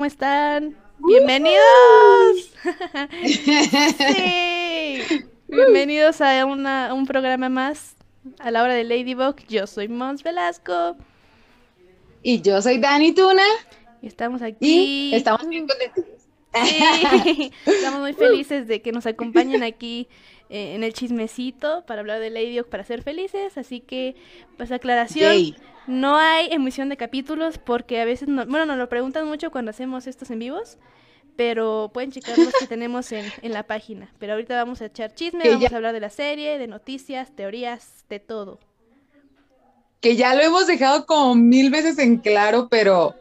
¿Cómo están? Bienvenidos. sí. Bienvenidos a un programa más a la hora de Ladybug. Yo soy Mons Velasco. Y yo soy Dani Tuna. Y estamos aquí. Y estamos muy contentos. Sí. estamos muy felices de que nos acompañen aquí eh, en el chismecito para hablar de Ladybug para ser felices. Así que, pues aclaración. No hay emisión de capítulos porque a veces, no, bueno, nos lo preguntan mucho cuando hacemos estos en vivos, pero pueden checar los que tenemos en, en la página. Pero ahorita vamos a echar chisme, vamos a hablar de la serie, de noticias, teorías, de todo. Que ya lo hemos dejado como mil veces en claro, pero,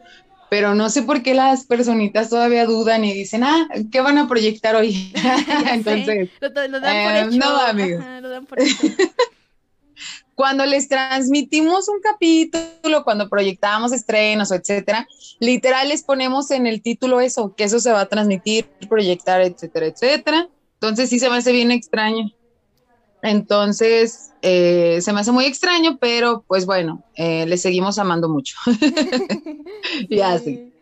pero no sé por qué las personitas todavía dudan y dicen, ah, ¿qué van a proyectar hoy? Entonces, lo, dan por eh, hecho. No, amigos. lo dan por hecho cuando les transmitimos un capítulo, cuando proyectamos estrenos o etcétera, literal les ponemos en el título eso, que eso se va a transmitir, proyectar, etcétera, etcétera. Entonces sí se me hace bien extraño. Entonces, eh, se me hace muy extraño, pero pues bueno, eh, le seguimos amando mucho. ya sí.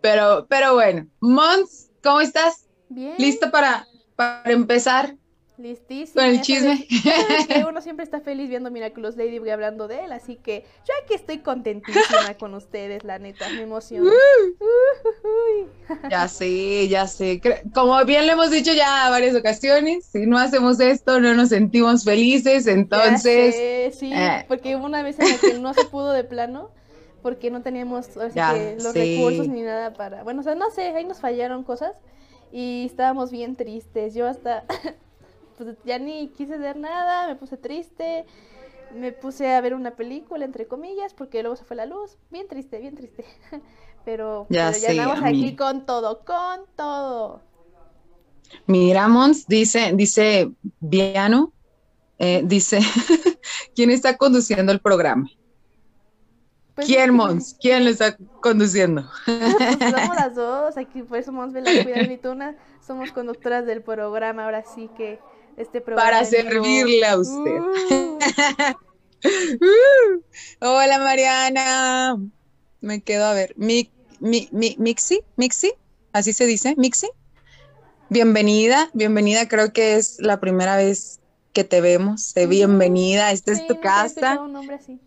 Pero, pero bueno, Mons, ¿cómo estás? Bien. ¿Lista para, para empezar? Listísimo. Con el chisme. uno siempre está feliz viendo Miraculous Lady y hablando de él, así que yo aquí estoy contentísima con ustedes, la neta, me emociona. ya sé, ya sé. Como bien le hemos dicho ya varias ocasiones, si no hacemos esto no nos sentimos felices, entonces... sí, eh. porque una vez en la que no se pudo de plano, porque no teníamos los recursos ni nada para... Bueno, o sea, no sé, ahí nos fallaron cosas y estábamos bien tristes. Yo hasta pues ya ni quise ver nada, me puse triste, me puse a ver una película, entre comillas, porque luego se fue la luz, bien triste, bien triste. pero ya, estamos aquí con todo, con todo. Mira, Mons, dice, dice Viano, eh, dice, ¿quién está conduciendo el programa? Pues ¿Quién, Mons? ¿Quién lo está conduciendo? Pues somos las dos, aquí por eso Mons Velasco y Tuna somos conductoras del programa, ahora sí que este Para servirle a usted. Uh. hola Mariana. Me quedo a ver. Mi, mi, mi, Mixi, Mixi, así se dice, Mixi. Bienvenida, bienvenida. Creo que es la primera vez que te vemos. bienvenida. Esta es tu casa. Un nombre así.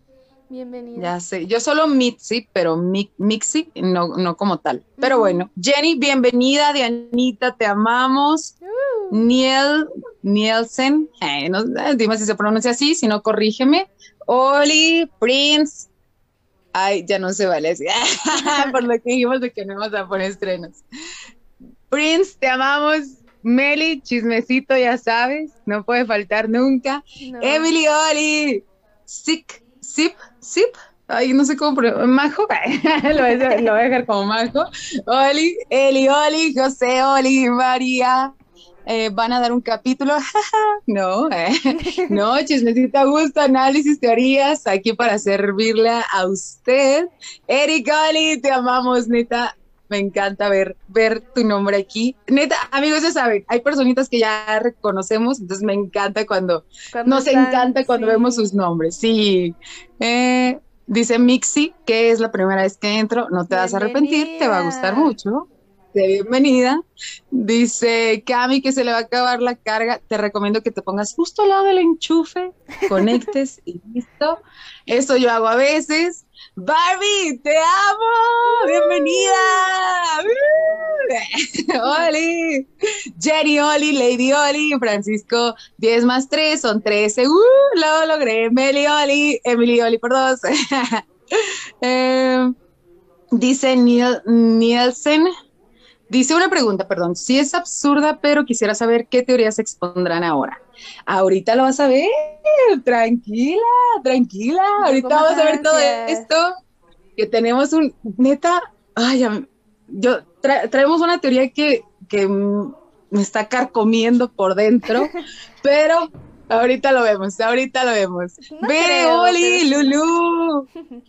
Bienvenida. Ya sé, yo solo Mixi, pero Mixi no, no como tal. Pero bueno, Jenny, bienvenida, Dianita, te amamos. Uh. Niel, Nielsen, eh, no, dime si se pronuncia así, si no, corrígeme. Oli, Prince. Ay, ya no se vale así. Por lo que dijimos de que no vamos a poner estrenos. Prince, te amamos. Meli, chismecito, ya sabes, no puede faltar nunca. Emily, Oli, Sick, Zip, Zip. Ay, no sé cómo poner. Majo, lo, voy a, lo voy a dejar como Majo. Oli, Eli, Oli, José, Oli, María, eh, van a dar un capítulo, no, eh. no, chismecita gusto, análisis, teorías, aquí para servirle a usted. Erika Ali, te amamos, neta, me encanta ver, ver tu nombre aquí. Neta, amigos, ya saben, hay personitas que ya reconocemos, entonces me encanta cuando, nos encanta cuando vemos sus nombres, sí. Eh, dice Mixi, que es la primera vez que entro, no te vas a arrepentir, te va a gustar mucho de bienvenida. Dice Cami que se le va a acabar la carga. Te recomiendo que te pongas justo al lado del enchufe, conectes y listo. Eso yo hago a veces. Barbie, te amo. Bienvenida. Oli. Jenny Oli, Lady Oli, Francisco, 10 más 3 son 13. Uh, lo logré. Meli Oli, Emily Oli por dos. Eh, dice Nielsen Dice una pregunta, perdón, sí es absurda, pero quisiera saber qué teorías se expondrán ahora. Ahorita lo vas a ver, tranquila, tranquila, ahorita vamos a ver todo esto, que tenemos un, neta, ay, yo, traemos una teoría que, que me está carcomiendo por dentro, pero ahorita lo vemos, ahorita lo vemos. Ve, Oli, Lulu.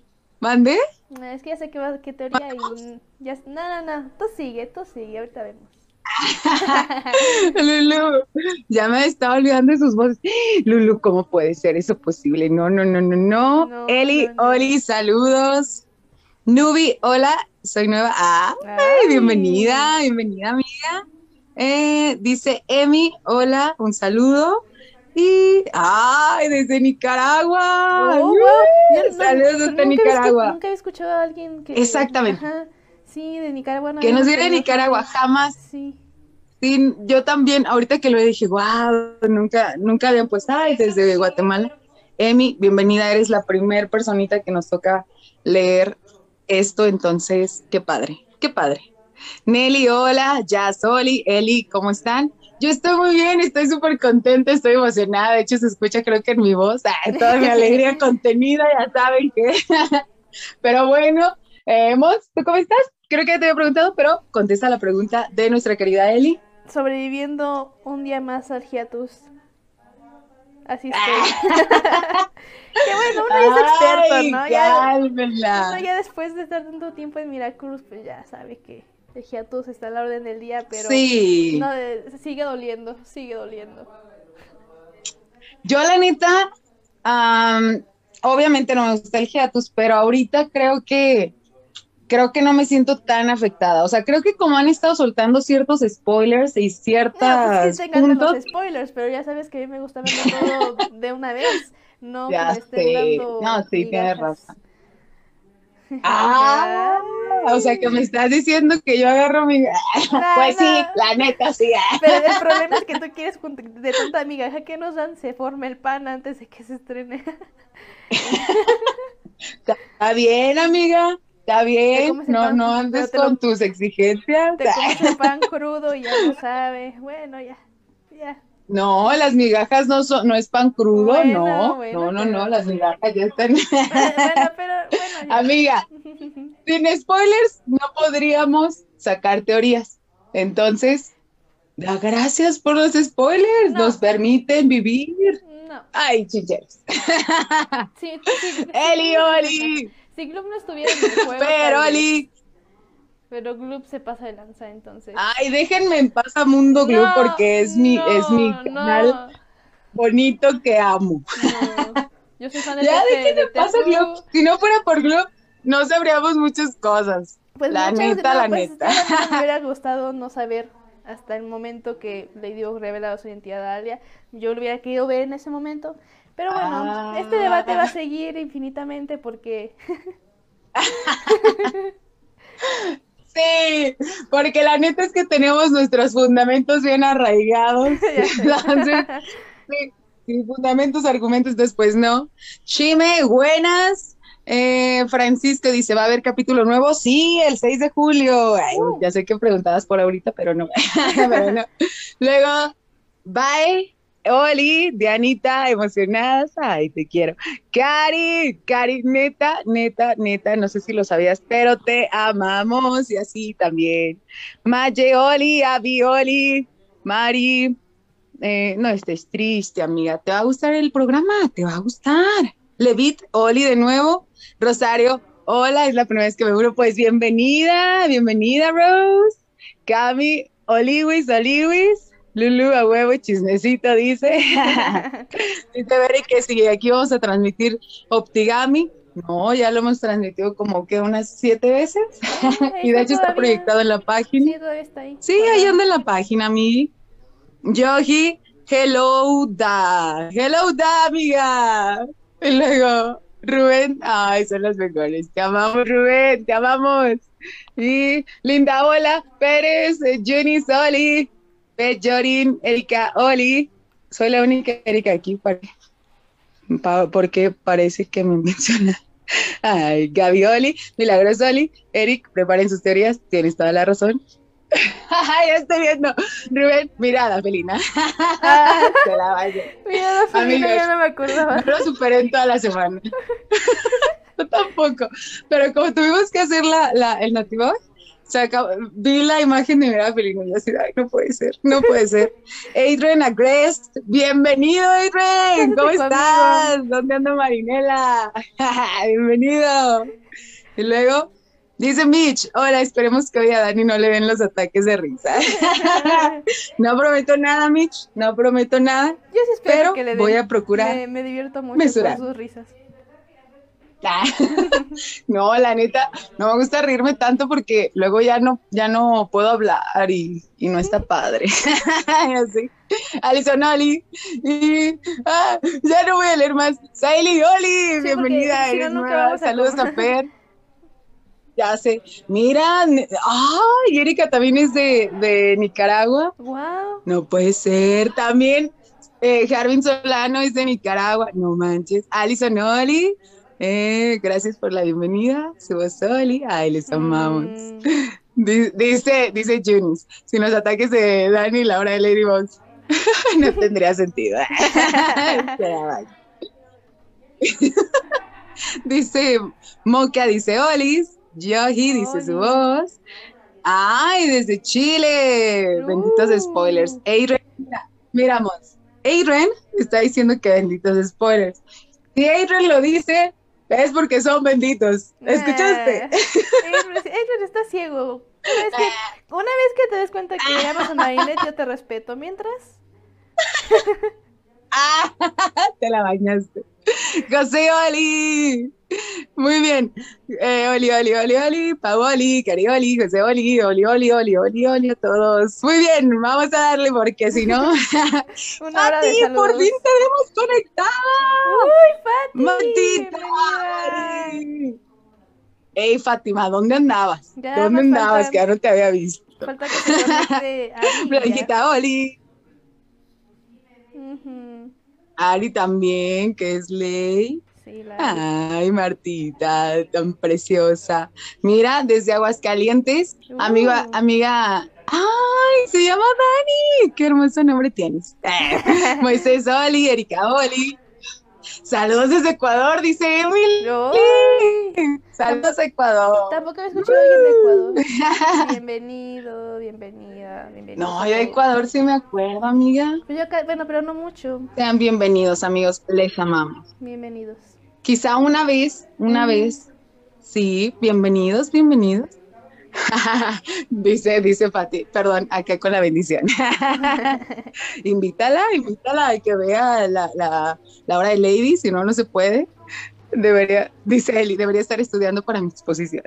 ¿Mande? Es que ya sé qué, va, qué teoría y ya, no, no, no, tú sigue, tú sigue, ahorita vemos. Lulu, ya me estaba olvidando de sus voces. Lulu, ¿cómo puede ser eso posible? No, no, no, no, no. Eli, Oli, saludos. Nubi, hola, soy nueva. Ah, bienvenida, bienvenida, amiga. Eh, dice Emi, hola, un saludo. Y, ay, desde Nicaragua. Oh, saludos desde Nicaragua. nunca he escuchado a alguien que. Exactamente. sí, de Nicaragua. que nos viene de Nicaragua, jamás. Sí. Sí, yo también, ahorita que lo dije, wow, nunca, nunca habían puesto, ay, desde Guatemala. Emi, bienvenida, eres la primer personita que nos toca leer esto, entonces, qué padre, qué padre. Nelly, hola, ya Soli, Eli, ¿cómo están? Yo estoy muy bien, estoy súper contenta, estoy emocionada, de hecho se escucha creo que en mi voz, toda mi alegría contenida, ya saben que... pero bueno, eh, ¿tú cómo estás? Creo que te había preguntado, pero contesta la pregunta de nuestra querida Eli. Sobreviviendo un día más al hiatus. Así estoy. Qué bueno, uno es experto, ¿no? Ya, ya después de estar tanto tiempo en Miracruz, pues ya sabe que el hiatus está a la orden del día, pero sí. no, sigue doliendo, sigue doliendo. Yo la neta, obviamente no me gusta el hiatus, pero ahorita creo que creo que no me siento tan afectada. O sea, creo que como han estado soltando ciertos spoilers y ciertas no, pues puntos... los spoilers, pero ya sabes que a mí me gusta verlo todo de una vez, no ya sé. No, sí, tienes razón. Ah, o sea que me estás diciendo que yo agarro mi. pues sí, la neta sí. Pero el problema es que tú quieres de tanta migaja que nos dan, se forme el pan antes de que se estrene. Está bien, amiga. Está bien, no, no andes con tus exigencias. Te comes el pan crudo y ya lo sabes. Bueno, ya, ya. No, las migajas no son, no es pan crudo, no. no, no, no, las migajas ya están. bueno, pero, bueno, Amiga, sin spoilers no podríamos sacar teorías. Entonces, da gracias por los spoilers, nos permiten vivir. No. Ay, chicheros. Sí, sí, Eli, Oli. Si Gloop no estuviera en el juego. Pero, Oli. Pero Gloop se pasa de lanza, entonces. Ay, déjenme en paz a Mundo Gloop porque es mi, es mi canal bonito que amo. Yo soy fan de Ya, déjenme en paz a Gloop. Si no fuera por Gloop, no sabríamos muchas cosas. Pues la neta, la pues, neta. Me hubiera gustado no saber hasta el momento que le dio revelado su identidad a Alia. Yo lo hubiera querido ver en ese momento. Pero bueno, este debate va a ah. seguir infinitamente porque... sí, porque la neta es que tenemos nuestros fundamentos bien arraigados. Entonces, sí, fundamentos, argumentos, después no. Chime, buenas. Eh, Francisco dice, ¿va a haber capítulo nuevo? Sí, el 6 de julio. Uh. Ya sé que preguntabas por ahorita, pero no. pero no. Luego, bye. Oli, Dianita, emocionadas, ay, te quiero. Cari, Cari, neta, neta, neta, no sé si lo sabías, pero te amamos y así también. Maye, Oli, Avi, Oli, Mari, eh, no estés triste, amiga, ¿te va a gustar el programa? ¿Te va a gustar? Levit, Oli de nuevo, Rosario, hola, es la primera vez que me uno, pues bienvenida, bienvenida, Rose, Cami, Oliwis, Oliwis, Lulu a huevo y chismecito, dice. dice Beri que si aquí vamos a transmitir Optigami. No, ya lo hemos transmitido como que unas siete veces. y de hecho está proyectado en la página. Sí, todavía está ahí. Sí, ahí anda en la página, mi. Yogi, hello da. Hello da, amiga. Y luego, Rubén, ay, son los mejores. Te amamos, Rubén, te amamos. Y Linda Hola, Pérez, Jenny Soli, Jorin, Erika, Oli. Soy la única Erika aquí porque parece que me menciona. Ay, Gabi Oli, Milagros Oli, Eric, preparen sus teorías, tienes toda la razón. ya estoy viendo. Rubén, mirada felina. Ah, la vaya. Mirada felina, ya no me acordaba. lo superé en toda la semana. Yo tampoco. Pero como tuvimos que hacer la, la, el nativo, vi la imagen de Mirada Felina y así, ay, no puede ser, no puede ser. Adrian Agrest, bienvenido Adrian, ¿cómo estás? ¿Dónde anda Marinela? bienvenido. Y luego dice Mitch, hola, esperemos que hoy a Dani no le den los ataques de risa. no prometo nada, Mitch, no prometo nada. Yo sí espero pero que le voy a procurar. Me, me divierto mucho con sus risas. no, la neta, no me gusta reírme tanto porque luego ya no, ya no puedo hablar y, no está padre. Así. Alison Oli. Y ah, ya no voy a leer más. Saily Oli, bienvenida. Saludos a Fer. Ya sé. Mira, ay, Erika también es de, de Nicaragua. Wow. No puede ser. También eh, Jarvin Solano es de Nicaragua. No manches. Alison Oli. Eh, gracias por la bienvenida. Subo Oli. Ay, les amamos. Mm. Dice, dice Junis, si los ataques de Dani y Laura de Ladybug no tendría sentido. dice Moca, dice Olis. Yoji dice su voz. ¡Ay, desde Chile! Benditos spoilers. Adrian, miramos. Adrian está diciendo que benditos spoilers. Si Adrian lo dice, es porque son benditos. ¿Escuchaste? Adrian está ciego. Una vez, que, te des cuenta que llamas a Marinette, yo te respeto. Mientras. Ah, te la bañaste. José Oli. Muy bien. Eh, oli, Oli, Oli, Oli, Paoli, Carioli, José Oli, Oli, Oli, Oli, Oli, Oli, a todos. Muy bien, vamos a darle porque si no. Una hora de por fin tenemos conectada. Uy, Fati. Matita. Ey, Fátima, ¿dónde andabas? ¿Dónde andabas? Que ya no te había visto. Falta que se Blanquita Oli. Ari también, que es Ley. Sí, Ay, Martita, tan preciosa. Mira, desde Aguascalientes, amiga, uh. amiga. ¡Ay! Se llama Dani. Qué hermoso nombre tienes. Moisés Oli, Erika Oli. Saludos desde Ecuador, dice Emily. Saludos a Ecuador. Tampoco he escuchado a alguien de Ecuador. Bienvenido, bienvenida, bienvenido. No, yo de Ecuador sí me acuerdo, amiga. Pues bueno, pero no mucho. Sean bienvenidos, amigos. Les amamos. Bienvenidos. Quizá una vez, una vez. Sí, bienvenidos, bienvenidos. dice, dice Pati, perdón, acá con la bendición. invítala, invítala, hay que vea la, la, la hora de Lady, si no, no se puede. Debería, dice Eli, debería estar estudiando para mi exposición.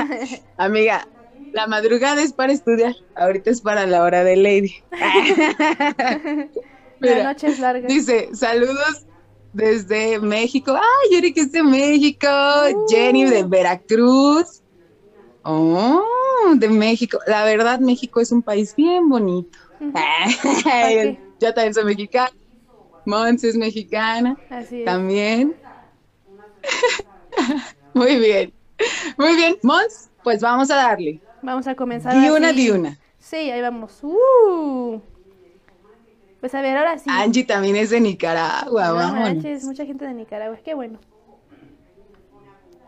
Amiga, la madrugada es para estudiar, ahorita es para la hora de Lady. la noche es larga. Dice, saludos desde México. Ay, Yuri que es de México. Uh. Jenny de Veracruz. Oh, de México. La verdad, México es un país bien bonito. Yo también soy mexicana. Mons es mexicana. Así es. También. Muy bien. Muy bien. Mons, pues vamos a darle. Vamos a comenzar. Di una, di una. Sí, ahí vamos. Uh. Pues a ver, ahora sí. Angie también es de Nicaragua. No vamos. mucha gente de Nicaragua. Qué bueno.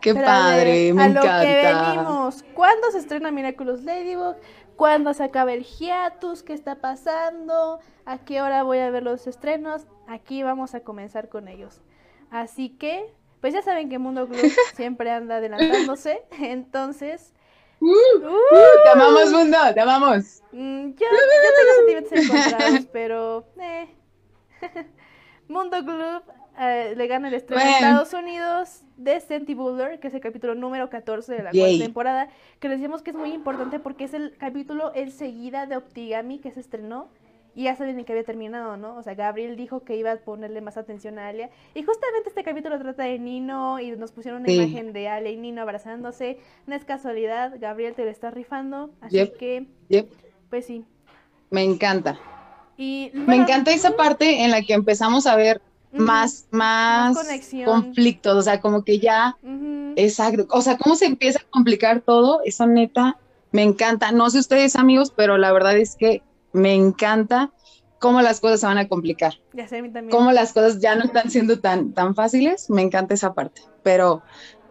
Qué padre, me a encanta. Lo que venimos. ¿Cuándo se estrena Miraculous Ladybug? ¿Cuándo se acaba el hiatus? ¿Qué está pasando? ¿A qué hora voy a ver los estrenos? Aquí vamos a comenzar con ellos. Así que, pues ya saben que Mundo Club siempre anda adelantándose, entonces... Uh, uh, te amamos, Mundo, te amamos. Mm, yo, yo tengo sentimientos encontrados, pero... Eh. Mundo Club eh, le gana el estreno a Estados Unidos de Buller, que es el capítulo número 14 de la cuarta temporada, que les decimos que es muy importante porque es el capítulo enseguida de Optigami que se estrenó y ya saben que había terminado, ¿no? O sea, Gabriel dijo que iba a ponerle más atención a Alia y justamente este capítulo trata de Nino y nos pusieron una imagen de Alia y Nino abrazándose. No es casualidad, Gabriel te lo está rifando, así que pues sí. Me encanta. Y, Me encanta esa parte en la que empezamos a ver más, más, conflictos, o sea, como que ya, exacto, o sea, cómo se empieza a complicar todo, eso neta, me encanta, no sé ustedes amigos, pero la verdad es que me encanta cómo las cosas se van a complicar, ya sé, a mí también. cómo las cosas ya no están siendo tan, tan fáciles, me encanta esa parte, pero,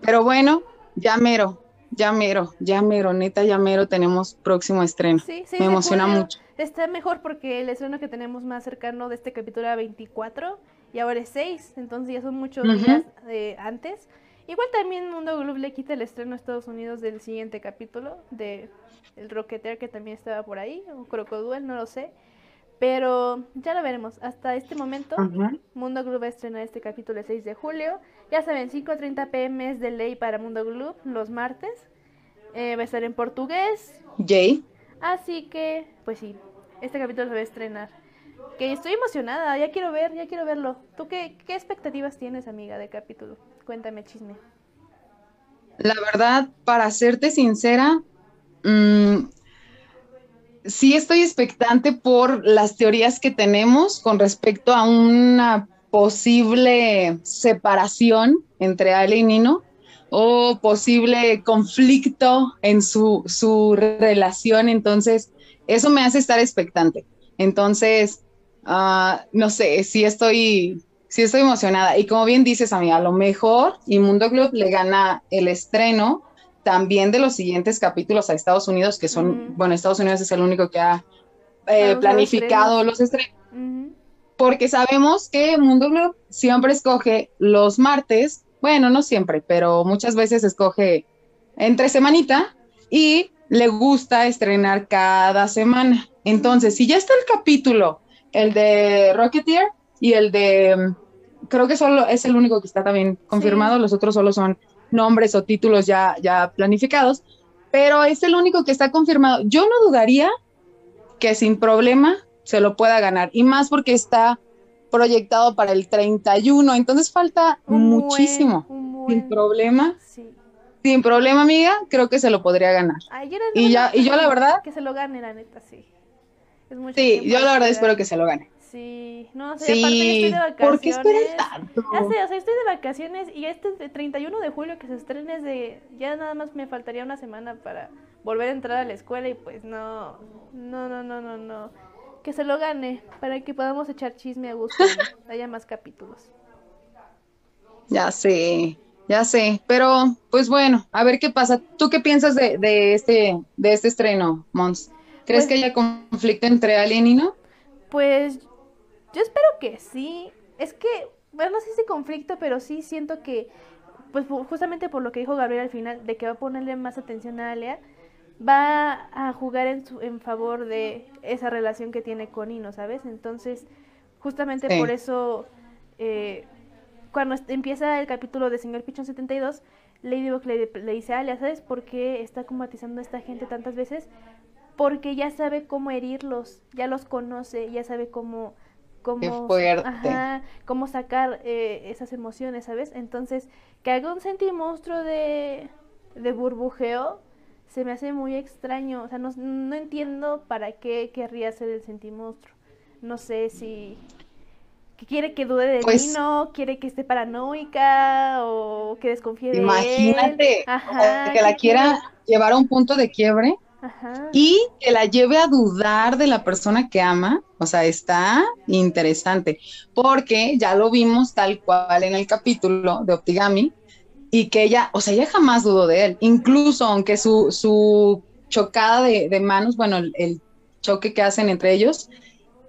pero bueno, ya mero, ya mero, ya mero, neta, ya mero, tenemos próximo estreno, me emociona mucho. Está mejor porque el estreno que tenemos más cercano de este capítulo era 24 y ahora es 6, entonces ya son muchos días de antes. Igual también Mundo Gloop le quita el estreno a Estados Unidos del siguiente capítulo de El Rocketeer que también estaba por ahí, o Crocoduel, no lo sé. Pero ya lo veremos. Hasta este momento, Mundo Glue va a estrenar este capítulo el 6 de julio. Ya saben, 5.30 pm es de ley para Mundo Glue los martes. Eh, va a estar en portugués. Jay. Así que, pues sí, este capítulo se va a estrenar. Que estoy emocionada, ya quiero ver, ya quiero verlo. ¿Tú qué, qué expectativas tienes, amiga, de capítulo? Cuéntame, chisme. La verdad, para serte sincera, mmm, sí estoy expectante por las teorías que tenemos con respecto a una posible separación entre Ale y Nino o posible conflicto en su, su relación. Entonces, eso me hace estar expectante. Entonces, uh, no sé, sí estoy, sí estoy emocionada. Y como bien dices, amiga, a lo mejor Mundo Club le gana el estreno también de los siguientes capítulos a Estados Unidos, que son, bueno, Estados Unidos es el único que ha eh, planificado los estrenos. Porque sabemos que Mundo Club siempre escoge los martes, bueno, no siempre, pero muchas veces escoge entre semanita y le gusta estrenar cada semana. Entonces, si ya está el capítulo, el de Rocketeer y el de, creo que solo es el único que está también confirmado, los otros solo son nombres o títulos ya, ya planificados, pero es el único que está confirmado. Yo no dudaría que sin problema se lo pueda ganar, y más porque está proyectado para el 31, entonces falta muchísimo. sin problema. Sin problema, amiga, creo que se lo podría ganar. y, ya, y yo la verdad... Que se lo gane, la neta, sí. Sí, yo la verdad espero que se lo gane. Sí, no sé, aparte yo estoy de vacaciones. ¿Por qué esperas tanto? Ya sé, o sea, estoy de vacaciones y este 31 de julio que se estrene es de. Ya nada más me faltaría una semana para volver a entrar a la escuela y pues no. No, no, no, no, no. Que se lo gane para que podamos echar chisme a gusto y haya más capítulos. Ya sé, ya sé, pero pues bueno, a ver qué pasa. ¿Tú qué piensas de, de este, de este estreno, Mons? ¿Crees pues que haya conflicto entre Alien y no? Pues yo espero que sí. Es que, bueno, no sé si conflicto, pero sí siento que, pues justamente por lo que dijo Gabriel al final, de que va a ponerle más atención a Alea, va a jugar en, su, en favor de esa relación que tiene con Ino, ¿sabes? Entonces, justamente por eso, eh, cuando empieza el capítulo de Señor Pichón 72, Ladybug le, le dice a Alia, ¿sabes por qué está combatizando a esta gente tantas veces? Porque ya sabe cómo herirlos, ya los conoce, ya sabe cómo cómo, cómo sacar eh, esas emociones, ¿sabes? Entonces, que haga un sentimonstruo de, de burbujeo se me hace muy extraño. O sea, no, no entiendo para qué querría ser el sentimonstruo. No sé si que quiere que dude de pues, mí, no, quiere que esté paranoica o que desconfíe de Imagínate, que la quiera llevar a un punto de quiebre y que la lleve a dudar de la persona que ama, o sea, está interesante, porque ya lo vimos tal cual en el capítulo de Optigami, y que ella, o sea, ella jamás dudó de él, incluso aunque su, su chocada de, manos, bueno, el, choque que hacen entre ellos,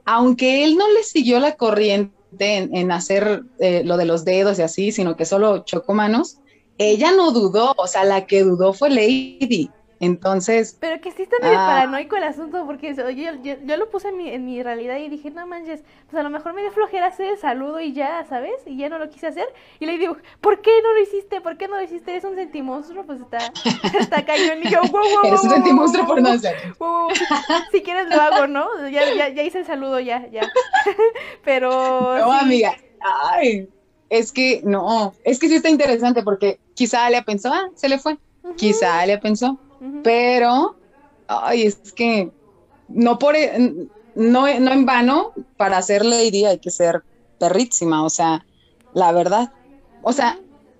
aunque él no le siguió la corriente en, hacer eh, lo de los dedos y así, sino que solo chocó manos, ella no dudó, o sea, la que dudó fue Lady. Entonces. Pero que sí está medio ah. paranoico el asunto, porque yo, yo, lo puse en mi, en mi, realidad y dije, no manches, pues a lo mejor me dio flojera hacer el saludo y ya, ¿sabes? Y ya no lo quise hacer. Y le digo, ¿por qué no lo hiciste? ¿Por qué no lo hiciste? Es un sentimonstruo, pues está, está cañón. Y yo, wow, wow, Eres un sentimonstruo por no hacer. Si quieres lo hago, ¿no? Ya, ya, ya hice el saludo, ya, ya. Pero. No, amiga. Ay, es que no, es que sí está interesante porque quizá Alia pensó, ah, se le fue. Quizá Alia pensó, pero, ay, es que no por e, no, no en vano, para ser lady hay que ser perrísima, o sea, la verdad. O sea,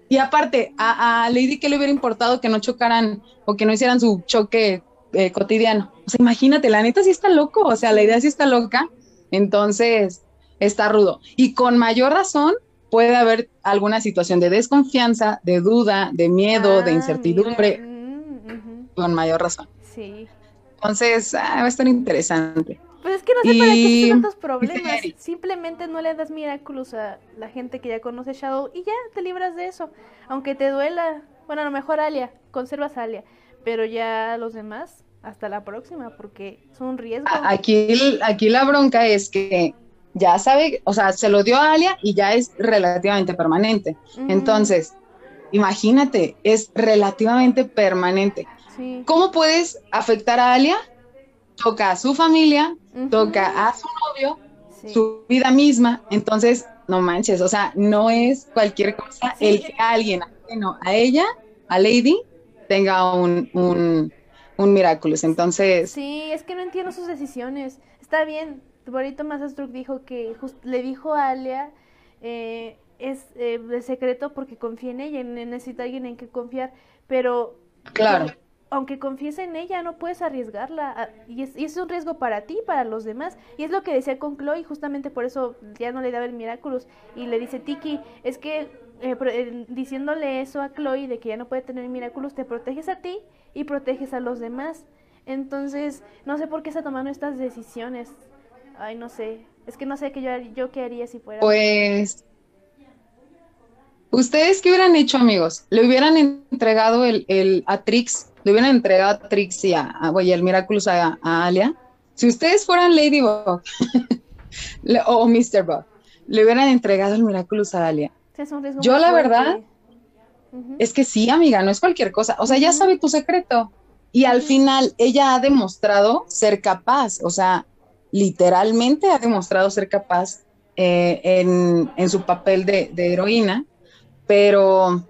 y aparte, a, Lady que le hubiera importado que no chocaran o que no hicieran su choque eh, cotidiano. O sea, imagínate, la neta sí está loco, o sea, la idea sí está loca, entonces está rudo. Y con mayor razón puede haber alguna situación de desconfianza, de duda, de miedo, de ah, incertidumbre con mayor razón. Sí. Entonces, ah, va a estar interesante. Pues es que no sé para qué tantos problemas. Simplemente no le das Miraculous a la gente que ya conoce Shadow y ya te libras de eso. Aunque te duela. Bueno, a lo mejor Alia, conservas a Alia. Pero ya los demás, hasta la próxima, porque es un riesgo. Aquí, aquí la bronca es que ya sabe, o sea, se lo dio a Alia y ya es relativamente permanente. Entonces, imagínate, es relativamente permanente. ¿Cómo puedes afectar a Alia? Toca a su familia, toca a su novio, su vida misma. Entonces, no manches, o sea, no es cualquier cosa el que alguien ajeno a ella, a Lady, tenga un, un, un Entonces. Sí, es que no entiendo sus decisiones. Está bien, Borito Masastruk dijo que le dijo a Alia. Eh, es eh, de secreto porque confía en ella, necesita alguien en que confiar, pero claro. Aunque confíes en ella, no puedes arriesgarla ah, y es, un riesgo para ti, para los demás. Y es lo que decía con Chloe, justamente por eso ya no le daba el Miraculous y le dice Tiki, es que eh, eh, diciéndole eso a Chloe de que ya no puede tener Miraculous, te proteges a ti y proteges a los demás. Entonces, no sé por qué está tomando estas decisiones. Ay, no sé. Es que no sé qué yo, yo qué haría si fuera. Pues ¿Ustedes qué hubieran hecho, amigos? ¿Le hubieran entregado el, el a Trix? ¿Le hubieran entregado a Trix y a, a el Miraculous a, Alia? Si ustedes fueran Ladybug o Mr. Bug, le hubieran entregado el Miraculous a Alia. Yo la verdad es que sí, amiga, no es cualquier cosa. O sea, ya sabe tu secreto. Y al final ella ha demostrado ser capaz, o sea, literalmente ha demostrado ser capaz eh, en, en, su papel de, de heroína pero,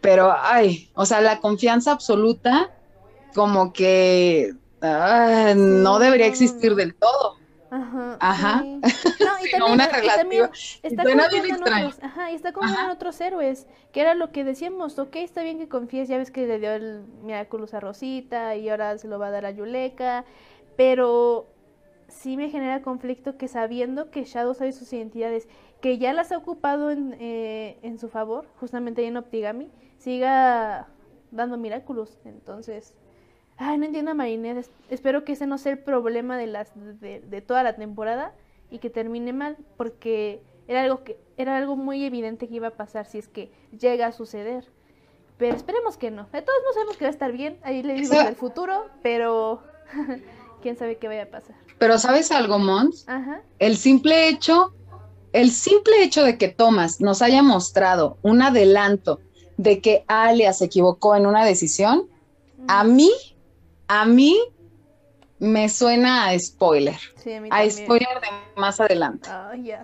pero, ay, o sea, la confianza absoluta como que ah, no debería existir del todo. Ajá. Ajá. No, y también, una relativa. está confiando en otros, ajá, y está confiando en otros héroes, que era lo que decíamos, ok, está bien que confíes, ya ves que le dio el Miraculous a Rosita y ahora se lo va a dar a Yuleka, pero sí me genera conflicto que sabiendo que Shadow sabe sus identidades que ya las ha ocupado en, eh, en su favor, justamente ahí en Optigami, siga dando milagros. Entonces, ay, no entiendo a Marinette. Espero que ese no sea el problema de, las, de, toda la temporada y que termine mal, porque era algo, que, era algo muy evidente que iba a pasar si es que llega a suceder. Pero esperemos que no. De todos modos sabemos que va a estar bien. Ahí le digo el futuro, pero quién sabe qué vaya a pasar. Pero ¿sabes algo, Mons? Ajá. El simple hecho el simple hecho de que Thomas nos haya mostrado un adelanto de que Alia se equivocó en una decisión, a mí, a mí me suena a spoiler. a, spoiler de más adelante.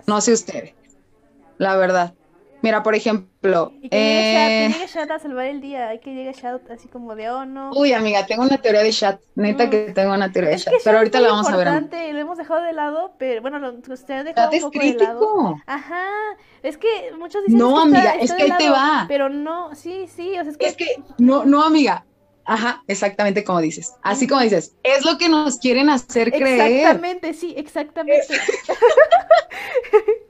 No sé ustedes. La verdad. Mira, por ejemplo. Y que llegue, eh... Chat, a salvar el día. Hay que llegue Chat así como de oh no. Uy, amiga, tengo una teoría de Chat. Neta que tengo una teoría de Chat. pero ahorita la vamos a ver. Lo hemos dejado de lado, pero bueno, lo, usted ha dejado un poco de lado. Ajá. Es que muchos dicen No, amiga, es que ahí te va. Pero no, sí, sí. O sea, es que. Es que, no, no, amiga. Ajá, exactamente como dices. Así como dices, es lo que nos quieren hacer creer. Exactamente, sí, exactamente.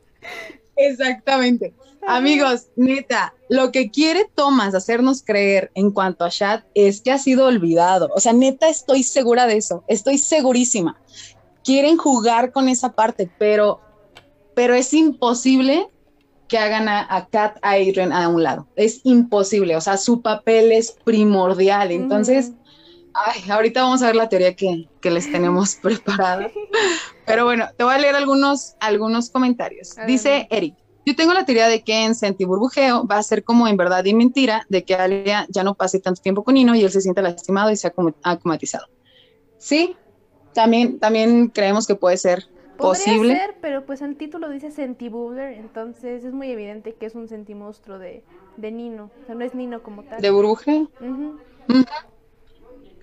Exactamente. Amigos, neta, lo que quiere Thomas hacernos creer en cuanto a Chad es que ha sido olvidado. O sea, neta, estoy segura de eso. Estoy segurísima. Quieren jugar con esa parte, pero, pero es imposible que hagan a, a Kat Adrian a un lado. Es imposible. O sea, su papel es primordial. Entonces, ay, ahorita vamos a ver la teoría que, que les tenemos preparada. Pero bueno, te voy a leer algunos, algunos comentarios. Dice Eric. Yo tengo la teoría de que en Senti Burbujeo va a ser como en verdad y mentira, de que Alia ya no pase tanto tiempo con Nino y él se siente lastimado y se ha acomatizado. Sí, también, también creemos que puede ser posible. ser, pero pues el título dice Sentibubler, entonces es muy evidente que es un sentimostro de, de Nino. O sea, no es Nino como tal. ¿De burbujeo?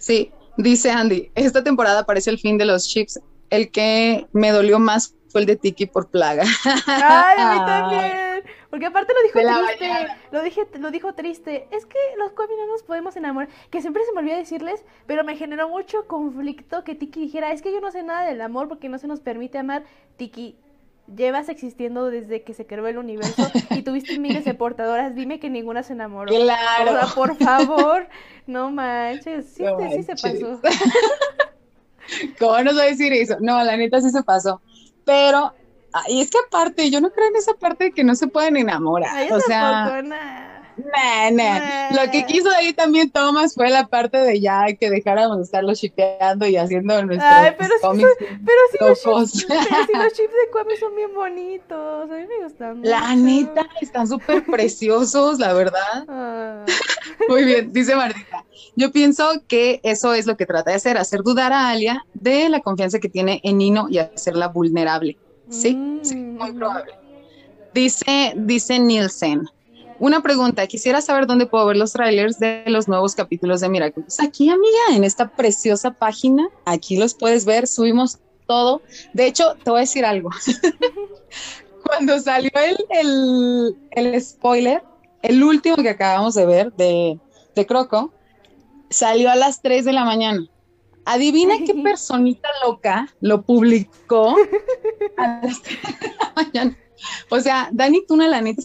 Sí, dice Andy, esta temporada parece el fin de los chips. El que me dolió más fue el de Tiki por plaga. Ay, a mí también. Porque aparte lo dijo triste. Lo, dije, lo dijo triste. Es que los Komi no nos podemos enamorar. Que siempre se me olvida decirles, pero me generó mucho conflicto que Tiki dijera, es que yo no sé nada del amor porque no se nos permite amar. Tiki, llevas existiendo desde que se creó el universo y tuviste miles de portadoras, dime que ninguna se enamoró. Claro. por favor, no manches, sí, sí se pasó. ¿Cómo nos va a decir eso? No, la neta sí se pasó. Pero, y es que aparte, yo no creo en esa parte de que no se pueden enamorar. o sea, Lo que quiso ahí también Thomas fue la parte de ya que dejáramos de estarlo shipeando y haciendo nuestros Ay, pero cómics. pero, sí los chips, los chips de Kwame son bien bonitos. A mí me gustan mucho. La neta, están súper preciosos, la verdad. Ah. Muy bien, dice Martita. Yo pienso que eso es lo que trata de hacer, hacer dudar a Alia de la confianza que tiene en Nino y hacerla vulnerable. Sí, sí, muy mm. probable. Dice, dice Nielsen. Una pregunta, quisiera saber dónde puedo ver los trailers de los nuevos capítulos de Miracle. aquí, amiga, en esta preciosa página, aquí los puedes ver, subimos todo. De hecho, te voy a decir algo. Cuando salió el, el, spoiler, el último que acabamos de ver de, de Croco, salió a las 3 de la mañana. Adivina qué personita loca lo publicó a las 3 de la mañana. O sea, Dani Tuna, la neta,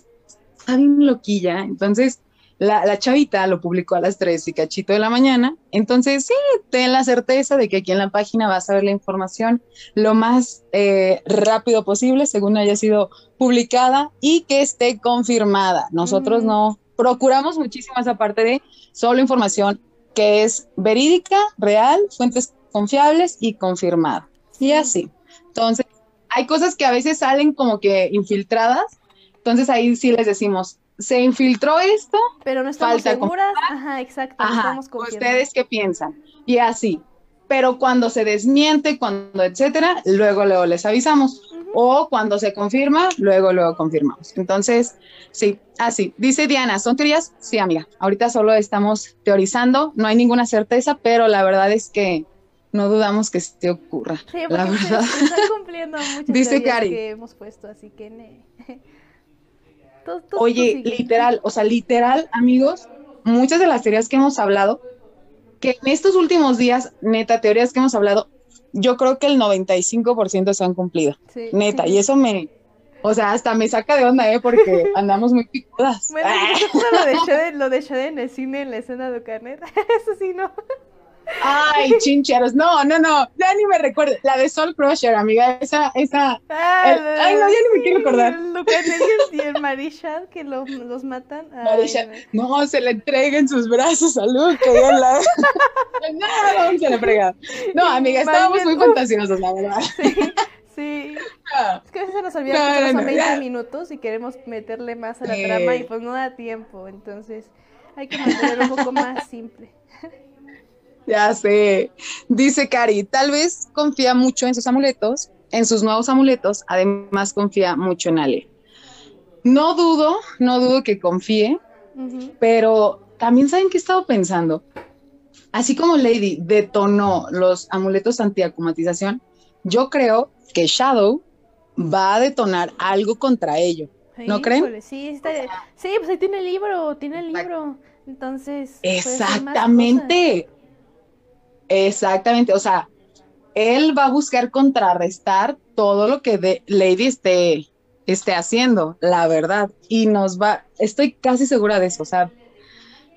está bien loquilla. Entonces, la, chavita lo publicó a las 3 y cachito de la mañana. Entonces, sí, ten la certeza de que aquí en la página vas a ver la información lo más eh, rápido posible, según haya sido publicada y que esté confirmada. Nosotros no procuramos muchísimas esa parte de solo información que es verídica, real, fuentes confiables y confirmada. Y así. Entonces, hay cosas que a veces salen como que infiltradas entonces ahí sí les decimos, se infiltró esto, pero no estamos seguras. Ajá, exacto. ¿Ustedes qué piensan? Y así. Pero cuando se desmiente, cuando etcétera, luego luego les avisamos. O cuando se confirma, luego luego confirmamos. Entonces, sí, así. Dice Diana, ¿son teorías? Sí, amiga. Ahorita solo estamos teorizando, no hay ninguna certeza, pero la verdad es que no dudamos que se ocurra. Sí, la verdad. están cumpliendo muchas Dice Cari. que hemos puesto, así que Oye, literal, o sea, literal, amigos, muchas de las teorías que hemos hablado, que en estos últimos días, neta, teorías que hemos hablado, yo creo que el 95% se han cumplido. neta, y eso me, o sea, hasta me saca de onda, ¿eh? Porque andamos muy picudas. Bueno, lo de Shaden, lo de en el cine, en la escena de Carnet, eso sí, no. Ay, chincheros. No, no, no. Ya ni me recuerdo. La de Soul Crusher, amiga. Esa, esa. Ah, ay, no, ya ni me quiero acordar. y el Marishal que lo, los matan. No, se le entrega en sus brazos a Luke. La... no, se le frega. No, amiga, estábamos muy fantasiosos, la verdad. Sí. Sí. Ah. Es que a veces se nos olvida que son 20 minutos y queremos meterle más a la trama y pues no da tiempo. Entonces hay que mantenerlo un poco más simple. Ya sé. Dice Cari, tal vez confía mucho en sus amuletos, en sus nuevos amuletos, además confía mucho en Ale. No dudo, no dudo que confíe, pero también saben que he estado pensando. Así como Lady detonó los amuletos antiacumatización, yo creo que Shadow va a detonar algo contra ello. ¿No creen? Sí, sí, pues ahí tiene el libro, tiene el libro. Entonces. Exactamente. Exactamente, o sea, él va a buscar contrarrestar todo lo que de Lady esté, esté haciendo, la verdad, y nos va, estoy casi segura de eso, o sea,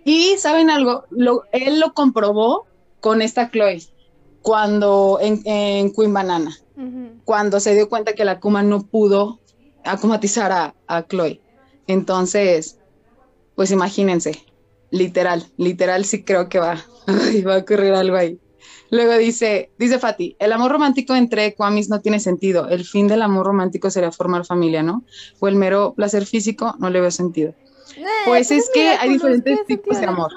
y saben algo, lo, él lo comprobó con esta Chloe cuando en, Queen Banana, cuando se dio cuenta que la Kuma no pudo acumatizar a, a Chloe. Entonces, pues imagínense, literal, literal sí creo que va, va a ocurrir algo ahí. Luego dice, dice Fati, el amor romántico entre Kwamis no tiene sentido. El fin del amor romántico sería formar familia, ¿no? O el mero placer físico no le veo sentido. Eh, pues, pues es que hay diferentes tipos de amor.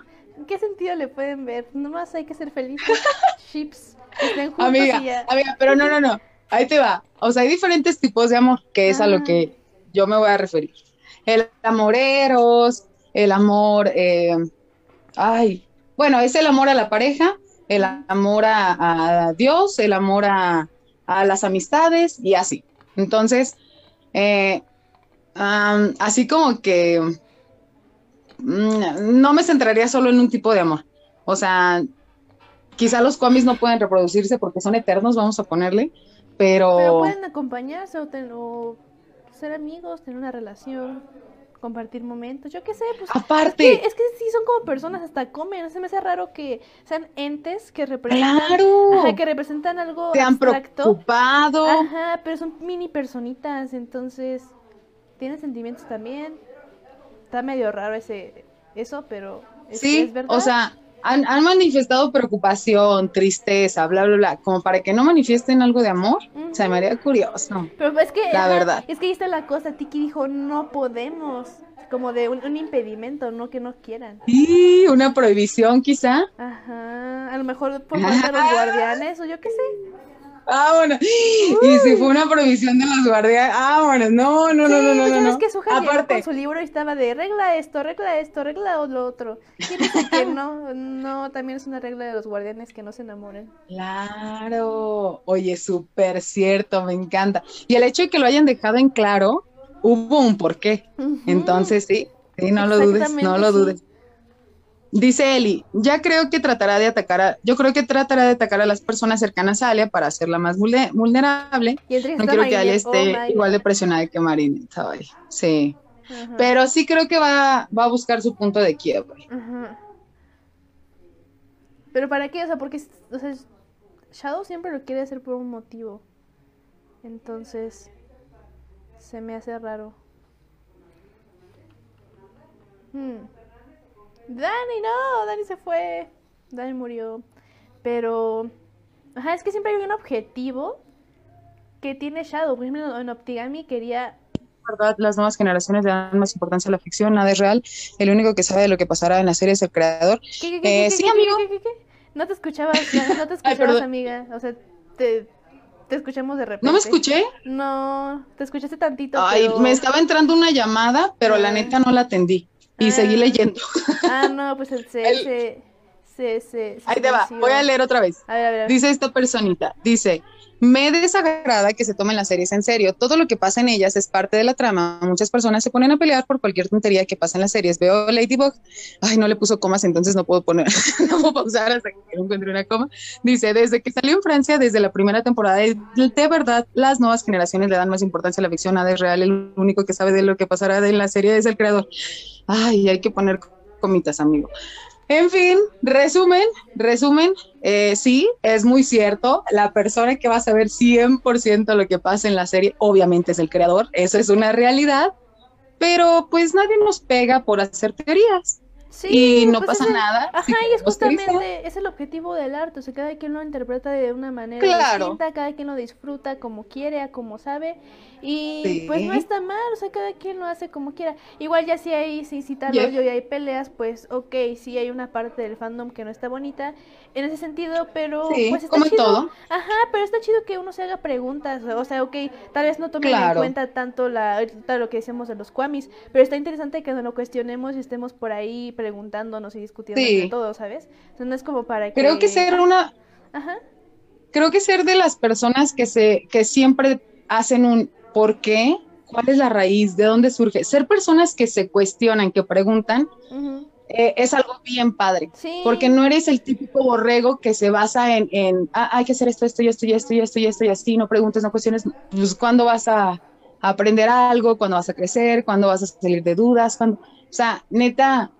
¿Qué sentido le pueden ver? Nomás hay que ser felices. Chips. Amiga, amiga, pero no, no, no. Ahí te va. O sea, hay diferentes tipos de amor, que es a lo que yo me voy a referir. El amor eros, el amor, eh, ay, bueno, es el amor a la pareja, el amor a, Dios, el amor a, las amistades y así. Entonces, eh, así como que mm, no me centraría solo en un tipo de amor. O sea, quizá los cómics no pueden reproducirse porque son eternos, vamos a ponerle, pero... Pero pueden acompañarse o, o ser amigos, tener una relación compartir momentos, yo qué sé, pues aparte es que, sí son como personas, hasta comen, se me hace raro que sean entes que representan, claro. que representan algo se han preocupado, ajá, pero son mini personitas, entonces tienen sentimientos también. está medio raro ese eso, pero sí, o sea, han, manifestado preocupación, tristeza, bla, bla, bla, como para que no manifiesten algo de amor, se me haría curioso. Pero es que, la verdad. Es que ahí está la cosa, Tiki dijo, no podemos, como de un, impedimento, no que no quieran. Y una prohibición quizá. Ajá, a lo mejor por los guardianes o yo qué sé. Ah, bueno. Y si fue una provisión de los guardianes. Ah, bueno, no, no, no, no, no, no. Es que Suja Aparte. con su libro y estaba de regla esto, regla esto, regla lo otro. que no? No, también es una regla de los guardianes que no se enamoren. Claro. Oye, súper cierto, me encanta. Y el hecho de que lo hayan dejado en claro, hubo un porqué. Entonces, sí, sí, no lo dudes, no lo dudes. Dice Eli, ya creo que tratará de atacar a, yo creo que tratará de atacar a las personas cercanas a Alia para hacerla más vulnerable. no quiero que Alia esté oh igual de presionada que Marina Sí. Pero sí creo que va, va a buscar su punto de quiebre. Pero para qué, o sea, porque o sea, Shadow siempre lo quiere hacer por un motivo. Entonces, se me hace raro. Hmm. Dani, no, Dani se fue. Dani murió. Pero, ajá, es que siempre hay un objetivo que tiene Shadow. Por ejemplo, en Optigami quería verdad, las nuevas generaciones le dan más importancia a la ficción, nada es real. El único que sabe de lo que pasará en la serie es el creador. ¿Qué, qué, sí, amigo. No te escuchabas, no te escuchabas, amiga. O sea, te, te escuchamos de repente. ¿No me escuché? No, te escuchaste tantito. Ay, me estaba entrando una llamada, pero la neta no la atendí. Y seguí ah. leyendo. Ah, no, pues el, se, se, Ahí te va, voy a leer otra vez. Dice esta personita, dice, me desagrada que se tomen las series en serio. Todo lo que pasa en ellas es parte de la trama. Muchas personas se ponen a pelear por cualquier tontería que pasa en las series. Veo Ladybug. Ay, no le puso comas, entonces no puedo poner, no puedo pausar hasta que encuentre una coma. Dice, desde que salió en Francia, desde la primera temporada, de, verdad, las nuevas generaciones le dan más importancia a la ficción. Nada es real. El único que sabe de lo que pasará en la serie es el creador. Ay, hay que poner comitas, amigo. En fin, resumen, resumen, eh, sí, es muy cierto, la persona que va a saber 100% lo que pasa en la serie obviamente es el creador, eso es una realidad, pero pues nadie nos pega por hacer teorías. Sí, y no pues pasa nada. Ajá, y es justamente, es el objetivo del arte, o sea, cada quien lo interpreta de una manera distinta, cada quien lo disfruta como quiere, a como sabe, y pues no está mal, o sea, cada quien lo hace como quiera. Igual ya si hay, si y hay peleas, pues ok, sí hay una parte del fandom que no está bonita, en ese sentido, pero pues está chido. todo. Ajá, pero está chido que uno se haga preguntas, o sea, ok, tal vez no tomen en cuenta tanto la, lo que decíamos de los Kwamis, pero está interesante que nos lo cuestionemos y estemos por ahí preguntándonos y discutiendo de todo, ¿sabes? Sea, no es como para que... Creo que ser una... Ajá. Creo que ser de las personas que se, que siempre hacen un ¿por qué? ¿Cuál es la raíz? ¿De dónde surge? Ser personas que se cuestionan, que preguntan, eh, es algo bien padre, porque no eres el típico borrego que se basa en, en ah, hay que hacer esto, esto y esto y esto y esto y esto y así, no preguntes, no cuestiones, pues cuándo vas a, aprender algo, cuándo vas a crecer, cuándo vas a salir de dudas, cuando, o sea, neta,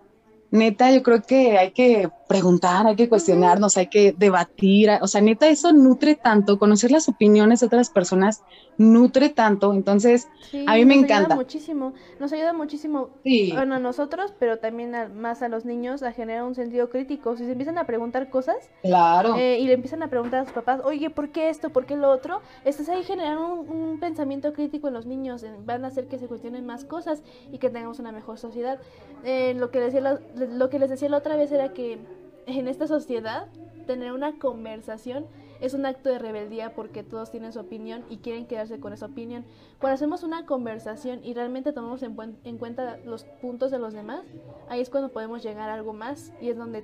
neta, yo creo que hay que preguntar, hay que cuestionarnos, hay que debatir, o sea, neta, eso nutre tanto, conocer las opiniones de otras personas nutre tanto, entonces a mí me encanta. Nos ayuda muchísimo, nos ayuda muchísimo, bueno, a nosotros, pero también más a los niños a generar un sentido crítico, si se empiezan a preguntar cosas, claro, eh, y le empiezan a preguntar a sus papás, oye, ¿por qué esto? ¿Por qué lo otro? Estás ahí generando un, pensamiento crítico en los niños, van a hacer que se cuestionen más cosas y que tengamos una mejor sociedad. Eh, lo, que decía lo que les decía la otra vez era que en esta sociedad tener una conversación es un acto de rebeldía porque todos tienen su opinión y quieren quedarse con esa opinión. Cuando hacemos una conversación y realmente tomamos en, en, cuenta los puntos de los demás, ahí es cuando podemos llegar a algo más y es donde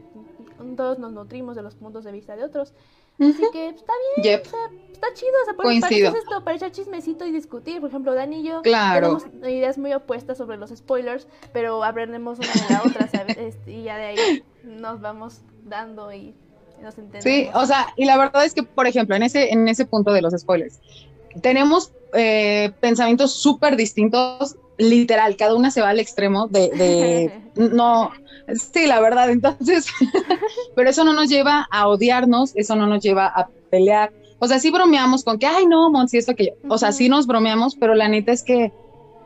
todos nos nutrimos de los puntos de vista de otros. Así que está bien, está chido, o sea, por esto, para echar chismecito y discutir. Por ejemplo, Dani y yo tenemos ideas muy opuestas sobre los spoilers, pero aprendemos una de la otra, ¿sabes? Este, y ya de ahí nos vamos dando y nos entendemos. Sí, o sea, y la verdad es que, por ejemplo, en ese, en ese punto de los spoilers, tenemos eh, pensamientos súper distintos, literal, cada una se va al extremo de, de no, sí, la verdad, entonces, pero eso no nos lleva a odiarnos, eso no nos lleva a pelear, o sea, sí bromeamos con que, ay, no, Monsi, esto que yo, o sea, sí nos bromeamos, pero la neta es que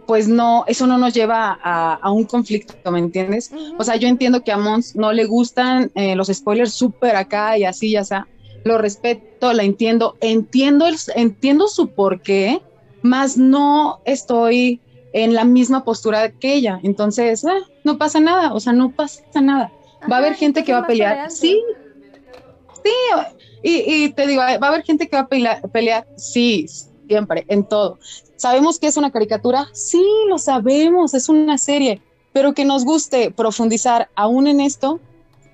pues no, eso no nos lleva a, un conflicto, ¿me entiendes? O sea, yo entiendo que a Mons no le gustan eh, los spoilers súper acá y así, ya sea, lo respeto, la entiendo, entiendo, entiendo su porqué, más no estoy en la misma postura que ella, entonces, ah, no pasa nada, o sea, no pasa nada. va a haber gente que va a pelear, sí, sí, y, te digo, va a haber gente que va a pelear, pelear, sí, siempre, en todo. ¿Sabemos que es una caricatura? Sí, lo sabemos, es una serie, pero que nos guste profundizar aún en esto,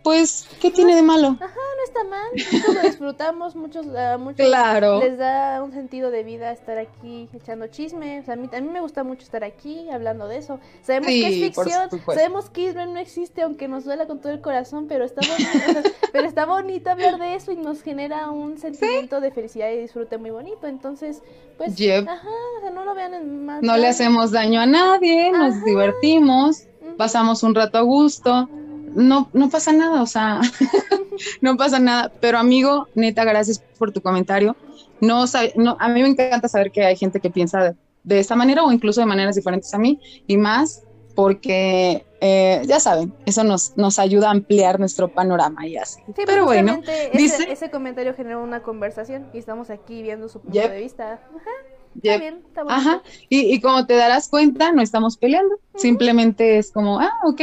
pues, ¿qué tiene de malo? Ajá, no está mal, nosotros lo disfrutamos, muchos, uh, muchos claro. les da un sentido de vida estar aquí echando chisme, o sea, a mí, a mí me gusta mucho estar aquí hablando de eso, sabemos que es ficción, sabemos que Israel no existe, aunque nos duela con todo el corazón, pero está bonito, pero está bonito hablar de eso y nos genera un sentimiento de felicidad y disfrute muy bonito, entonces, pues, ajá, o sea, no lo vean en más. No le hacemos daño a nadie, nos divertimos, pasamos un rato a gusto no, no pasa nada, o sea, no pasa nada. Pero amigo, neta, gracias por tu comentario. No, no, a mí me encanta saber que hay gente que piensa de, esta manera o incluso de maneras diferentes a mí y más porque eh, ya saben, eso nos, nos ayuda a ampliar nuestro panorama y así. Sí, pero bueno, ese, ese, comentario generó una conversación y estamos aquí viendo su punto de vista. Ajá. Está bien, está bueno. Ajá, y, y, como te darás cuenta, no estamos peleando, simplemente es como, ah, ok,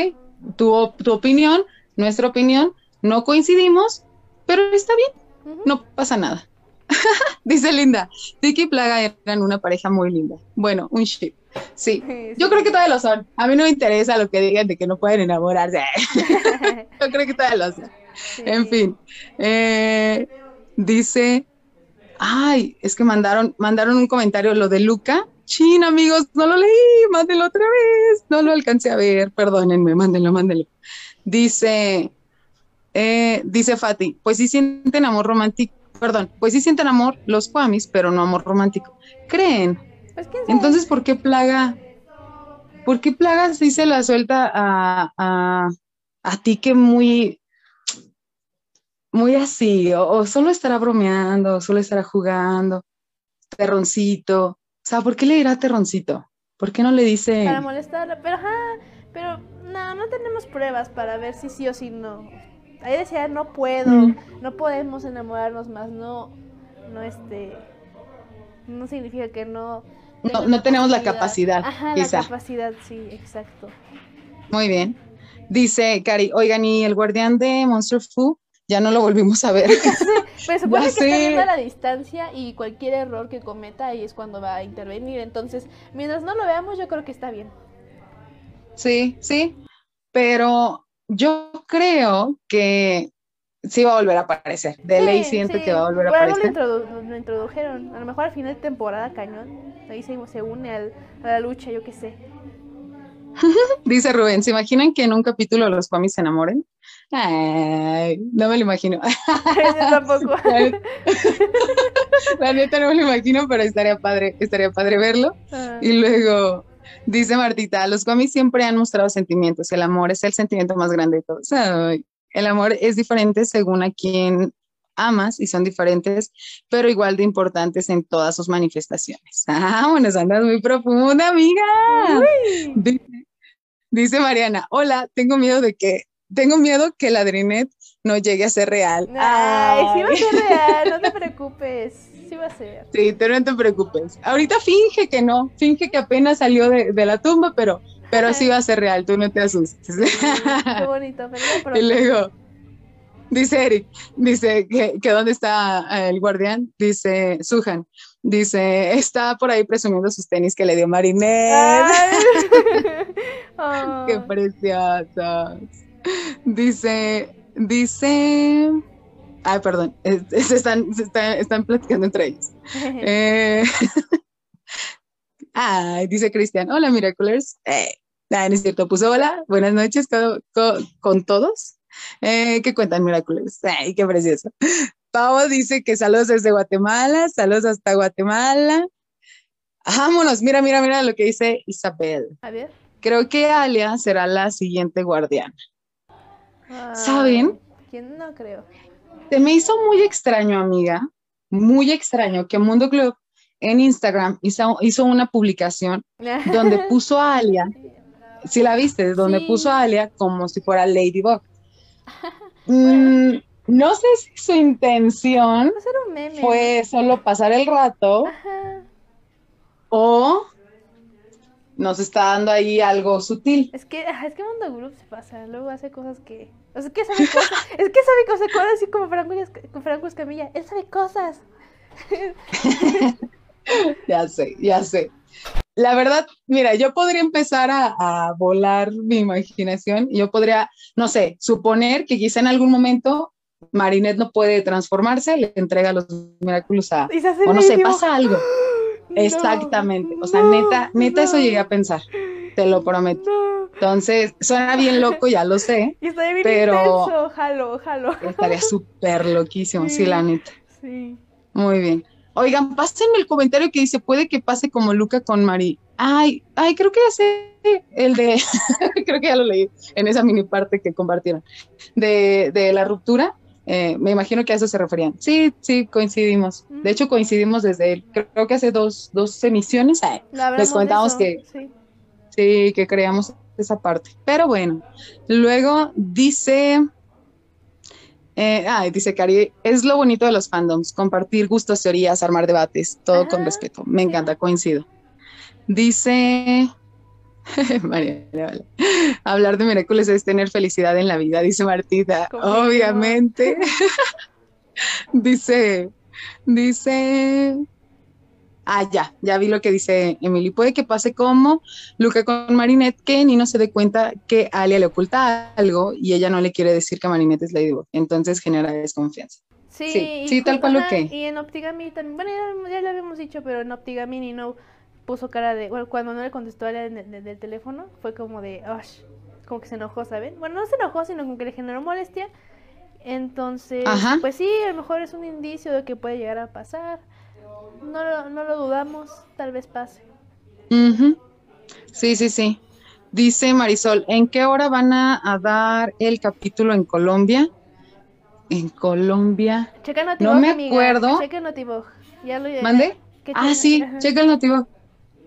tu, tu opinión, nuestra opinión, no coincidimos, pero está bien, no pasa nada. Dice Linda, Tiki y Plaga eran una pareja muy linda. Bueno, un ship. Sí, yo creo que todavía lo son. A mí no me interesa lo que digan de que no pueden enamorarse. yo creo que todavía lo son. En fin, eh, dice, ay, es que mandaron, mandaron un comentario lo de Luca Chin, amigos, no lo leí, mándenlo otra vez. No lo alcancé a ver, perdónenme, mándenlo, mándenlo. Dice, eh, dice Fati, pues sí sienten amor romántico, perdón, pues sí sienten amor los Kwamis, pero no amor romántico. ¿Creen? Pues, Entonces, ¿por qué plaga? ¿Por qué plaga sí se la suelta a, a, a ti que muy, muy así, o, o, solo estará bromeando, o solo estará jugando, terroncito, o sea, ¿por qué le dirá terroncito? ¿Por qué no le dice...? Para molestarla, pero ajá, pero no, no tenemos pruebas para ver si sí o si no. Ahí decía, no puedo, mm. no podemos enamorarnos más, no, no este, no significa que no... No, no tenemos la capacidad. Ajá, la capacidad, sí, exacto. Muy bien. Dice Cari, oigan, ¿y el guardián de Monster Fu ya no lo volvimos a ver. Pues supone que está viendo a la distancia y cualquier error que cometa ahí es cuando va a intervenir. Entonces, mientras no lo veamos, yo creo que está bien. Sí, sí, pero yo creo que sí va a volver a aparecer. De ley siento que va a volver a aparecer. Lo, lo, introdujeron. A lo mejor al final de temporada, cañón. Ahí se, se une a la lucha, yo qué sé. Dice Rubén, ¿se imaginan que en un capítulo los Kwamis se enamoren? Ay, no me lo imagino. Yo tampoco. La neta no me lo imagino, pero estaría padre, estaría padre verlo. Ah. Y luego dice Martita, los Kwamis siempre han mostrado sentimientos. El amor es el sentimiento más grande de todos. el amor es diferente según a quien amas y son diferentes, pero igual de importantes en todas sus manifestaciones. Ah, bueno, andas muy profunda, amiga. Dice, Mariana, hola, tengo miedo de que, tengo miedo que la Drinet no llegue a ser real. Ay, sí va a ser real, no te preocupes, sí va a ser. Sí, pero no te preocupes. Ahorita finge que no, finge que apenas salió de, la tumba, pero, pero sí va a ser real, tú no te asustes. Qué bonito, pero Y luego, Dice Eric, dice que, que, dónde está eh, el guardián, dice Suhan, dice, está por ahí presumiendo sus tenis que le dio Marinette. Qué preciosos. Dice, dice, ay, perdón, están, están, platicando entre ellos. Eh, ay, dice Cristian, hola Miraculers. Eh, no es cierto, puso hola, buenas noches con todos. Eh, ¿Qué cuentan Miraculous? ¡Ay, qué precioso! Pau dice que saludos desde Guatemala, saludos hasta Guatemala. Vámonos, mira, mira, mira lo que dice Isabel. A ver. Creo que Alia será la siguiente guardiana. ¿Saben? ¿Quién no creo? Se me hizo muy extraño, amiga, muy extraño que Mundo Club en Instagram hizo, hizo una publicación donde puso a Alia, si la viste, donde puso a Alia como si fuera Ladybug. Mm, no sé si su intención fue solo pasar el rato o nos está dando ahí algo sutil. Es que, es que Mundo Group se pasa, luego hace cosas que... O sea, es que sabe cosas, es que sabe cosas, así como Franco, Franco Escamilla, él sabe cosas. ya sé, ya sé. La verdad, mira, yo podría empezar a, volar mi imaginación y yo podría, no sé, suponer que quizá en algún momento Marinette no puede transformarse, le entrega los Miraculous a... O no sé, pasa algo. Exactamente. O sea, neta, neta eso llegué a pensar. Te lo prometo. Entonces, suena bien loco, ya lo sé. Y bien pero jalo, jalo. Estaría súper loquísimo, sí. la neta. Sí. Muy bien. Oigan, pásenme el comentario que dice, puede que pase como Luca con Mari. Ay, ay, creo que ya sé el de, creo que ya lo leí en esa mini parte que compartieron, de, de la ruptura. Eh, me imagino que a eso se referían. Sí, sí, coincidimos. De hecho, coincidimos desde, creo que hace dos, dos emisiones, les comentamos que, sí. que creamos esa parte. Pero bueno, luego dice, eh, dice Cari, es lo bonito de los fandoms, compartir gustos, teorías, armar debates, todo con respeto. Me encanta, coincido. Dice, María, Hablar de Miraculous es tener felicidad en la vida, dice Martita. Obviamente. dice, dice. Ah, ya, ya vi lo que dice Emily. Puede que pase como Luca con Marinette, que ni no se dé cuenta que Alia le oculta algo y ella no le quiere decir que Marinette es Ladybug. Entonces genera desconfianza. Sí, sí, tal cual lo que. Y en Optigami también, bueno, ya, lo habíamos dicho, pero en Optigami ni no puso cara de, bueno, cuando no le contestó a él del teléfono, fue como de, como que se enojó, ¿saben? Bueno, no se enojó, sino como que le generó molestia. Entonces, pues sí, a lo mejor es un indicio de que puede llegar a pasar. No lo, no lo dudamos, tal vez pase. Sí, sí, sí. Dice Marisol, ¿en qué hora van a, dar el capítulo en Colombia? En Colombia. Checa no me acuerdo. Checa el Ya lo ¿Mande? Ah, sí, checa el notivo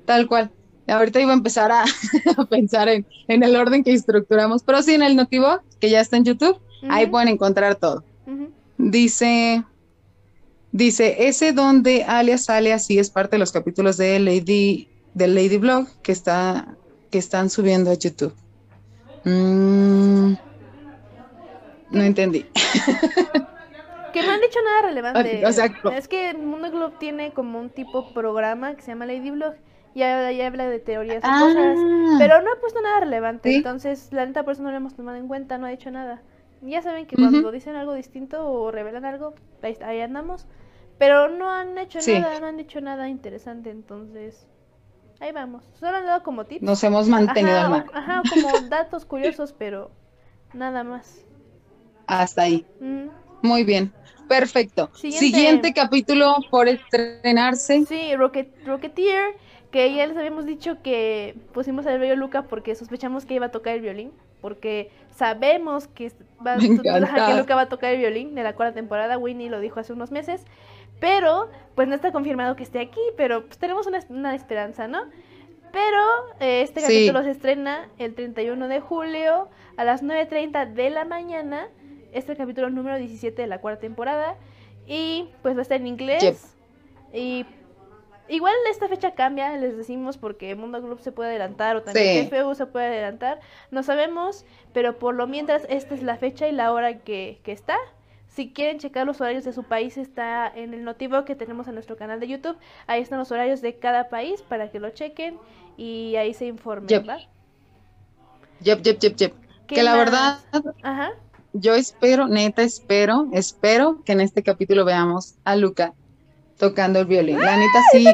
tal cual. Ahorita iba a empezar a, pensar en, el orden que estructuramos, pero sí en el notivo, que ya está en YouTube, ahí pueden encontrar todo. Dice, dice, ese donde Alia sale así es parte de los capítulos de Lady, del Lady Blog que, está, que están subiendo a YouTube. Mm, no entendí. Que no han dicho nada relevante. es que Mundo Globe tiene como un tipo programa que se llama Lady Blog ya, habla de teorías y cosas, ah. pero no ha puesto nada relevante, entonces la neta por eso no lo hemos tomado en cuenta, no ha dicho nada. Ya saben que cuando dicen algo distinto o revelan algo, ahí, andamos, pero no han hecho nada, no han dicho nada interesante, entonces ahí vamos. Solo han dado como tips. Nos hemos mantenido ajá, Ajá, como datos curiosos, pero nada más. Hasta ahí. Muy bien. Perfecto. Siguiente. capítulo por estrenarse. Sí, Rocket, Rocketeer que ya les habíamos dicho que pusimos el bello Luca porque sospechamos que iba a tocar el violín, porque sabemos que, va, que Luca va a tocar el violín de la cuarta temporada, Winnie lo dijo hace unos meses, pero pues no está confirmado que esté aquí, pero pues tenemos una, esperanza, ¿no? Pero eh, este capítulo se estrena el 31 de julio a las 9.30 de la mañana, este es el capítulo número 17 de la cuarta temporada, y pues va a estar en inglés. Y Igual esta fecha cambia, les decimos, porque Mundo Group se puede adelantar o también FU se puede adelantar. No sabemos, pero por lo mientras esta es la fecha y la hora que, que está. Si quieren checar los horarios de su país, está en el notivo que tenemos en nuestro canal de YouTube. Ahí están los horarios de cada país para que lo chequen y ahí se informen, yep. Yep, yep, yep, yep. Que la verdad, Ajá. yo espero, neta, espero, espero que en este capítulo veamos a Luca tocando el violín. La neta sí,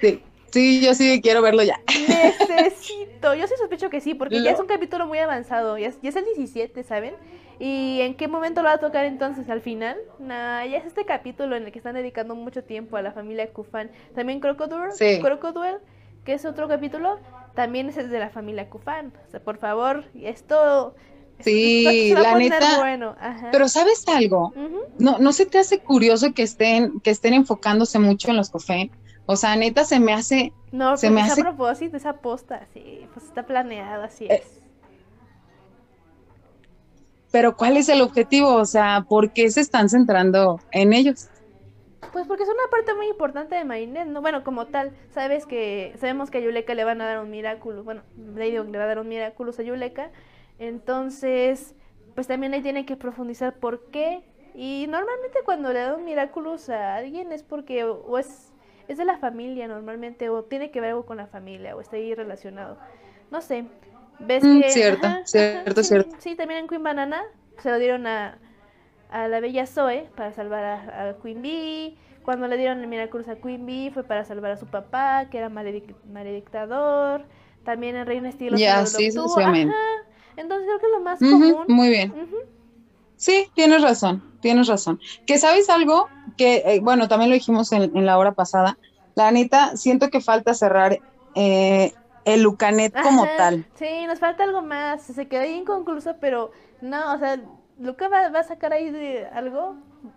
sí, sí, yo sí quiero verlo ya. Necesito, yo sí sospecho que sí, porque ya es un capítulo muy avanzado, ya es, ya es, el 17, ¿saben? ¿Y en qué momento lo va a tocar entonces? ¿Al final? Nah, ya es este capítulo en el que están dedicando mucho tiempo a la familia Kufan. También Crocodile, sí. Crocodile, que es otro capítulo, también es de la familia Kufan. O sea, por favor, esto Sí, la neta. Pero ¿sabes algo? no, ¿No se te hace curioso que estén, que estén enfocándose mucho en los cofé? O sea, neta se me hace. No, se me hace... a propósito, esa posta, sí, pues está planeado, así eh, es. pero ¿cuál es el objetivo? O sea, ¿por qué se están centrando en ellos? Pues porque es una parte muy importante de Marinette, ¿no? Bueno, como tal, sabes que, sabemos que a Yuleka le van a dar un miraculous, bueno, Lady le va a dar un miraculous a Yuleka, entonces, pues también ahí tiene que profundizar por qué, y normalmente cuando le da un miraculous a alguien es porque o es es de la familia normalmente, o tiene que ver algo con la familia, o está ahí relacionado. No sé. ¿Ves mm, que, cierto, cierto, sí, cierto. Sí, también en Queen Banana se lo dieron a, a la bella Zoe para salvar a, Queen Bee. Cuando le dieron el Miraculous a Queen Bee fue para salvar a su papá, que era maledictador. También en Reina Estilo Ya, sí, Entonces creo que lo más común. Muy bien. Sí, tienes razón, tienes razón. Que sabes algo que, eh, bueno, también lo dijimos en, la hora pasada, la neta, siento que falta cerrar eh, el Lucanet como tal. Sí, nos falta algo más, se quedó ahí inconcluso, pero no, o sea, Luca va, a sacar ahí de algo,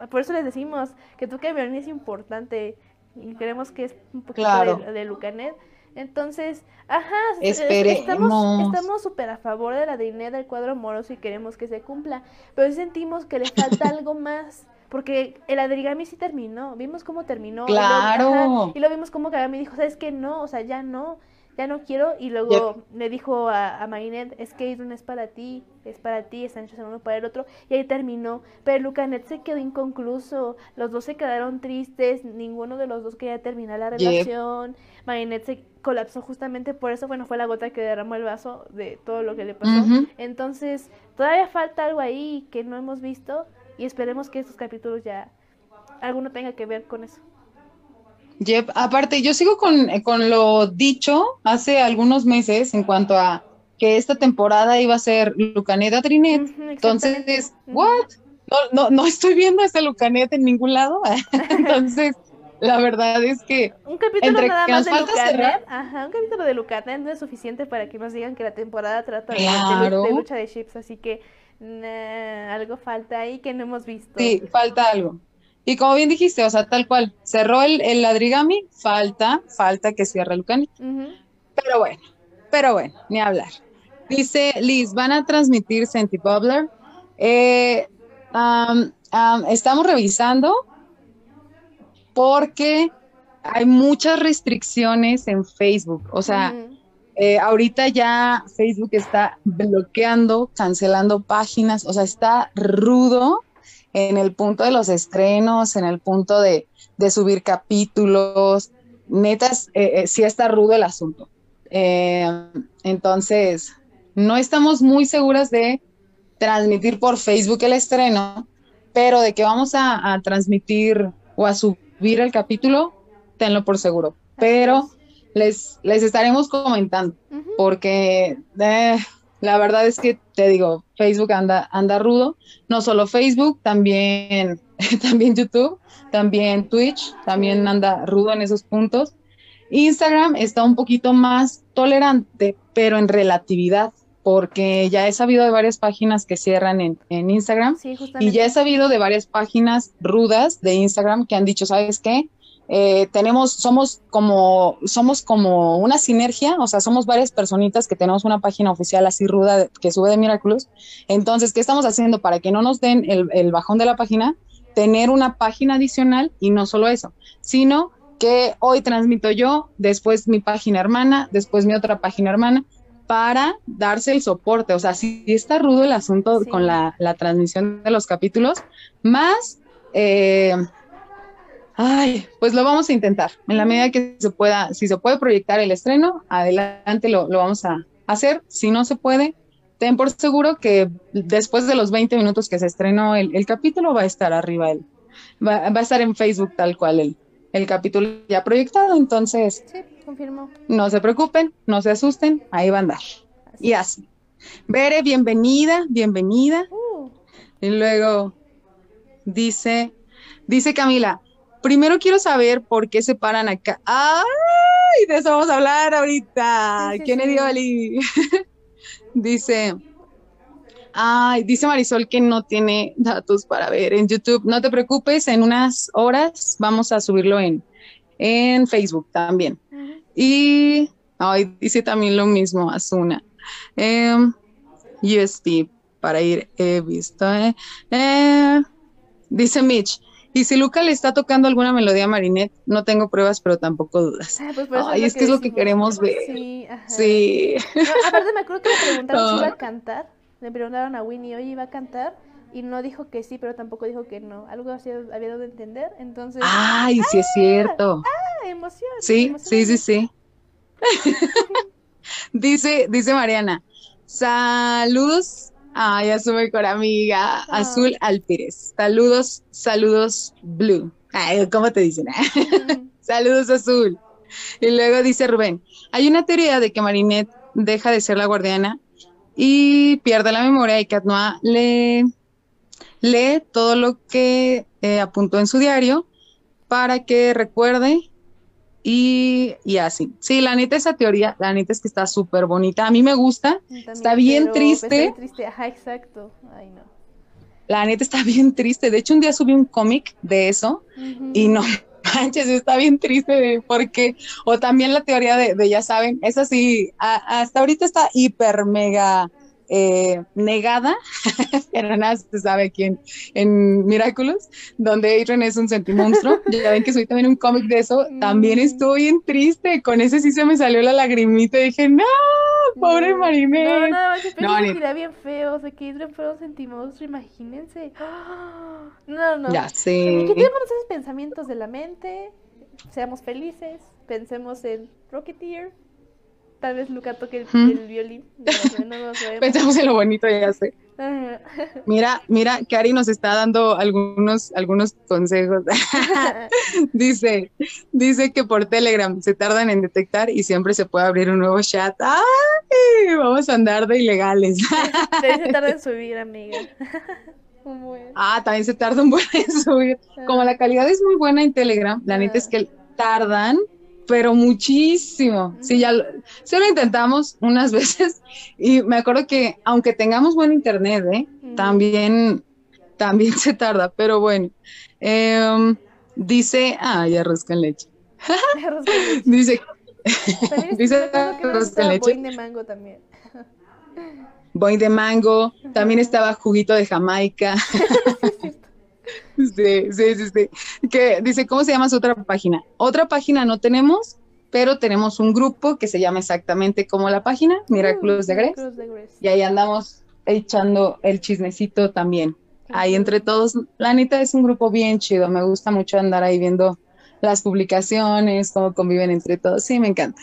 por eso les decimos que tu Bernie es importante y queremos que es un poquito de, de Lucanet. Entonces, ajá, estamos estamos súper a favor de la dignidad del cuadro amoroso y queremos que se cumpla, pero sentimos que le falta algo más. Porque el Adrigami sí terminó, vimos cómo terminó. Claro. Y lo, vimos como Kagami dijo, ¿sabes qué? No, o sea, ya no ya no quiero. Y luego le dijo a, a Marinette, es que no es para ti, es para ti, están hechos el uno para el otro. Y ahí terminó. Pero Lucanet se quedó inconcluso. Los dos se quedaron tristes, ninguno de los dos quería terminar la relación. Marinette se colapsó justamente por eso, bueno, fue la gota que derramó el vaso de todo lo que le pasó. Entonces, todavía falta algo ahí que no hemos visto y esperemos que estos capítulos ya alguno tenga que ver con eso. Yep, aparte, yo sigo con, con, lo dicho hace algunos meses en cuanto a que esta temporada iba a ser Lucaneta Trinet. Entonces, ¿what? No, no, no estoy viendo ese Lucanet en ningún lado. Entonces, la verdad es que. Un capítulo nada más de Lucanet. Ajá, un capítulo de Lucanet no es suficiente para que nos digan que la temporada trata de, lucha de chips. Así que algo falta ahí que no hemos visto. Sí, falta algo. Y como bien dijiste, o sea, tal cual, cerró el, el ladrigami, falta, falta que cierre el Lucani. Pero bueno, pero bueno, ni hablar. Dice Liz, ¿van a transmitir Senti Eh, estamos revisando porque hay muchas restricciones en Facebook. O sea, eh, ahorita ya Facebook está bloqueando, cancelando páginas, o sea, está rudo en el punto de los estrenos, en el punto de, subir capítulos. Netas, eh, eh, sí está rudo el asunto. Eh, entonces, no estamos muy seguras de transmitir por Facebook el estreno, pero de que vamos a, transmitir o a subir el capítulo, tenlo por seguro. Pero les, les estaremos comentando, porque la verdad es que te digo, Facebook anda, anda rudo, no solo Facebook, también, también YouTube, también Twitch, también anda rudo en esos puntos. Instagram está un poquito más tolerante, pero en relatividad, porque ya he sabido de varias páginas que cierran en, en Instagram y ya he sabido de varias páginas rudas de Instagram que han dicho, ¿sabes qué? Eh, tenemos, somos como, somos como una sinergia, o sea, somos varias personitas que tenemos una página oficial así ruda que sube de Miraculous. Entonces, ¿qué estamos haciendo para que no nos den el, el bajón de la página? Tener una página adicional y no solo eso, sino que hoy transmito yo, después mi página hermana, después mi otra página hermana, para darse el soporte. O sea, si está rudo el asunto con la, la, transmisión de los capítulos, más eh, Ay, pues lo vamos a intentar. En la medida que se pueda, si se puede proyectar el estreno, adelante lo, vamos a hacer. Si no se puede, ten por seguro que después de los 20 minutos que se estrenó el, capítulo, va a estar arriba él. Va, a estar en Facebook tal cual el, el capítulo ya proyectado. Entonces, sí, confirmo. No se preocupen, no se asusten, ahí va a andar. Y así. Bere, bienvenida, bienvenida. Uh. Y luego dice, dice Camila, primero quiero saber por qué se paran acá. ¡Ay! De eso vamos a hablar ahorita. ¿Quién es Ali? dice. Ay, dice Marisol que no tiene datos para ver en YouTube. No te preocupes, en unas horas vamos a subirlo en, en Facebook también. Y ay, dice también lo mismo, Asuna. Eh, em, USD para ir, he visto. Eh, eh, dice Mitch, y si Luca le está tocando alguna melodía a Marinette, no tengo pruebas, pero tampoco dudas. Ah, pues Ay, es, que, es lo que queremos ver. Sí. sí. aparte me acuerdo que le preguntaron si iba a cantar. Le preguntaron a Winnie, oye, ¿iba a cantar? Y no dijo que sí, pero tampoco dijo que no. Algo así había dado a entender. Entonces. Ay, sí es ¡ah! cierto. Ah, emoción. Sí, sí, sí, sí. dice, dice Mariana, saludos Ah, ya sube con amiga. Ah. Azul Alpírez. Saludos, saludos, Blue. Ay, ¿cómo te dicen? saludos, Azul. Y luego dice Rubén, hay una teoría de que Marinette deja de ser la guardiana y pierde la memoria y que le lee todo lo que eh, apuntó en su diario para que recuerde y, así. Sí, la neta, esa teoría, la neta es que está súper bonita. A mí me gusta. está bien triste. triste. Ajá, exacto. Ay, no. La neta está bien triste. De hecho, un día subí un cómic de eso y no manches, está bien triste porque, o también la teoría de, ya saben, es así, hasta ahorita está hiper mega eh, negada, pero nada se sabe quién, en Miraculous, donde Adrian es un sentimonstruo. ya ven que soy también un cómic de eso. También estoy bien triste. Con ese sí se me salió la lagrimita y dije, no, pobre Marinette. No, no, no, bien feo. O sea, que Adrian fue un sentimonstruo, imagínense. No, no. Ya sé. Quitemos esos pensamientos de la mente. Seamos felices. Pensemos en Rocketeer Tal vez Luca toque el, violín. Pensamos en lo bonito, ya sé. Mira, mira, Cari nos está dando algunos, algunos consejos. dice, dice que por Telegram se tardan en detectar y siempre se puede abrir un nuevo chat. ¡Ay! Vamos a andar de ilegales. También se tarda en subir, amiga. Ah, también se tarda un buen en subir. Como la calidad es muy buena en Telegram, la neta es que tardan pero muchísimo. Sí, ya lo, lo intentamos unas veces y me acuerdo que aunque tengamos buen internet, ¿eh? también, también se tarda, pero bueno. Em, dice, ah, ya con leche. dice, dice arroz con leche. Boing de mango también. Boing de mango, también estaba juguito de Jamaica. Sí, sí, sí, sí. Que dice, ¿cómo se llama su otra página? Otra página no tenemos, pero tenemos un grupo que se llama exactamente como la página, Miraculous de Grace. Y ahí andamos echando el chismecito también. Ahí entre todos, la neta es un grupo bien chido, me gusta mucho andar ahí viendo las publicaciones, cómo conviven entre todos, sí, me encanta.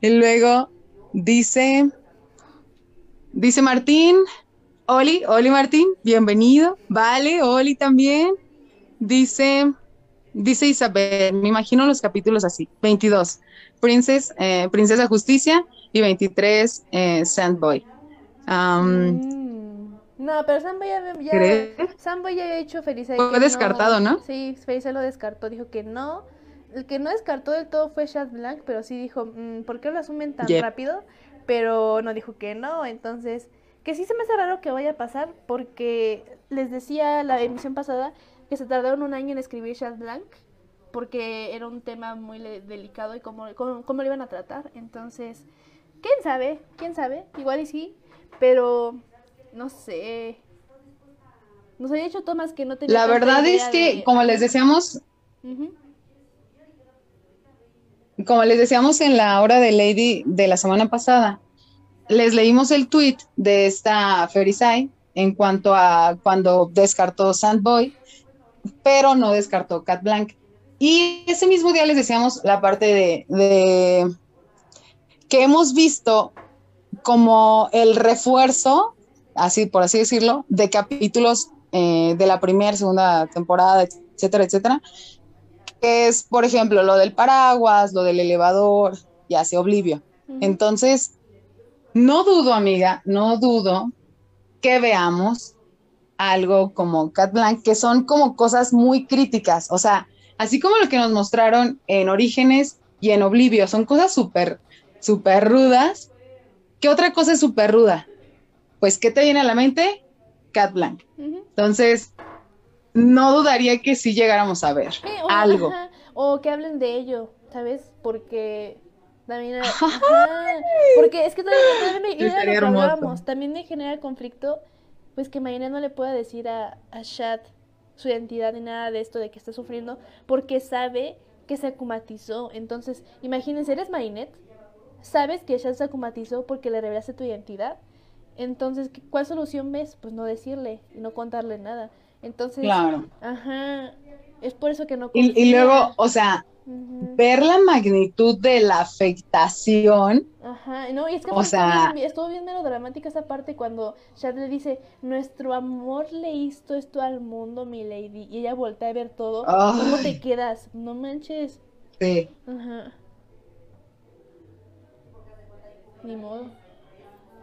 Y luego dice, dice Martín, Oli, Oli Martín, bienvenido. Vale, Oli también. Dice, dice Isabel, me imagino los capítulos así. 22, Princess, eh, Princesa Justicia y 23, eh, Sandboy. Mm, no, pero Sandboy ya, ya, Sandboy ya había hecho Feliz. Fue descartado, ¿no? Sí, Feliz lo descartó, dijo que no. El que no descartó del todo fue Chad Blanc, pero sí dijo, mm, ¿por qué lo asumen tan rápido? Pero no dijo que no, entonces, que sí se me hace raro que vaya a pasar, porque les decía la emisión pasada que se tardaron un año en escribir Charles Blanc porque era un tema muy delicado y cómo, cómo, lo iban a tratar. Entonces, quién sabe, quién sabe, igual y sí, pero no sé. Nos había dicho Tomás que no tenía. La verdad es que, como les decíamos, como les decíamos en la hora de Lady de la semana pasada, les leímos el tweet de esta Ferisai en cuanto a cuando descartó Sandboy pero no descartó Cat Blanc. Y ese mismo día les decíamos la parte de, que hemos visto como el refuerzo, así por así decirlo, de capítulos eh, de la primera, segunda temporada, etcétera, etcétera, que es, por ejemplo, lo del paraguas, lo del elevador, y así Oblivio. Entonces, no dudo, amiga, no dudo que veamos algo como Cat Blanc, que son como cosas muy críticas, o sea, así como lo que nos mostraron en Orígenes y en Oblivio, son cosas súper, súper rudas. ¿Qué otra cosa es súper ruda? Pues, ¿qué te viene a la mente? Cat Blanc. Entonces, no dudaría que sí llegáramos a ver algo. O que hablen de ello, ¿sabes? Porque también... porque es que también, también me genera conflicto, pues que Maynette no le pueda decir a, a Shad su identidad ni nada de esto de que está sufriendo, porque sabe que se acumatizó. Entonces, imagínense, eres Maynette, sabes que Shad se acumatizó porque le revelaste tu identidad. Entonces, ¿cuál solución ves? Pues no decirle, no contarle nada. Entonces, claro. ajá, es por eso que no. Y, y, luego, o sea, ver la magnitud de la afectación. Ajá, no, y es que o sea... estuvo bien melodramática esa parte cuando Chad le dice, nuestro amor le hizo esto al mundo, mi lady, y ella voltea a ver todo. ¿Cómo te quedas? No manches. Sí. Ajá. Ni modo.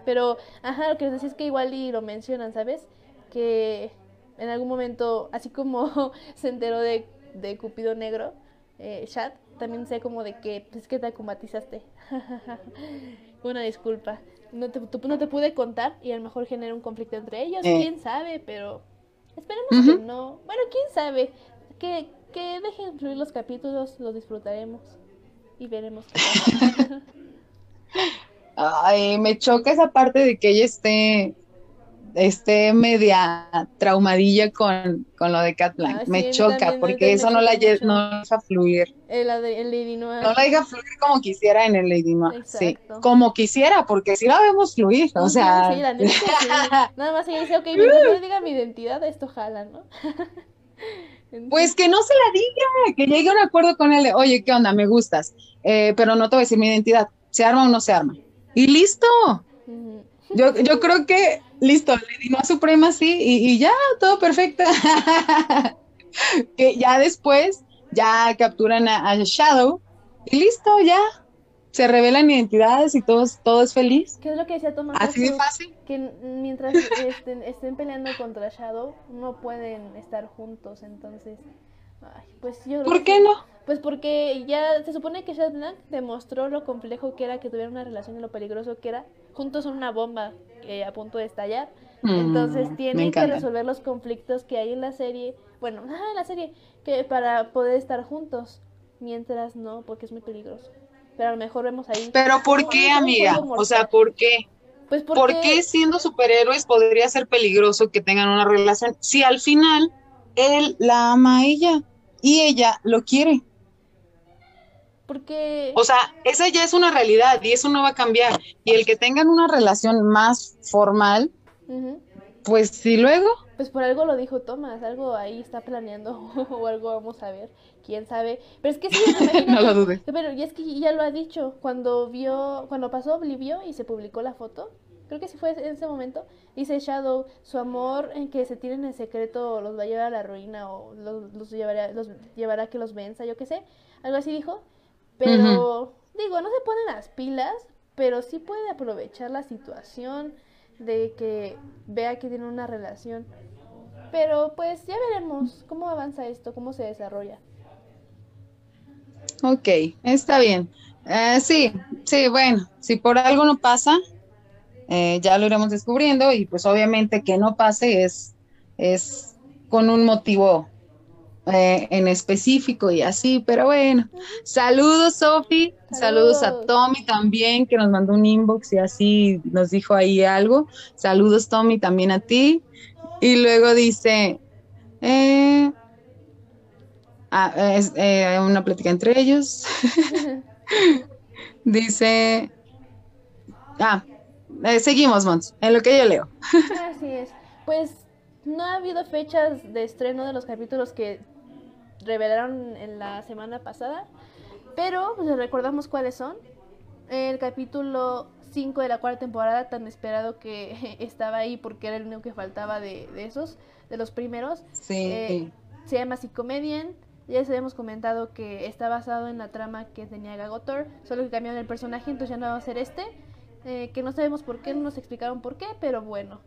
Pero, ajá, lo que les decía es que igual y lo mencionan, ¿sabes? Que en algún momento, así como se enteró de, de Cupido Negro, eh, chat, también sé como de que, pues que te acumatizaste. Una disculpa. No te, no te pude contar y a lo mejor genera un conflicto entre ellos, eh. quién sabe, pero esperemos que no. Bueno, quién sabe. Que, que dejen fluir los capítulos, los disfrutaremos y veremos. Ay, me choca esa parte de que ella esté esté media traumadilla con, con lo de Cat Blanc. Ah, me choca porque eso no la, no deja fluir. El, el Lady Noir. No la deja fluir como quisiera en el Lady Noir. Sí, como quisiera, porque si la vemos fluir, o sea. Sí, la Nada más ella dice, ok, mientras diga mi identidad, esto jala, ¿no? Pues que no se la diga, que llegue a un acuerdo con él de, oye, ¿qué onda? Me gustas, eh, pero no te voy a decir mi identidad. ¿Se arma o no se arma? Y listo. Yo, yo creo que listo, le dimos a Suprema sí y, ya, todo perfecto. que ya después, ya capturan a, Shadow y listo, ya. Se revelan identidades y todos, todo es feliz. ¿Qué es lo que decía Tomás? Así de fácil. Que mientras estén, estén peleando contra Shadow, no pueden estar juntos, entonces... pues yo ¿Por qué no? Pues porque ya se supone que Shad demostró lo complejo que era que tuvieran una relación y lo peligroso que era. Juntos son una bomba a punto de estallar. Entonces mm, tienen que resolver los conflictos que hay en la serie, bueno, en la serie, que para poder estar juntos, mientras no, porque es muy peligroso. Pero a lo mejor vemos ahí. Pero ¿por qué, amiga? O sea, ¿por qué? Pues porque... ¿Por qué siendo superhéroes podría ser peligroso que tengan una relación si al final él la ama a ella y ella lo quiere? Porque... O sea, esa ya es una realidad y eso no va a cambiar. Y el que tengan una relación más formal, pues sí, luego. Pues por algo lo dijo Tomás, algo ahí está planeando o algo vamos a ver, quién sabe. Pero es que sí, no lo dudes. Pero y es que ya lo ha dicho, cuando vio, cuando pasó Oblivio y se publicó la foto, creo que sí fue en ese momento, dice Shadow, su amor en que se tiren en secreto los va a llevar a la ruina o los, los, llevará, los llevará a que los venza, yo qué sé, algo así dijo. Pero, digo, no se ponen las pilas, pero sí puede aprovechar la situación de que vea que tiene una relación. Pero pues ya veremos cómo avanza esto, cómo se desarrolla. Ok, está bien. Eh, sí, sí, bueno, si por algo no pasa, eh, ya lo iremos descubriendo y pues obviamente que no pase es, es con un motivo eh, en específico y así, pero bueno. Saludos, Sofi. Saludos. a Tommy también, que nos mandó un inbox y así nos dijo ahí algo. Saludos, Tommy, también a ti. Y luego dice, eh, ah, es, eh, una plática entre ellos. dice, ah, seguimos, Mons, en lo que yo leo. Así es. Pues no ha habido fechas de estreno de los capítulos que revelaron en la semana pasada. Pero pues, recordamos cuáles son. El capítulo 5 de la cuarta temporada, tan esperado que estaba ahí porque era el único que faltaba de, esos, de los primeros. Eh, se llama Psychomedian. Ya les habíamos comentado que está basado en la trama que tenía Gagotor, solo que cambiaron el personaje, entonces ya no va a ser este. Eh, que no sabemos por qué, no nos explicaron por qué, pero bueno.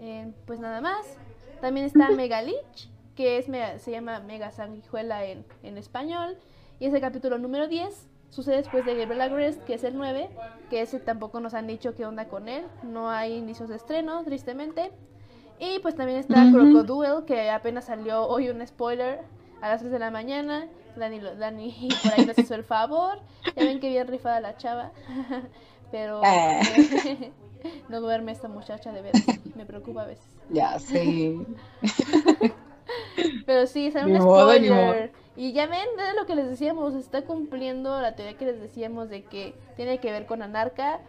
Eh, pues nada más. También está Megalich, que es, se llama Mega Sanguijuela en, en español. Y es el capítulo número 10. Sucede después de Gabriel Agrest, que es el 9, que ese tampoco nos han dicho qué onda con él. No hay indicios de estreno, tristemente. Y pues también está Crocodile, que apenas salió hoy un spoiler a las 3 de la mañana, Dani, Dani por ahí nos hizo el favor. Ya ven que bien rifada la chava. Pero ah. no duerme esta muchacha de veras. Me preocupa a veces. Ya, sí. Pero sí, será un spoiler. Y ya ven, de lo que les decíamos, está cumpliendo la teoría que les decíamos de que tiene que ver con Anarca.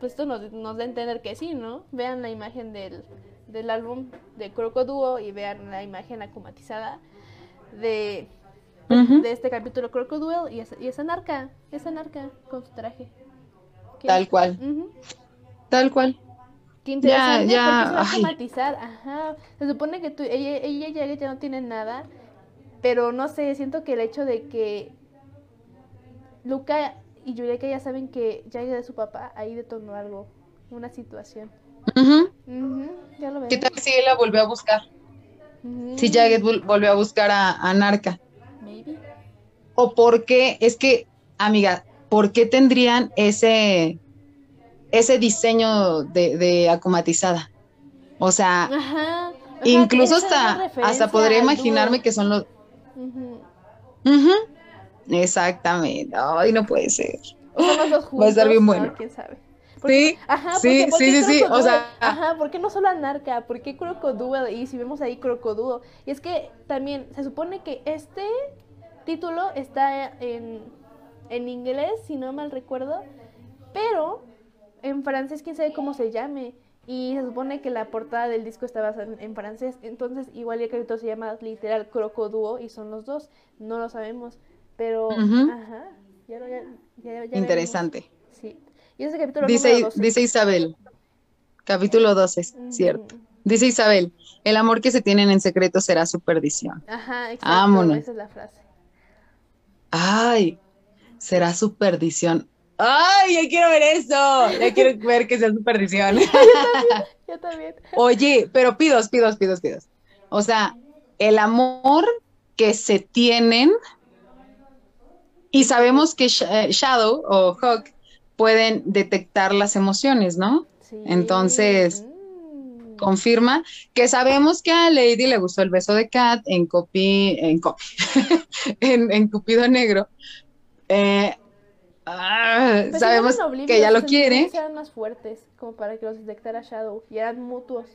Pues esto nos, nos da a entender que sí, ¿no? Vean la imagen del, del álbum de Crocoduo y vean la imagen acumatizada de, de este capítulo Crocodile y es, y es Anarca, es Anarca con su traje. Tal cual. Tal cual. Qué interesante, ya, ya. porque se va a Ajá. Se supone que tú, ella, ella ya, no tiene nada, pero no sé, siento que el hecho de que Luca y Yureka ya saben que ya de su papá, ahí detonó algo, una situación. ya lo ¿Qué tal si él la volvió a buscar? Si Jagged volvió a buscar a, a Narca. Maybe. O porque, es que, amiga, ¿por qué tendrían ese, ese diseño de, acumatizada? O sea, incluso hasta, hasta podría imaginarme que son los... Exactamente. Ay, no puede ser. Va a estar bien bueno. ¿Quién sabe? sí, ajá, sí, sí, sí, o sea, ajá, ¿por qué no solo Anarca? ¿Por qué Crocodile? Y si vemos ahí Crocoduo. Y es que también se supone que este título está en en inglés, si no mal recuerdo, pero en francés quién sabe cómo se llame. Y se supone que la portada del disco está basada en, francés, entonces igual el capítulo se llama literal Crocoduo y son los dos, no lo sabemos, pero ajá, interesante. Sí. Y ese capítulo dice, dice Isabel, capítulo 12, cierto. Dice Isabel, el amor que se tienen en secreto será su perdición. Ajá, exacto, esa es la frase. Ay, será su perdición. ¡Ay, ya quiero ver eso! Ya quiero ver que sea su perdición. yo también, yo también. Oye, pero pidos, pidos, pidos, pidos. O sea, el amor que se tienen y sabemos que eh, Shadow o Hawk pueden detectar las emociones, ¿no? Sí. Entonces, mm. confirma que sabemos que a Lady le gustó el beso de Kat en Copy, en Copy, en, en Cupido Negro, eh, ah, pues sabemos que ella lo quiere. Eran más fuertes, como para que los detectara Shadow, y eran mutuos.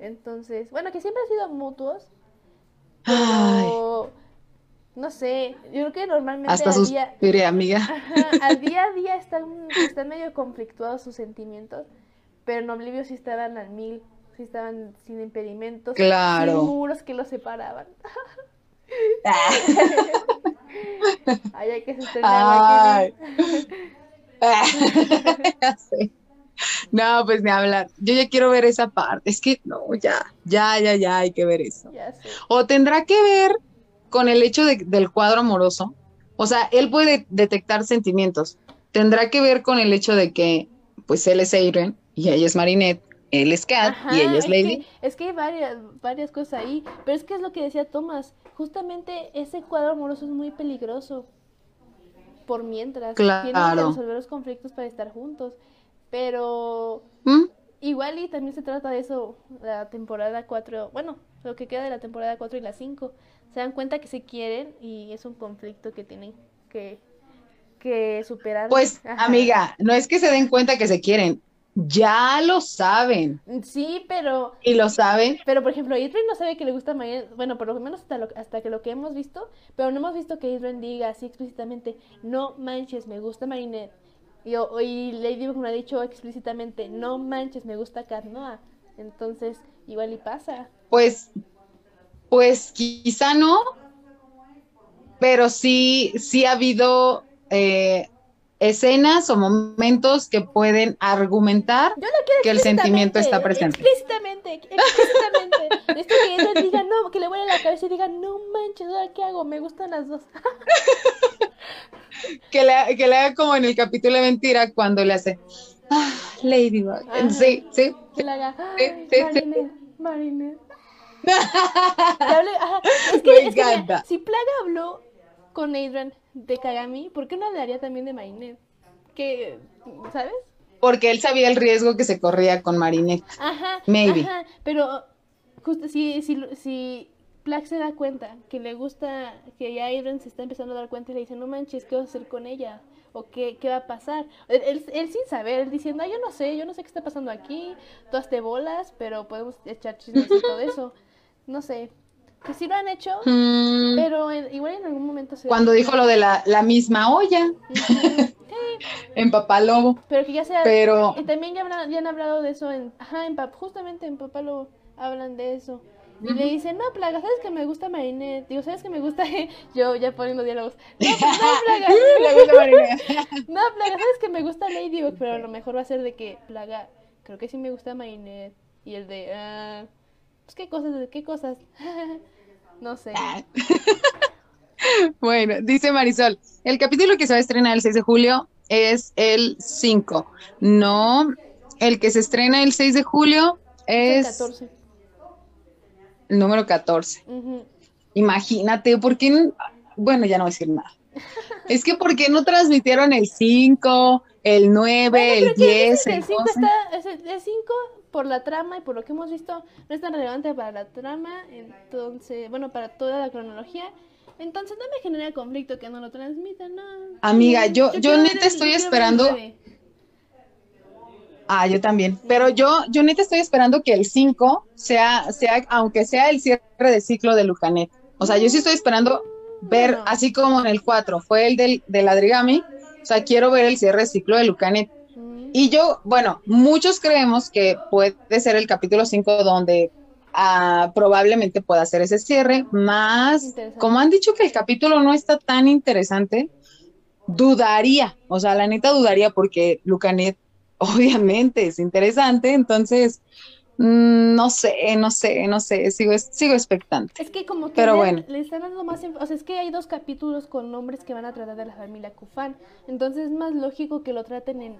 Entonces, bueno, que siempre han sido mutuos. Pero, no sé, yo creo que normalmente. Hasta sus día, amiga. al día a día están, están medio conflictuados sus sentimientos, pero en Oblivio sí estaban al mil, sí estaban sin impedimentos, claro. sin muros que los separaban. Ay, hay que. No, pues ni hablar. Yo ya quiero ver esa parte. Es que no, ya, ya, ya, ya hay que ver eso. O tendrá que ver con el hecho del cuadro amoroso. O sea, él puede detectar sentimientos. Tendrá que ver con el hecho de que, pues él es Adrian y ella es Marinette él es Cat y ella es Lady. es que hay varias, varias cosas ahí, pero es que es lo que decía Thomas, justamente ese cuadro amoroso es muy peligroso por mientras. Claro. Tienen que resolver los conflictos para estar juntos, pero ¿Mm? igual y también se trata de eso, la temporada 4, bueno, lo que queda de la temporada 4 y la 5, se dan cuenta que se quieren y es un conflicto que tienen que que superar. Pues, amiga, no es que se den cuenta que se quieren, ya lo saben. Sí, pero. Y lo saben. Pero, por ejemplo, Adrian no sabe que le gusta Marinette. Bueno, por lo menos hasta, hasta que lo que hemos visto. Pero no hemos visto que Adrian diga así explícitamente: No manches, me gusta Marinette. Y, y Lady me ha dicho explícitamente: No manches, me gusta Carnoa. Entonces, igual y pasa. Pues. Pues quizá no. Pero sí, sí ha habido. Eh, escenas o momentos que pueden argumentar que el sentimiento está presente. Explícitamente, explícitamente. Esto que diga, no, que le vuele la cabeza y diga, no manches, ¿ahora qué hago? Me gustan las dos. que, le, que le haga como en el capítulo de mentira cuando le hace, ah, Ladybug. Sí, sí. Que le haga, sí, Marinette, Marinette. es que, Me encanta. si Plaga habló con Adrian de Kagami, ¿por qué no hablaría también de Marinette? Que, ¿sabes? Porque él sabía el riesgo que se corría con Marinette. Ajá. Maybe. Ajá, pero justo si, si, si Plaque se da cuenta que le gusta, que ya Irene se está empezando a dar cuenta y le dice, no manches, ¿qué vas a hacer con ella? ¿O qué, qué va a pasar? Él, él, sin saber, él diciendo, yo no sé, yo no sé qué está pasando aquí, todas te bolas, pero podemos echar chismes y todo eso. No sé, que sí lo han hecho, mm. pero igual en algún momento se... Cuando dijo lo de la, la misma olla. en Papá Lobo. Pero que ya sea... Pero... Y también ya, han hablado de eso en... Ajá, en, justamente en Papá Lobo hablan de eso. Y le dice, no, Plaga, ¿sabes que me gusta Marinette? Digo, ¿sabes que me gusta? Yo ya poniendo diálogos. No, pues, no, Plaga. no, Plaga, ¿sabes que me gusta Ladybug? Pero a lo mejor va a ser de que, Plaga, creo que sí me gusta Marinette. Y el de, ah, pues qué cosas, qué cosas. no sé. Bueno, dice Marisol, el capítulo que se va a estrenar el 6 de julio es el 5. No, el que se estrena el 6 de julio es... El 14 el número 14. Imagínate, ¿por qué? Bueno, ya no voy a decir nada. es que ¿por qué no transmitieron el 5, el 9, el 10? El 5 está, el 5 por la trama y por lo que hemos visto no es tan relevante para la trama, entonces, bueno, para toda la cronología. Entonces no me genera conflicto que no lo transmitan, no. Amiga, yo, yo, neta estoy esperando. Ah, yo también. Pero yo, yo neta estoy esperando que el 5 sea, sea, aunque sea el cierre de ciclo de Lucanet. O sea, yo sí estoy esperando ver, así como en el 4 fue el del, del Adrigami, o sea, quiero ver el cierre de ciclo de Lucanet. Y yo, bueno, muchos creemos que puede ser el capítulo 5 donde ah, probablemente pueda ser ese cierre, más, como han dicho que el capítulo no está tan interesante, dudaría, o sea, la neta dudaría porque Lucanet obviamente es interesante, entonces mm, no sé, no sé, no sé, sigo, sigo expectante. Es que como que Pero le, bueno. le están dando más, o sea, es que hay dos capítulos con nombres que van a tratar de la familia Kufan, entonces es más lógico que lo traten en,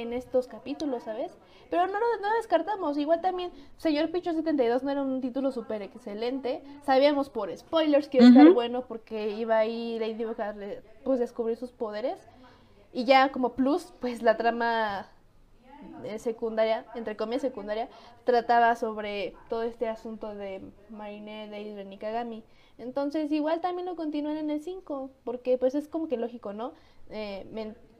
en estos capítulos, ¿sabes? Pero no lo no descartamos, igual también Señor Picho 72 no era un título súper excelente, sabíamos por spoilers que iba a estar bueno porque iba a ir Lady a pues descubrir sus poderes, y ya como plus, pues la trama eh, secundaria, entre comillas secundaria, trataba sobre todo este asunto de Marinette, de y Kagami. Entonces igual también lo continúan en el 5, porque pues es como que lógico, ¿no? Eh,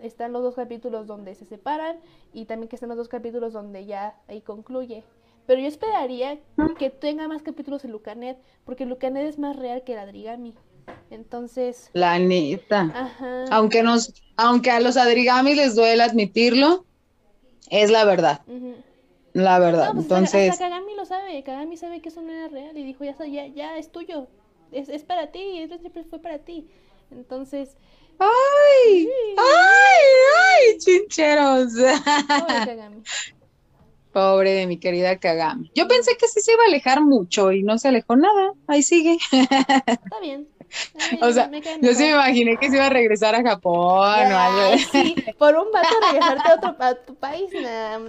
están los dos capítulos donde se separan y también que están los dos capítulos donde ya ahí concluye. Pero yo esperaría que tenga más capítulos en Lucanet, porque Lucanet es más real que el Adrigami. Entonces. La neta. Aunque nos, aunque a los Adrigami les duele admitirlo, es la verdad. La verdad. Pues, Entonces. Hasta Kagami lo sabe. Kagami sabe que eso no era real y dijo, ya, ya, ya es tuyo. Es, es para ti. Siempre fue para ti. Entonces. ¡Ay! ¡Ay! ¡Ay! ¡Chincheros! Pobre de mi querida Kagami. Yo pensé que sí se iba a alejar mucho y no se alejó nada. Ahí sigue. Está bien. o sea, yo sí me imaginé que se iba a regresar a Japón o algo. Sí, por un vato regresarte a otro a tu país,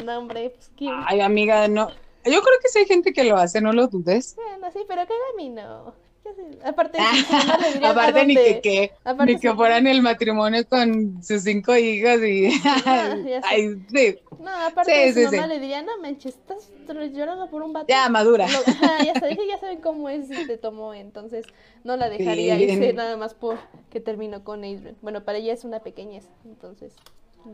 no, hombre. Pues, Ay, amiga, no. Yo creo que sí hay gente que lo hace, no lo dudes. Bueno, sí, pero Kagami no. Aparte, aparte ni que, que ni que fueran el matrimonio con sus cinco hijas y Ay, sí. no aparte sí, su mamá le diría no manches estás llorando por un vato ya madura. Ya, sabes, ya saben cómo es y te tomó entonces no la dejaría irse nada más por que terminó con Adrian. Bueno para ella es una pequeñez entonces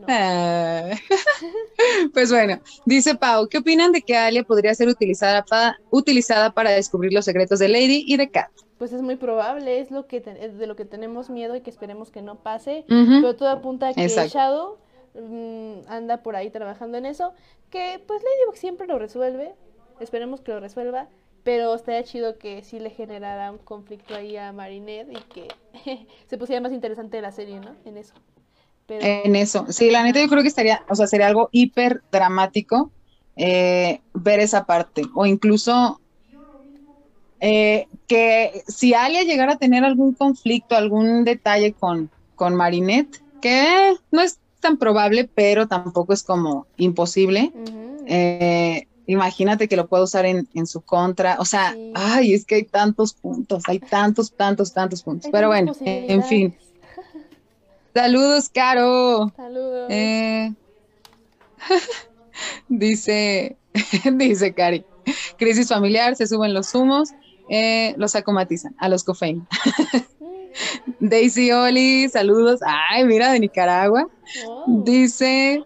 Ah. pues bueno, dice Pau, ¿qué opinan de que Alia podría ser utilizada, utilizada para descubrir los secretos de Lady y de Kat? Pues es muy probable, es lo que de lo que tenemos miedo y que esperemos que no pase, pero todo apunta a que Shadow mm, anda por ahí trabajando en eso, que pues Ladybug siempre lo resuelve, esperemos que lo resuelva, pero estaría chido que sí le generara un conflicto ahí a Marinette y que se pusiera más interesante la serie, ¿no? En eso. En eso. Sí, la neta yo creo que estaría, o sea, sería algo hiper dramático eh, ver esa parte. O incluso eh, que si Alia llegara a tener algún conflicto, algún detalle con, con Marinette, que no es tan probable, pero tampoco es como imposible. Eh, imagínate que lo pueda usar en, en su contra. O sea, ay, es que hay tantos puntos, hay tantos, tantos, tantos puntos. pero bueno, en fin. Saludos, Caro. Saludos. Eh, dice, dice Cari, crisis familiar, se suben los humos. Eh, los acomatizan a los Cofein. Daisy Oli, saludos. Ay, mira, de Nicaragua. Dice,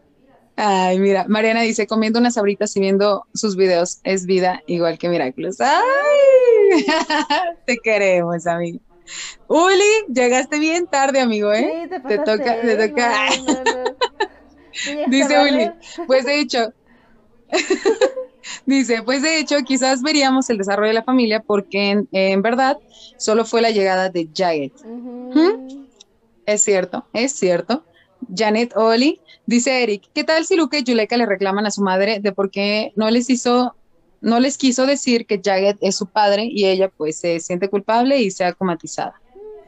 ay, mira, Mariana dice, comiendo unas abritas y viendo sus videos es vida igual que Miraculous. Ay, te queremos, amigo. Uli, llegaste bien tarde, amigo, ¿eh? Sí, te, toca, te toca. Dice Uli, pues de hecho, Dice, pues de hecho, quizás veríamos el desarrollo de la familia porque en, verdad solo fue la llegada de Janet. ¿Mm? Es cierto, es cierto. Janet Oli, dice Eric, ¿qué tal si Luke y Yuleka le reclaman a su madre de por qué no les hizo, no les quiso decir que Jaget es su padre y ella pues se siente culpable y sea comatizada?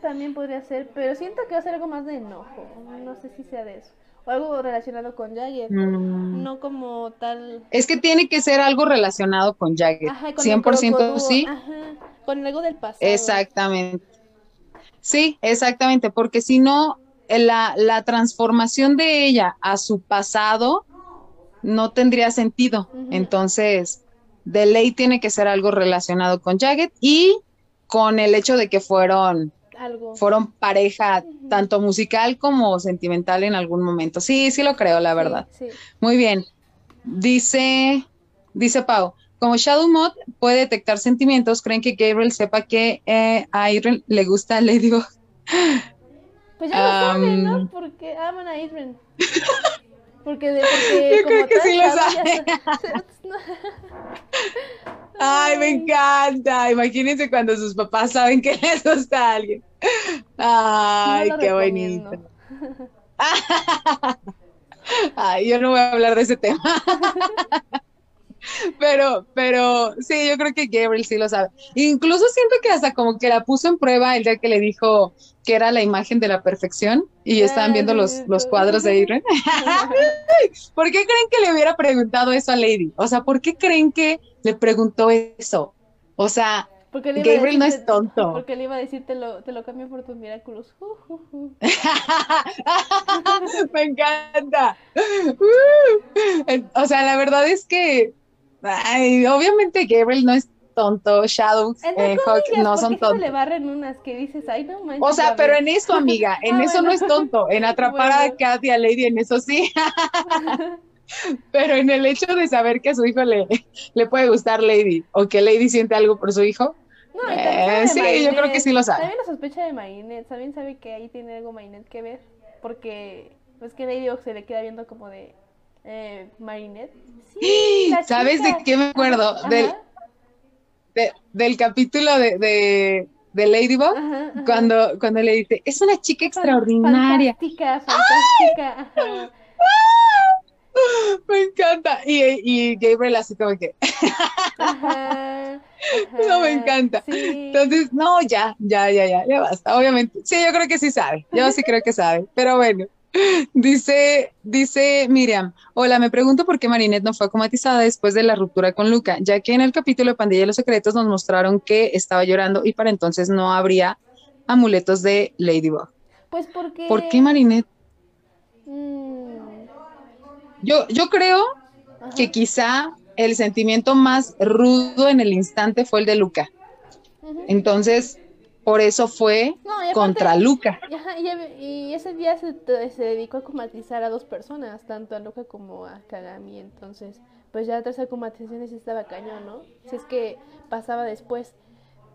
También podría ser, pero siento que va a ser algo más de enojo. No sé si sea de eso o algo relacionado con Jagger, mm. no como tal. Es que tiene que ser algo relacionado con Jagger, 100% sí. con algo del pasado. Exactamente. Sí, exactamente, porque si no, la, la transformación de ella a su pasado no tendría sentido. Entonces, de ley tiene que ser algo relacionado con Jagged y con el hecho de que fueron fueron pareja tanto musical como sentimental en algún momento. Sí, sí lo creo, la verdad. Muy bien. Dice, dice Pau, como Shadow Mod puede detectar sentimientos, ¿creen que Gabriel sepa que eh, a Irene le gusta Ladybug? Pues ya lo saben, ¿no? Porque aman a Irene. Porque, de, porque Yo creo que sí lo sabe. Ay, me encanta. Imagínense cuando sus papás saben que les gusta a alguien. Ay, qué bonito. Ay, yo no voy a hablar de ese tema. Pero, pero sí, yo creo que Gabriel sí lo sabe. Incluso siento que hasta como que la puso en prueba el día que le dijo que era la imagen de la perfección y estaban viendo los, los cuadros de Irene. ¿Por qué creen que le hubiera preguntado eso a Lady? O sea, ¿por qué creen que le preguntó eso? O sea, Gabriel no es tonto. Porque le iba a decir, te lo, te lo cambio por tus Miraculous. Me encanta. o sea, la verdad es que, obviamente Gabriel no es tonto, Shadow, eh, Hawk no son tontos. le barren unas que dices, ay, no O sea, pero en eso, amiga, en ah, eso no es tonto. En atrapar a Katy, a Lady, en eso sí. pero en el hecho de saber que a su hijo le, le puede gustar Lady o que Lady siente algo por su hijo, no, eh, sí, yo creo que sí lo sabe. También la sospecha de Marinette, también sabe que ahí tiene algo Marinette que ver, porque pues que Lady se le queda viendo como de eh, Marinette. Sí, ¿Sabes de qué me acuerdo? Del, del capítulo de, de, de Ladybug, cuando, cuando le dice, es una chica extraordinaria. Fantástica, fantástica. Me encanta. Y, y Gabriel así como que. no, me encanta. Entonces, no, ya, ya, ya, ya, ya basta. Obviamente. Sí, yo creo que sí sabe. Yo sí creo que sabe. Pero bueno. Dice, dice Miriam, hola, me pregunto por qué Marinette no fue acomatizada después de la ruptura con Luca, ya que en el capítulo de Pandilla de los Secretos nos mostraron que estaba llorando y para entonces no habría amuletos de Ladybug. Pues porque... ¿Por qué Marinette? Mm. Yo, yo creo que quizá el sentimiento más rudo en el instante fue el de Luca. Entonces, por eso fue contra Luca. y, ese día se, dedicó a comatizar a dos personas, tanto a Luca como a Kagami. Entonces, pues ya tras comatizaciones estaba cañón, ¿no? Si es que pasaba después.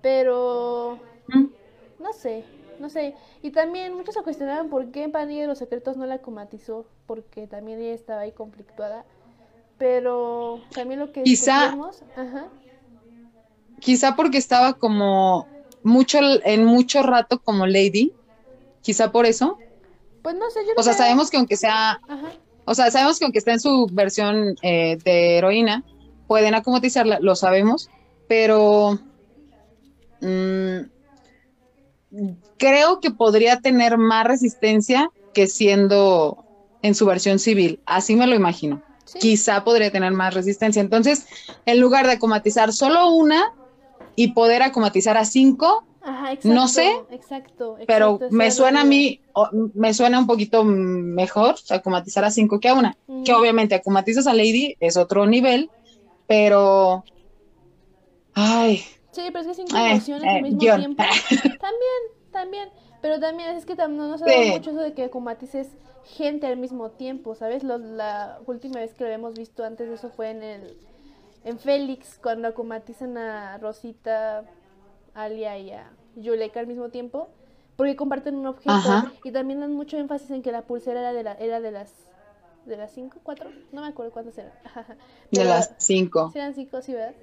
Pero, no sé, no sé. Y también muchos se cuestionaban por qué en Pandilla de los Secretos no la comatizó, porque también ella estaba ahí conflictuada. Pero también lo que quizá, quizá porque estaba como mucho en mucho rato como Lady, quizá por eso. Pues no sé, yo O sea, sabemos que aunque sea, o sea, sabemos que aunque esté en su versión eh, de heroína, pueden acomatizarla, lo sabemos, pero mm, creo que podría tener más resistencia que siendo en su versión civil. Así me lo imagino. Quizá podría tener más resistencia. Entonces, en lugar de acomatizar solo una y poder acomatizar a cinco, no sé, exacto, pero me suena a mí, me suena un poquito mejor acomatizar a cinco que a una. Que obviamente acomatizas a Lady es otro nivel, pero, ay, Sí, pero es que cinco eh, emociones al mismo tiempo. También, también. Pero también es que no, se da mucho eso de que comatices gente al mismo tiempo, ¿sabes? la última vez que lo habíamos visto antes de eso fue en el en Félix, cuando acomatizan a Rosita, Alia y a Yuleka al mismo tiempo, porque comparten un objeto y también dan mucho énfasis en que la pulsera era de, la, era de las de las cinco, cuatro, no me acuerdo cuántas eran. de las cinco. Sí, eran cinco, sí, ¿verdad?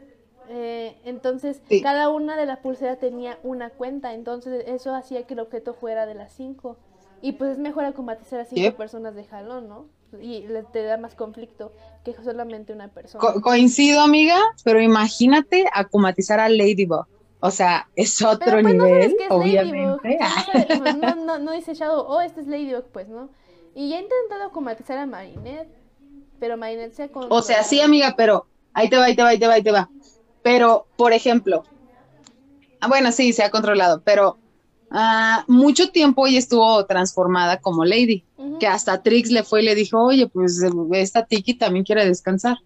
Eh, entonces, cada una de las pulseras tenía una cuenta, entonces eso hacía que el objeto fuera de las cinco. Y pues es mejor acomatizar a cinco personas de jalón, ¿no? Y te da más conflicto que solamente una persona. coincido, amiga, pero imagínate acomatizar a Ladybug. O sea, es otro pues, nivel, obviamente. Pues, no, no, no, dice Shadow, oh, este es Ladybug, pues, ¿no? Y ya he intentado acomatizar a Marinette, pero Marinette se ha O sea, sí, amiga, pero ahí te va, ahí te va, ahí te va, ahí te va. Pero, por ejemplo, ah, bueno, sí, se ha controlado, pero uh, mucho tiempo ella estuvo transformada como Lady, que hasta Trix le fue y le dijo, oye, pues esta Tiki también quiere descansar.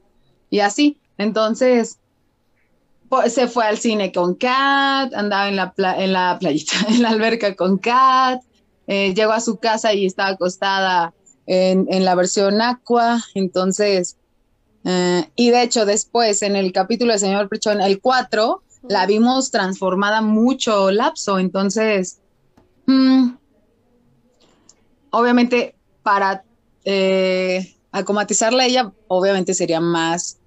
Y así, entonces, pues, se fue al cine con Kat, andaba en la, en la playita, en la alberca con Kat, eh, llegó a su casa y estaba acostada en, en la versión Aqua, entonces eh, y de hecho, después en el capítulo de Señor Prichón, el 4, la vimos transformada mucho lapso. Entonces, mm, obviamente, para eh, acomatizarla a ella, obviamente sería más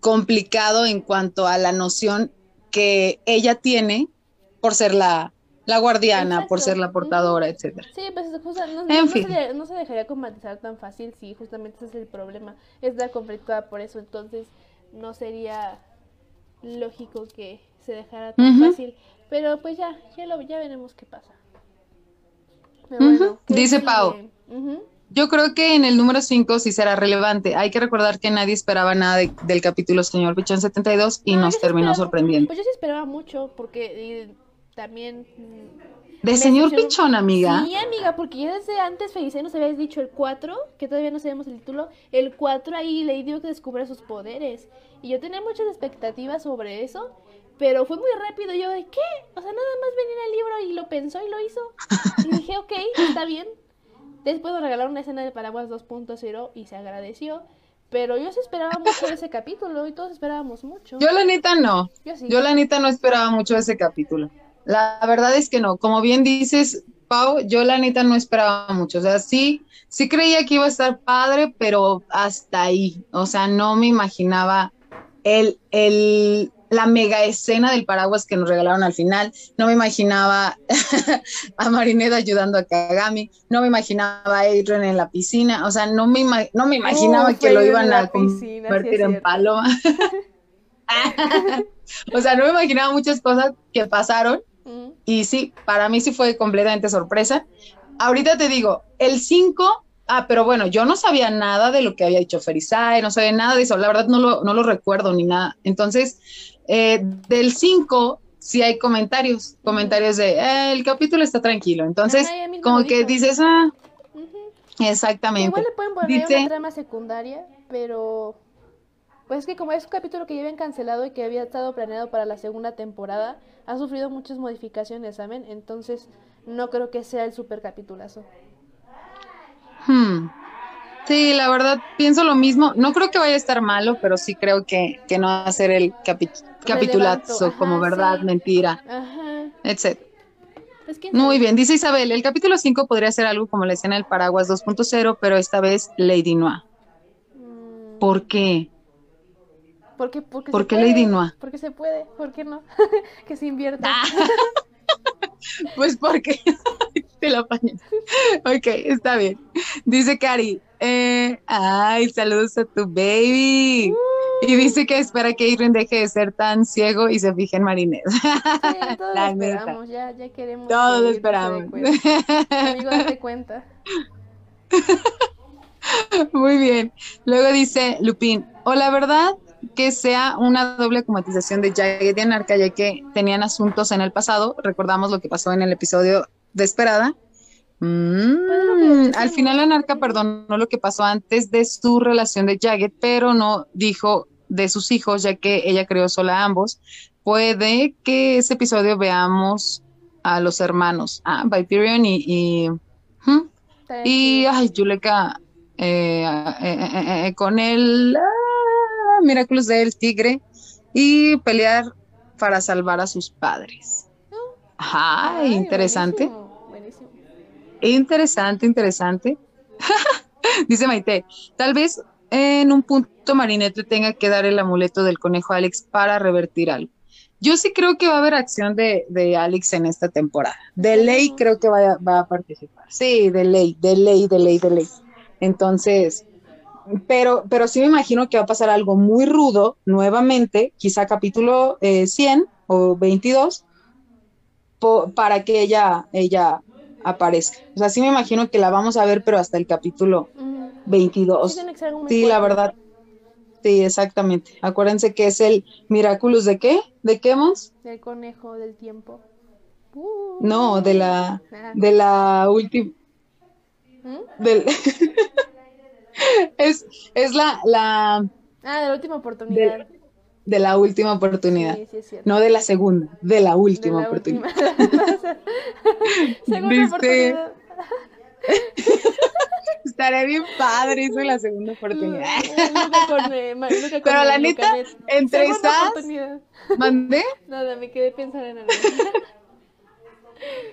complicado en cuanto a la noción que ella tiene por ser la, la guardiana, por ser la portadora, etcétera. Sí, pues no, no, se, dejaría comatizar tan fácil, sí, justamente ese es el problema. Es la conflictuada por eso, entonces no sería lógico que se dejara tan fácil. Pero pues ya, ya, lo, ya veremos qué pasa. Dice Pau. Yo creo que en el número 5 sí será relevante. Hay que recordar que nadie esperaba nada del capítulo Señor Pichón 72 y nos terminó sorprendiendo. Pues yo sí esperaba mucho porque también... Mm, de señor Pichón, amiga. Sí, amiga, porque ya desde antes Felicia nos habías dicho el 4, que todavía no sabemos el título, el 4 ahí le dio que descubra sus poderes. Y yo tenía muchas expectativas sobre eso, pero fue muy rápido. Yo de, ¿qué? O sea, nada más venía el libro y lo pensó y lo hizo. Y dije, ok, está bien. Después nos regalaron una escena de Paraguas 2.0 y se agradeció. Pero yo sí esperaba mucho ese capítulo y todos esperábamos mucho. Yo la neta no. Yo, sí. yo la neta no esperaba mucho ese capítulo. La verdad es que no. Como bien dices, Pau, yo la neta no esperaba mucho. O sea, sí, sí creía que iba a estar padre, pero hasta ahí. O sea, no me imaginaba el, el, la mega escena del paraguas que nos regalaron al final. No me imaginaba a Marinette ayudando a Kagami. No me imaginaba a Adrian en la piscina. O sea, no me, no me imaginaba que lo iban a convertir en paloma. o sea, no me imaginaba muchas cosas que pasaron y sí, para mí sí fue completamente sorpresa. Ahorita te digo, el 5, ah, pero bueno, yo no sabía nada de lo que había dicho Ferizai, no sabía nada de eso, la verdad no lo, no lo recuerdo ni nada. Entonces, eh, del 5 sí hay comentarios, comentarios de, eh, el capítulo está tranquilo. Entonces, como que dices, ah, exactamente. Igual le pueden poner una trama secundaria, pero pues es que como es un capítulo que ya habían cancelado y que había estado planeado para la segunda temporada, ha sufrido muchas modificaciones, ¿saben? Entonces no creo que sea el super capitulazo. Hmm. Sí, la verdad pienso lo mismo. No creo que vaya a estar malo, pero sí creo que, no va a ser el capitulazo como verdad, mentira, etc. Muy bien, dice Isabel, el capítulo 5 podría ser algo como la escena del paraguas 2.0, pero esta vez Lady Noir. Mm. ¿Por qué? Porque, porque ¿Por qué Lady Noah? Porque se puede, ¿por qué no? que se invierta. Ah. pues porque te la apañas. Ok, está bien. Dice Cari, eh, ay, saludos a tu baby. Y dice que espera que Irene deje de ser tan ciego y se fije en Marinés. Sí, todos la esperamos, ya, ya queremos. Todos esperamos. Amigo, date cuenta. Muy bien. Luego dice Lupín, o la verdad que sea una doble comatización de Jagged y Anarca, ya que tenían asuntos en el pasado. Recordamos lo que pasó en el episodio de Esperada. Mm, al final Anarca perdonó lo que pasó antes de su relación de Jagged, pero no dijo de sus hijos, ya que ella creó sola a ambos. puede que ese episodio veamos a los hermanos, ah, Viperion y, y, y ay, Yuleka eh, eh, eh, con el ah, Miraculous del Tigre y pelear para salvar a sus padres. Ay, interesante. Interesante, interesante. Dice Maite, tal vez en un punto Marinette tenga que dar el amuleto del conejo a Alex para revertir algo. Yo sí creo que va a haber acción de, de Alex en esta temporada. De ley creo que va, va, a participar. Sí, de ley, de ley, de ley, de ley. Entonces, pero, pero sí me imagino que va a pasar algo muy rudo nuevamente, quizá capítulo 100 eh, o 22, para que ella, ella aparezca. O sea, sí me imagino que la vamos a ver, pero hasta el capítulo 22. Sí, la verdad. Sí, exactamente. Acuérdense que es el Miraculous de qué? ¿De qué más? Del conejo del tiempo. no, de la ah. de la última ¿Mm? del es, es la, la Ah, de la última oportunidad. De, la última oportunidad. Sí, sí. No de la segunda, de la última oportunidad. segunda oportunidad. Estaré bien padre eso la segunda oportunidad. Pero la neta, entre esas. ¿Mandé? Nada, me quedé pensando en algo.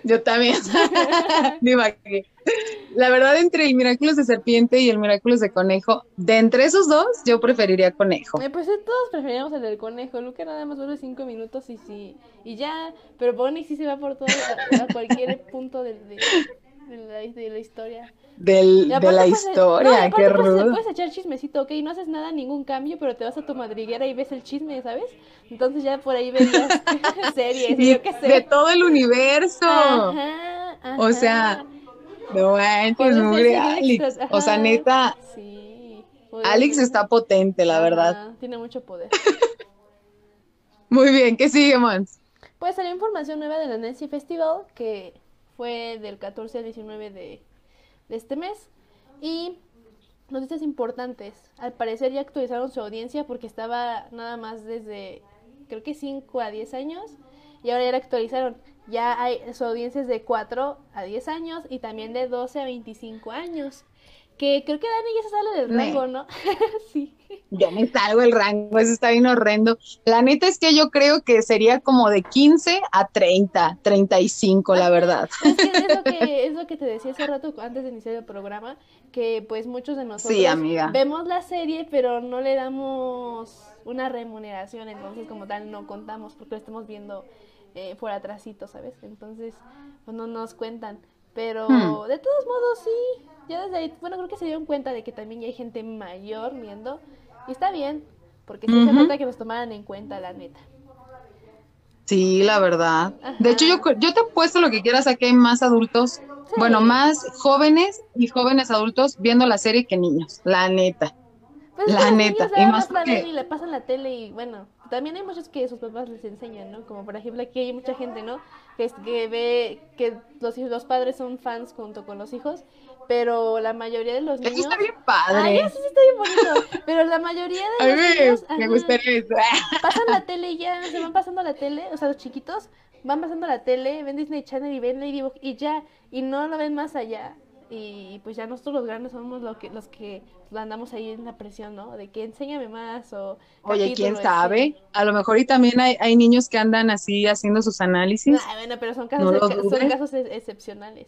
Yo también. La verdad, entre el Miraculous de Serpiente y el Miraculous de Conejo, de entre esos dos, yo preferiría Conejo. Eh, pues todos preferíamos el del Conejo. Luca nada más dura cinco minutos y sí, y ya. Pero Bonnie sí se va por todo, a, cualquier punto de, de la historia del, de la historia, qué rudo. Puedes, echar chismecito, ok, no haces nada, ningún cambio, pero te vas a tu madriguera y ves el chisme, ¿sabes? Entonces ya por ahí verías series, y, yo qué sé. De todo el universo. O sea, no es muy Alex. O sea, neta. Sí. Alex está potente, la verdad. Tiene mucho poder. muy bien, ¿qué sigue, Mons? Pues salió información nueva de la Nancy Festival, que fue del 14 al 19 de de este mes. Y noticias importantes. Al parecer ya actualizaron su audiencia porque estaba nada más desde creo que 5 a 10 años. Y ahora ya la actualizaron. Ya hay su audiencia es de 4 a 10 años y también de 12 a 25 años. Que creo que Dani ya se sale del rango, ¿no? sí. Yo me salgo el rango, eso está bien horrendo. La neta es que yo creo que sería como de 15 a 30, 35, la verdad. Es, que es, lo que, es lo que te decía hace rato antes de iniciar el programa, que pues muchos de nosotros vemos la serie, pero no le damos una remuneración, entonces como tal no contamos porque lo estamos viendo eh, por atrásito, ¿sabes? Entonces, pues no nos cuentan. Pero hmm. de todos modos, sí, ya desde ahí, bueno, creo que se dieron cuenta de que también ya hay gente mayor viendo. Y está bien, porque sí se nota que nos tomaran en cuenta, la neta. Sí, la verdad. De hecho, yo, yo te puesto lo que quieras a que hay más adultos, bueno, más jóvenes y jóvenes adultos viendo la serie que niños, la neta. Pues la neta. Y más porque... y le pasan la tele y bueno, también hay muchos que sus papás les enseñan, ¿no? Como por ejemplo aquí hay mucha gente, ¿no? Que, que ve que los, los padres son fans junto con los hijos, pero la mayoría de los niños... Eso está bien padre. eso sí está bien bonito, pero la mayoría de los niños... Me gustaría eso. Pasan la tele y ya, se van pasando la tele, o sea, los chiquitos van pasando la tele, ven Disney Channel y ven Ladybug y ya, y no lo ven más allá y pues ya nosotros los grandes somos los que los que andamos ahí en la presión, ¿no? De que enséñame más o... Oye, ¿quién sabe? A lo mejor y también hay, hay, niños que andan así haciendo sus análisis. Ah, bueno, pero son casos, son casos excepcionales.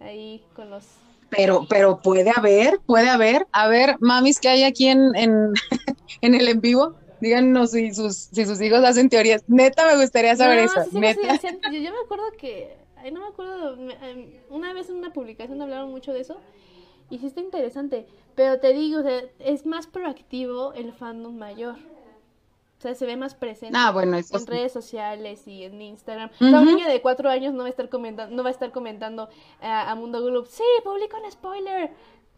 Ahí con los... Pero, pero puede haber, puede haber. A ver, mamis que hay aquí en, en, en el en vivo, díganos si sus, si sus hijos hacen teorías. Neta me gustaría saber eso. neta. yo, yo me acuerdo que no me acuerdo, em, una vez en una publicación hablaron mucho de eso y sí está interesante, pero te digo, es más proactivo el fandom mayor. O sea, se ve más presente ah, bueno, en redes sociales y en Instagram. O sea, un niño de cuatro años no va a estar comentando, no va a estar comentando a, Mundo Gloop, sí, publica un spoiler,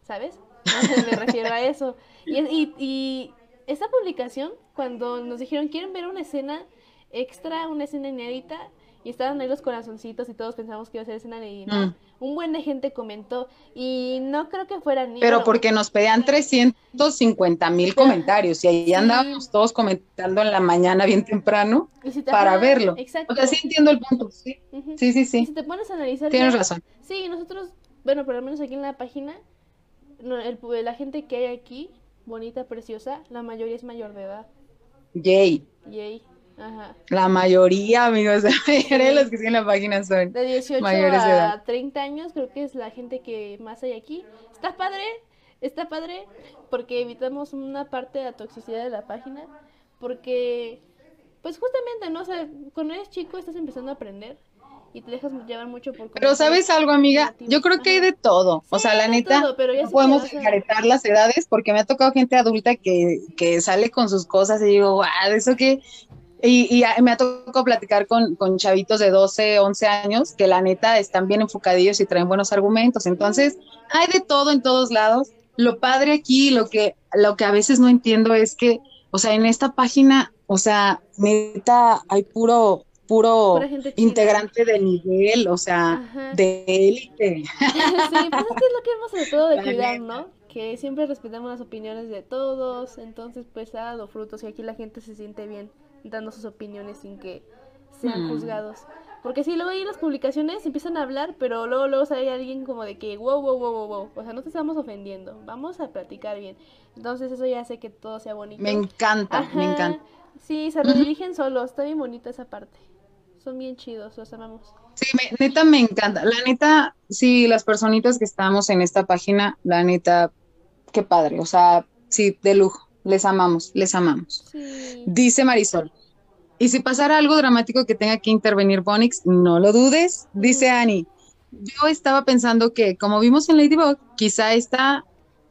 ¿sabes? me refiero a eso. Y, y, y esta publicación, cuando nos dijeron, quieren ver una escena extra, una escena inédita, y estaban ahí los corazoncitos y todos pensamos que iba a ser escena de mm. Un buen de gente comentó y no creo que fueran ni... Pero porque nos pedían 350 mil comentarios y ahí andábamos todos comentando en la mañana bien temprano para verlo. Exacto. O sea, sí entiendo el punto, sí. Sí, sí, sí. si te pones a analizar... Tienes razón. Sí, nosotros, bueno, por lo menos aquí en la página, el, la gente que hay aquí, bonita, preciosa, la mayoría es mayor de edad. Yay. Yay. Ajá. La mayoría, amigos, la mayoría de los que siguen la página son de 18 mayores a edad. 30 años, creo que es la gente que más hay aquí. Está padre, está padre, porque evitamos una parte de la toxicidad de la página, porque, pues justamente, ¿no? O cuando eres chico estás empezando a aprender y te dejas llevar mucho por Pero sabes algo, amiga, yo creo que hay de todo. o sea, la neta, no podemos encaretar las edades porque me ha tocado gente adulta que, que sale con sus cosas y digo, wow, eso que... Y, y me ha tocado platicar con, con, chavitos de 12, 11 años que la neta están bien enfocadillos y traen buenos argumentos. Entonces, hay de todo en todos lados. Lo padre aquí, lo que, lo que a veces no entiendo es que, o sea, en esta página, o sea, neta, hay puro, puro integrante de nivel, o sea, de élite. sí, pues es lo que hemos de todo de cuidar, ¿no? Que siempre respetamos las opiniones de todos, entonces pues ha dado frutos y aquí la gente se siente bien dando sus opiniones sin que sean mm. juzgados. Porque si luego ahí las publicaciones empiezan a hablar, pero luego luego sale alguien como de que wow, wow, wow, wow, wow, o sea, no te estamos ofendiendo, vamos a platicar bien. Entonces eso ya hace que todo sea bonito. Me encanta, me encanta. Sí, se redirigen solos, está bien bonita esa parte son bien chidos, los amamos. Sí, neta me encanta. La neta, sí, las personitas que estamos en esta página, la neta, qué padre. O sea, sí, de lujo. Les amamos, les amamos. Dice Marisol. Y si pasara algo dramático que tenga que intervenir Bonix, no lo dudes. Dice Annie. Yo estaba pensando que, como vimos en Ladybug, quizá está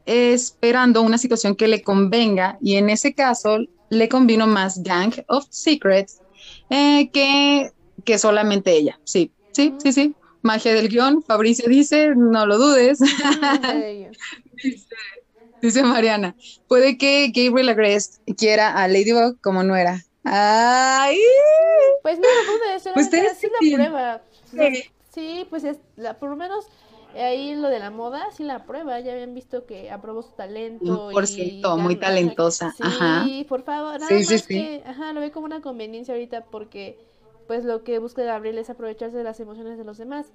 esperando una situación que le convenga y en ese caso le convino más Gang of Secrets eh, que que solamente ella. Sí, sí, sí, sí. Magia del guion, Fabricio dice, no lo dudes. dice, Mariana, puede que Gabriel Agrest quiera a Ladybug como no era. Ay. Pues no lo dudes, pues sí la prueba. Sí. pues es, la, por lo menos ahí lo de la moda, sí la prueba, ya habían visto que aprobó su talento. Por cierto, muy talentosa. Sí, por favor, nada más que, ajá, lo ve como una conveniencia ahorita porque pues lo que busca Gabriel es aprovecharse de las emociones de los demás.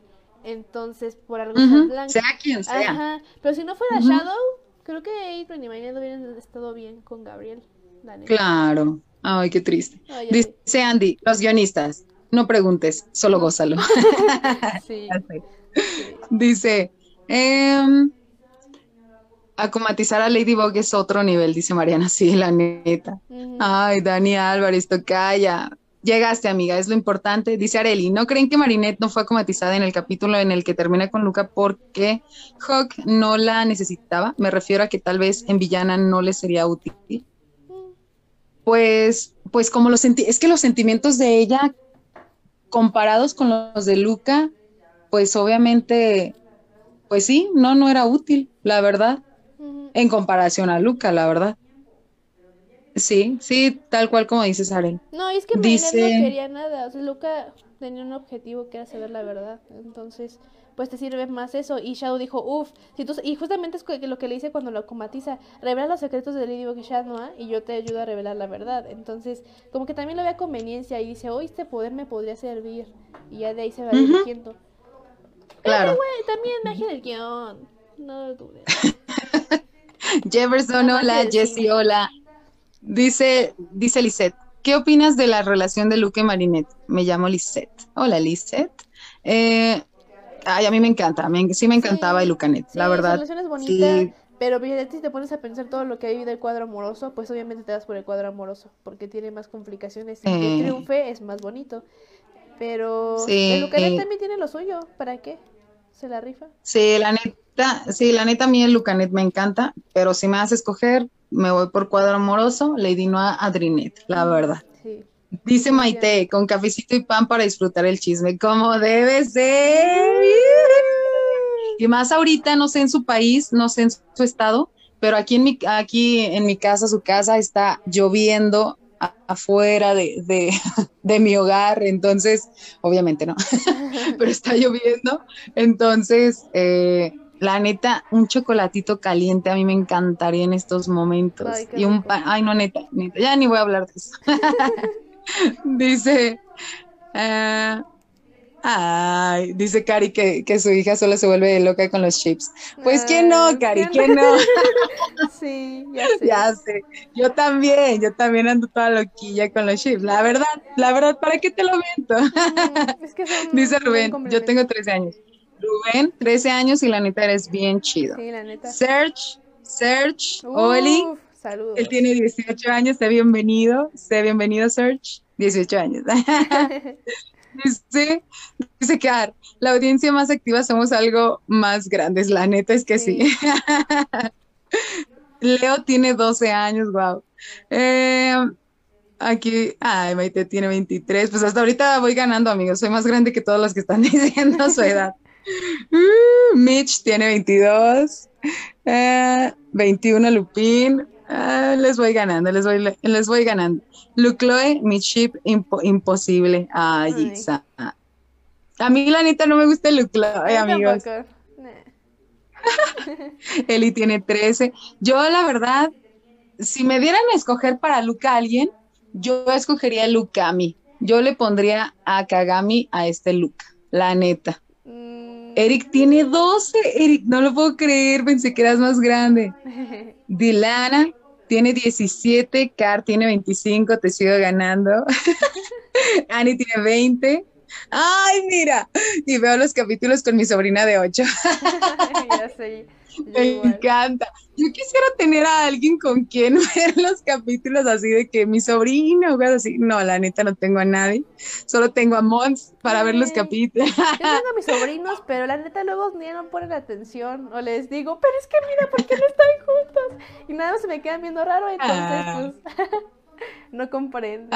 Entonces, por algo uh Sea quien sea. Ajá. Pero si no fuera Shadow, creo que April y Maynard hubieran estado bien con Gabriel. Claro. Ay, qué triste. Dice Andy, los guionistas, no preguntes, solo gózalo. sí. Dice, eh, acomatizar a Ladybug es otro nivel, dice Mariana. Sí, la neta. Ay, Dani Álvarez, tocaya. Llegaste, amiga, es lo importante. Dice Areli, ¿no creen que Marinette no fue acomatizada en el capítulo en el que termina con Luca porque Hawk no la necesitaba? Me refiero a que tal vez en villana no le sería útil. Pues, pues como los sentí, es que los sentimientos de ella comparados con los de Luca, pues obviamente, pues sí, no, no era útil, la verdad, en comparación a Luca, la verdad. Sí, sí, tal cual como dices, Aren. No, es que Dice... no quería nada. O sea, Luca tenía un objetivo que era saber la verdad. Entonces, pues te sirve más eso. Y Shadow dijo, uff, si tú... y justamente es lo que le dice cuando lo comatiza, revela los secretos de Ladybug y Shadow y yo te ayudo a revelar la verdad. Entonces, como que también lo ve a conveniencia y dice, hoy este poder me podría servir. Y ya de ahí se va dirigiendo. Claro. Pero, güey, también magia del guion. No lo dudes. Jefferson, hola, Jessie, hola. Dice, dice Lisette, ¿qué opinas de la relación de Luke y Marinette? Me llamo Lisette. Hola, Lisette. Eh, ay, a mí me encanta, sí me encantaba el Lucanet, la verdad. La relación es bonita, pero si te pones a pensar todo lo que ha vivido el cuadro amoroso, pues obviamente te das por el cuadro amoroso, porque tiene más complicaciones y que triunfe es más bonito. Pero el Lucanet también tiene lo suyo, ¿para qué? ¿Se la rifa? Sí, la neta, sí, la neta a mí el Lucanet me encanta, pero si me vas a escoger, me voy por cuadro amoroso, Lady Noa Adrinet, la verdad. Dice Maite, con cafecito y pan para disfrutar el chisme, como debe ser. Y más ahorita, no sé en su país, no sé en su estado, pero aquí en mi, aquí en mi casa, su casa, está lloviendo afuera de, de, mi hogar, entonces, obviamente no, pero está lloviendo, entonces, eh, la neta, un chocolatito caliente a mí me encantaría en estos momentos. y un pan, ay no, neta, neta, ya ni voy a hablar de eso. Dice, uh, Ay, dice Cari que, que, su hija solo se vuelve loca con los chips. Pues quién no, Cari, quién no. sí, ya sé. Ya sé. Yo también, yo también ando toda loquilla con los chips. La verdad, la verdad, ¿para qué te lo miento? Es que dice Rubén, yo tengo 13 años. Rubén, 13 años y la neta eres bien chido. Sí, la neta. Serge, Serge, Oli. Saludos. Él tiene 18 años, sé bienvenido, sé bienvenido, Serge. 18 años. Dice, dice que la audiencia más activa somos algo más grandes, la neta es que sí. Leo tiene 12 años, wow. Eh, aquí, ay, Maite tiene 23, pues hasta ahorita voy ganando, amigos, soy más grande que todos los que están diciendo su edad. Uh, Mitch tiene 22, 21 eh, Lupín, ah, les voy ganando, les voy, les voy ganando. Lucloe, mi chip imposible. Ay, A mí la neta no me gusta el Lucloe, amigos. Eli tiene 13. Yo la verdad, si me dieran a escoger para Luca a alguien, yo escogería a Lukami. Yo le pondría a Kagami a este Luca, la neta. Eric tiene 12. Eric, no lo puedo creer, pensé que eras más grande. Dilana tiene 17, Car tiene 25, te sigo ganando. Ani tiene 20. Ay, mira, y veo los capítulos con mi sobrina de 8. ya sé. Me encanta. Yo quisiera tener a alguien con quien ver los capítulos así de que mi sobrino o así. No, la neta no tengo a nadie. Solo tengo a Mons para ver los capítulos. Yo tengo a mis sobrinos, pero la neta luego ni no ponen atención. O les digo, pero es que mira, ¿por qué no están juntos? Y nada más se me quedan viendo raro, entonces ah. pues no comprendo.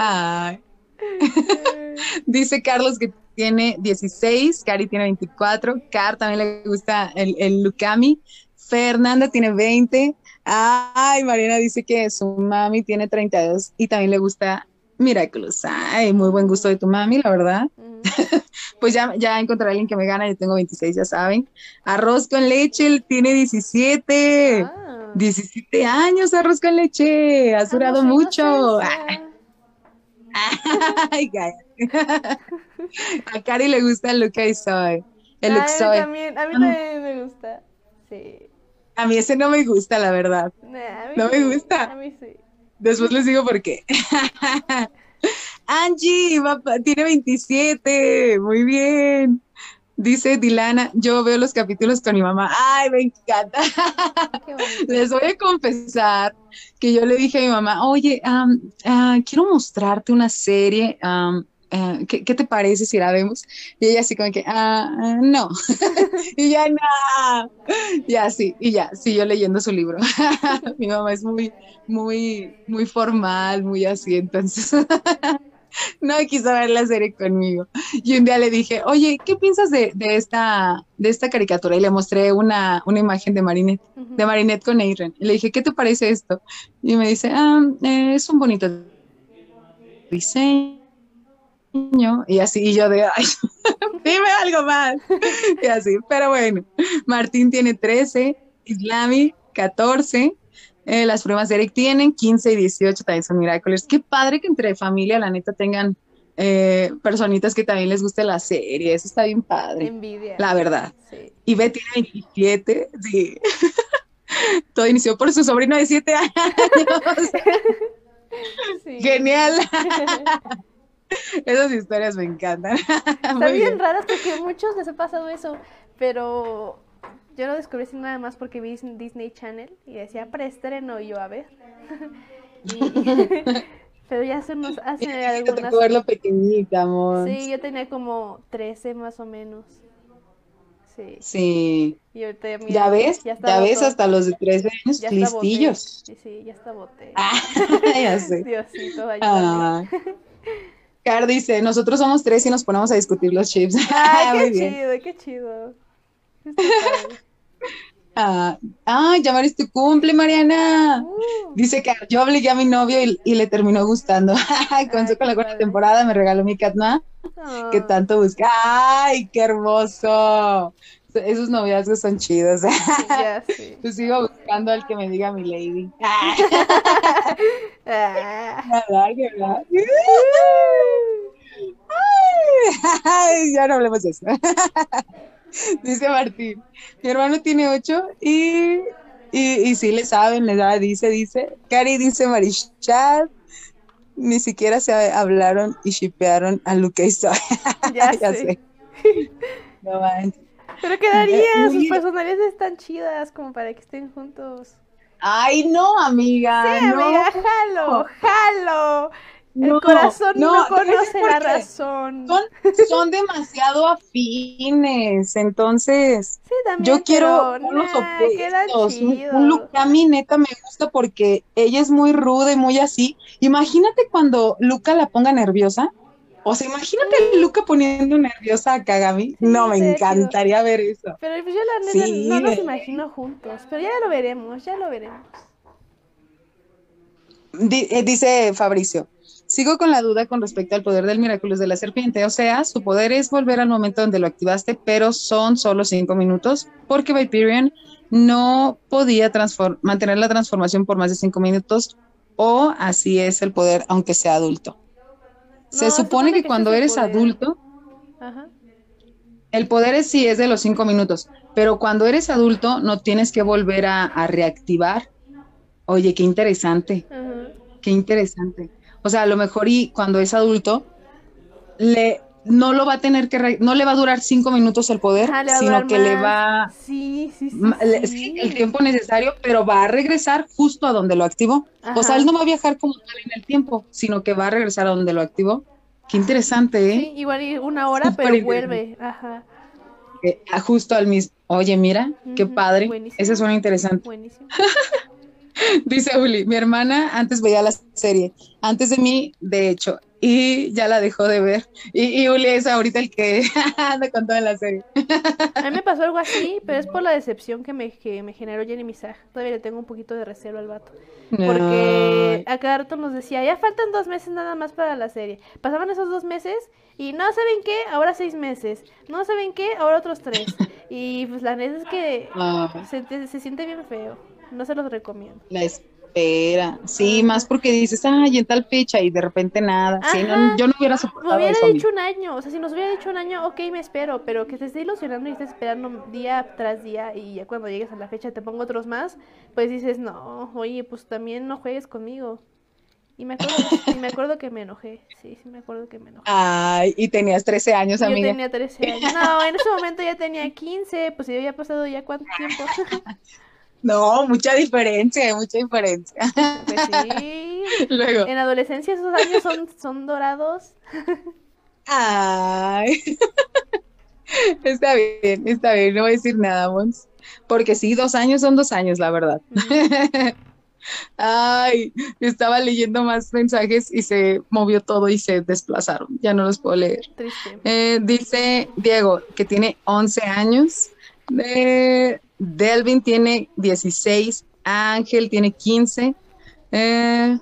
Dice Carlos que tiene 16, Cari tiene 24, Car también le gusta el, el Lucami. Fernanda tiene 20. Ay, Mariana dice que su mami tiene 32 y también le gusta Miraculous. Ay, muy buen gusto de tu mami, la verdad. pues ya, ya encontré a alguien que me gana, yo tengo 26, ya saben. Arroz con leche, tiene 17. 17 ah. años arroz con leche, has durado mucho. Ay, a Cari le gusta el look I soy. El look soy. También, a mí también me gusta. Sí. A mí ese no me gusta, la verdad. no me gusta. A mí sí. Después les digo por qué. Angie, tiene 27. Muy bien. Dice Dilana, yo veo los capítulos con mi mamá. Ay, me encanta. Les voy a confesar que yo le dije a mi mamá, oye, ah, quiero mostrarte una serie. Eh, ¿qué, te parece si la vemos? Y ella así como que, ah, no. y ya, no. Ya, sí, y ya, siguió leyendo su libro. Mi mamá es muy, muy, muy formal, muy así, entonces no quiso ver la serie conmigo. Y un día le dije, oye, ¿qué piensas de, esta, de esta caricatura? Y le mostré una, imagen de Marinette, de Marinette con Aaron. Y le dije, ¿qué te parece esto? Y me dice, ah, eh, es un bonito diseño y así, y yo de, ay, dime algo más, y así, pero bueno, Martín tiene 13, Islami 14, eh, las pruebas de Eric tienen 15 y 18, también son Miraculous, qué padre que entre familia, la neta, tengan eh, personitas que también les guste la serie, eso está bien padre, Envidia. la verdad, y B tiene 27, sí, todo inició por su sobrino de 7 años, genial. Esas historias me encantan. Está bien, raras porque a muchos les ha pasado eso, pero yo lo descubrí sin nada más porque vi Disney Channel y decía preestreno y yo a ver. pero ya hace unos, hace algunas... verlo pequeñita, amor. Sí, yo tenía como 13 más o menos. Sí. Sí. Y ahorita ya, ves, ya, ves hasta los de 13 años listillos. Sí, sí, ya está boté. Ah, ya sé. Diosito, ayúdame. Ah. Car dice, nosotros somos tres y nos ponemos a discutir los chips. Ay, qué chido, qué chido. Ah, ah ya tu cumple, Mariana. Uh. Dice que yo obligué a mi novio y, le terminó gustando. con su con la cuarta temporada me regaló mi Catma, que ah. tanto busca. ¡Ay, qué hermoso! Esos noviazgos son chidos. Ya, sí. Pues sigo buscando al que me diga mi lady. Ay, ya no hablemos de eso. dice Martín, mi hermano tiene ocho y, y, sí le saben, le da, dice, dice. Cari dice Marichal, ni siquiera se hablaron y shipearon a Luke y. Ya, sé. No Pero quedarían, sus personalidades están chidas como para que estén juntos. Ay, no, amiga. Sí, amiga, jalo, jalo el corazón no, conoce la razón. Son, demasiado afines, entonces yo quiero unos opuestos. Un, mí neta me gusta porque ella es muy ruda y muy así. Imagínate cuando Luca la ponga nerviosa. O sea, imagínate a Luca poniendo nerviosa a Kagami. no, me encantaría ver eso. Pero pues yo la neta no los imagino juntos. Pero ya lo veremos, ya lo veremos. Eh, dice Fabricio, Sigo con la duda con respecto al poder del Miraculous de la serpiente. O sea, su poder es volver al momento donde lo activaste, pero son solo cinco minutos, porque Viperion no podía mantener la transformación por más de cinco minutos, o así es el poder, aunque sea adulto. Se, supone que, cuando eres adulto, el poder es sí es de los cinco minutos, pero cuando eres adulto no tienes que volver a, reactivar. Oye, qué interesante. Qué interesante. O sea, a lo mejor y cuando es adulto, le no lo va a tener que, no le va a durar cinco minutos el poder, sino que le va sí, sí, sí, el tiempo necesario, pero va a regresar justo a donde lo activó. O sea, él no va a viajar como tal en el tiempo, sino que va a regresar a donde lo activó. Qué interesante, ¿eh? Sí, igual una hora, pero vuelve. Ajá. Eh, justo al mismo. Oye, mira, qué padre. Ese suena interesante. Buenísimo. Dice Uli, mi hermana antes veía la serie, antes de mí, de hecho, y ya la dejó de ver. Y, Uli es ahorita el que anda con toda la serie. A mí me pasó algo así, pero es por la decepción que me, que me generó Jenny Misaj. Todavía le tengo un poquito de reserva al vato. Porque a cada rato nos decía, ya faltan dos meses nada más para la serie. Pasaban esos dos meses y no saben qué, ahora seis meses. No saben qué, ahora otros tres. Y pues la neta es que ah. se, se siente bien feo. No se los recomiendo. La espera. Sí, más porque dices, ay, en tal fecha y de repente nada. Sí, yo no hubiera soportado Me hubiera dicho un año. O sea, si nos hubiera dicho un año, ok, me espero. Pero que te esté ilusionando y estés esperando día tras día y ya cuando llegues a la fecha te pongo otros más, pues dices, no, oye, pues también no juegues conmigo. Y me acuerdo, y me acuerdo que me enojé. Sí, sí, me acuerdo que me enojé. Ay, y tenías 13 años, amiga. Yo tenía 13 años. No, en ese momento ya tenía 15. Pues ya había pasado ya cuánto tiempo. No, mucha diferencia, mucha diferencia. Pues sí. Luego. En adolescencia esos años son, son dorados. Ay. Está bien, está bien, no voy a decir nada, Mons. Porque sí, dos años son dos años, la verdad. Ay, estaba leyendo más mensajes y se movió todo y se desplazaron. Ya no los puedo leer. Eh, dice Diego que tiene 11 años. Eh, Delvin tiene 16, Ángel tiene 15. Eh,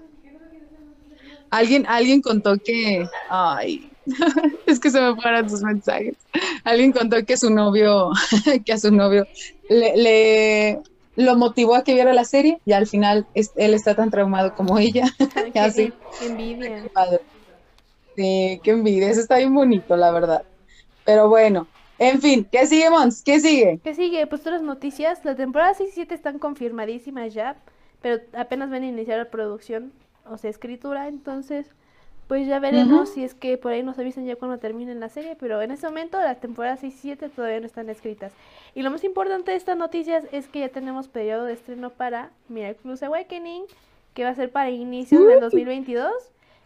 alguien, alguien contó que, ay, es que se me fueron sus mensajes. Alguien contó que su novio, que a su novio le, lo motivó a que viera la serie y al final él está tan traumado como ella. Qué envidia. Sí, qué envidia. Eso está bien bonito, la verdad. Pero bueno, en fin, ¿qué sigue, Mons? ¿Qué sigue? ¿Qué sigue? Pues todas las noticias. La temporada 6 y 7 están confirmadísimas ya, pero apenas van a iniciar la producción, o sea, escritura, entonces, pues ya veremos si es que por ahí nos avisan ya cuando terminen la serie, pero en ese momento las temporadas 6 y 7 todavía no están escritas. Y lo más importante de estas noticias es que ya tenemos periodo de estreno para Miraculous Awakening, que va a ser para inicios del 2022.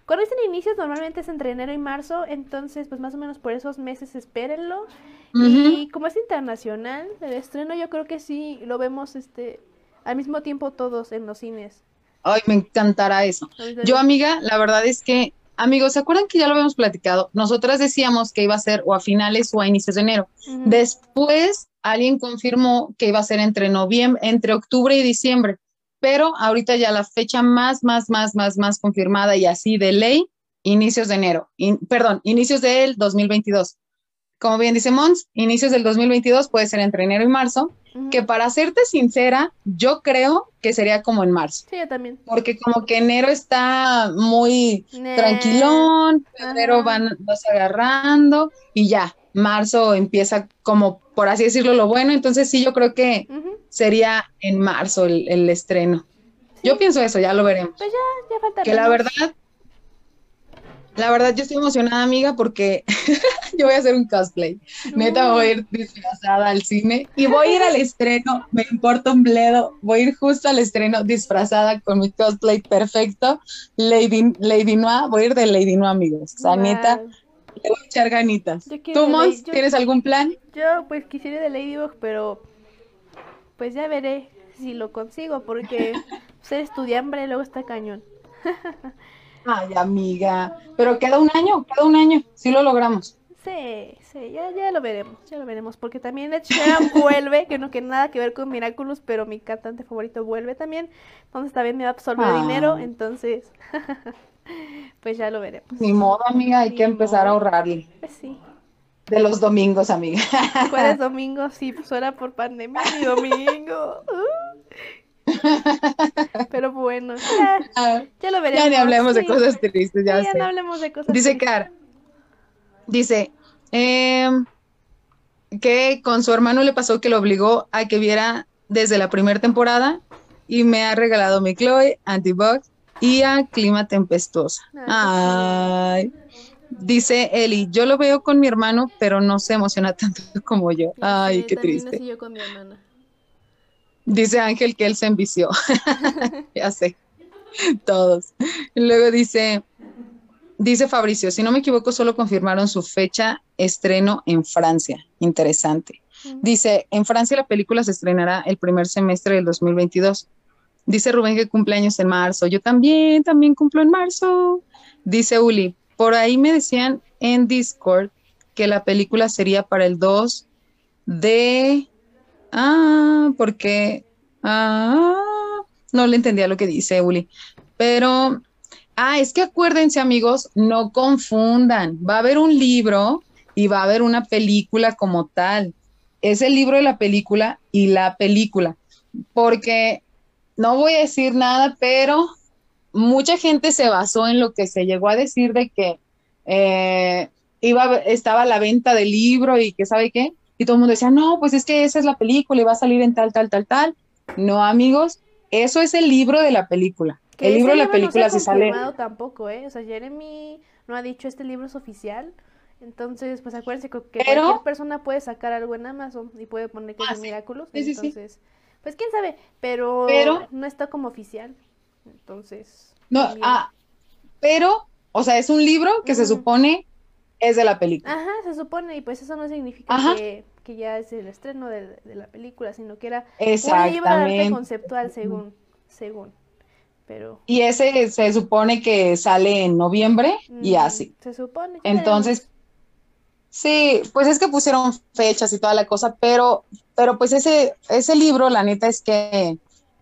Cuando dicen inicios normalmente es entre enero y marzo, entonces pues más o menos por esos meses espérenlo. Y como es internacional, el estreno yo creo que sí lo vemos este al mismo tiempo todos en los cines. Ay, me encantará eso. Yo, amiga, la verdad es que, amigos, ¿se acuerdan que ya lo habíamos platicado? Nosotras decíamos que iba a ser o a finales o a inicios de enero. Después alguien confirmó que iba a ser entre noviembre, entre octubre y diciembre, pero ahorita ya la fecha más, más, más, más, más confirmada y así de ley, inicios de enero, perdón, inicios del 2022. Como bien dice Mons, inicios del 2022 puede ser entre enero y marzo, que para serte sincera, yo creo que sería como en marzo. Sí, yo también. Porque como que enero está muy tranquilón, febrero van, vas agarrando y ya, marzo empieza como, por así decirlo, lo bueno. Entonces sí, yo creo que sería en marzo el, estreno. Yo pienso eso, ya lo veremos. Pues ya, ya falta. Que la verdad, la verdad, yo estoy emocionada, amiga, porque yo voy a hacer un cosplay. Neta, voy a ir disfrazada al cine y voy a ir al estreno. Me importa un bledo. Voy a ir justo al estreno disfrazada con mi cosplay perfecto. Lady, Lady Noir. Voy a ir de Lady Noir, amigos. O sea, neta, le voy a echar ganitas. ¿Tú, Mons, tienes algún plan? Yo, pues, quisiera de Ladybug, pero pues ya veré si lo consigo, porque ser estudiambre luego está cañón. Ay, amiga, pero queda un año, queda un año, si lo logramos. Sí, sí, ya, ya lo veremos, ya lo veremos, porque también Ed Sheeran vuelve, que no tiene nada que ver con Miraculous, pero mi cantante favorito vuelve también, entonces también me absorbe ah. dinero, entonces, pues ya lo veremos. Ni modo, amiga, hay que empezar a ahorrarle. Pues sí. De los domingos, amiga. ¿Cuáles domingos? Sí, pues era por pandemia, mi domingo. Pero bueno, ya, ah, ya lo veremos. Ya ni hablemos de cosas tristes, ya, ya no hablemos de cosas Dice Car, dice em, que con su hermano le pasó que lo obligó a que viera desde la primera temporada y me ha regalado mi Chloe, Antibox y a Clima Tempestuosa. Ay. Dice Eli, yo lo veo con mi hermano, pero no se emociona tanto como yo. Ay, qué triste. Yo con mi hermana. Dice Ángel que él se envició. ya sé. Todos. luego dice, dice Fabricio, si no me equivoco, solo confirmaron su fecha estreno en Francia. Interesante. Dice, en Francia la película se estrenará el primer semestre del 2022. Dice Rubén que cumpleaños en marzo. Yo también, también cumplo en marzo. Dice Uli, por ahí me decían en Discord que la película sería para el 2 de Ah, porque. Ah, no le entendía lo que dice Uli. Pero. Ah, es que acuérdense, amigos, no confundan. Va a haber un libro y va a haber una película como tal. Es el libro de la película y la película. Porque no voy a decir nada, pero mucha gente se basó en lo que se llegó a decir de que eh, iba, estaba la venta del libro y que sabe qué y todo el mundo decía, no, pues es que esa es la película y va a salir en tal, tal, tal, tal. No, amigos, eso es el libro de la película. el libro de la película no se sale. tampoco, ¿eh? O sea, Jeremy no ha dicho este libro es oficial. Entonces, pues acuérdense que cualquier persona puede sacar algo en Amazon y puede poner que es de Miraculous. entonces, pues quién sabe, pero, no está como oficial. Entonces. No, ah, pero, o sea, es un libro que se supone es de la película. Ajá, se supone, y pues eso no significa que, ya es el estreno de, la película, sino que era un libro de arte conceptual según, según. Pero... Y ese se supone que sale en noviembre y así. Se supone. Entonces, sí, pues es que pusieron fechas y toda la cosa, pero, pero pues ese, ese libro, la neta es que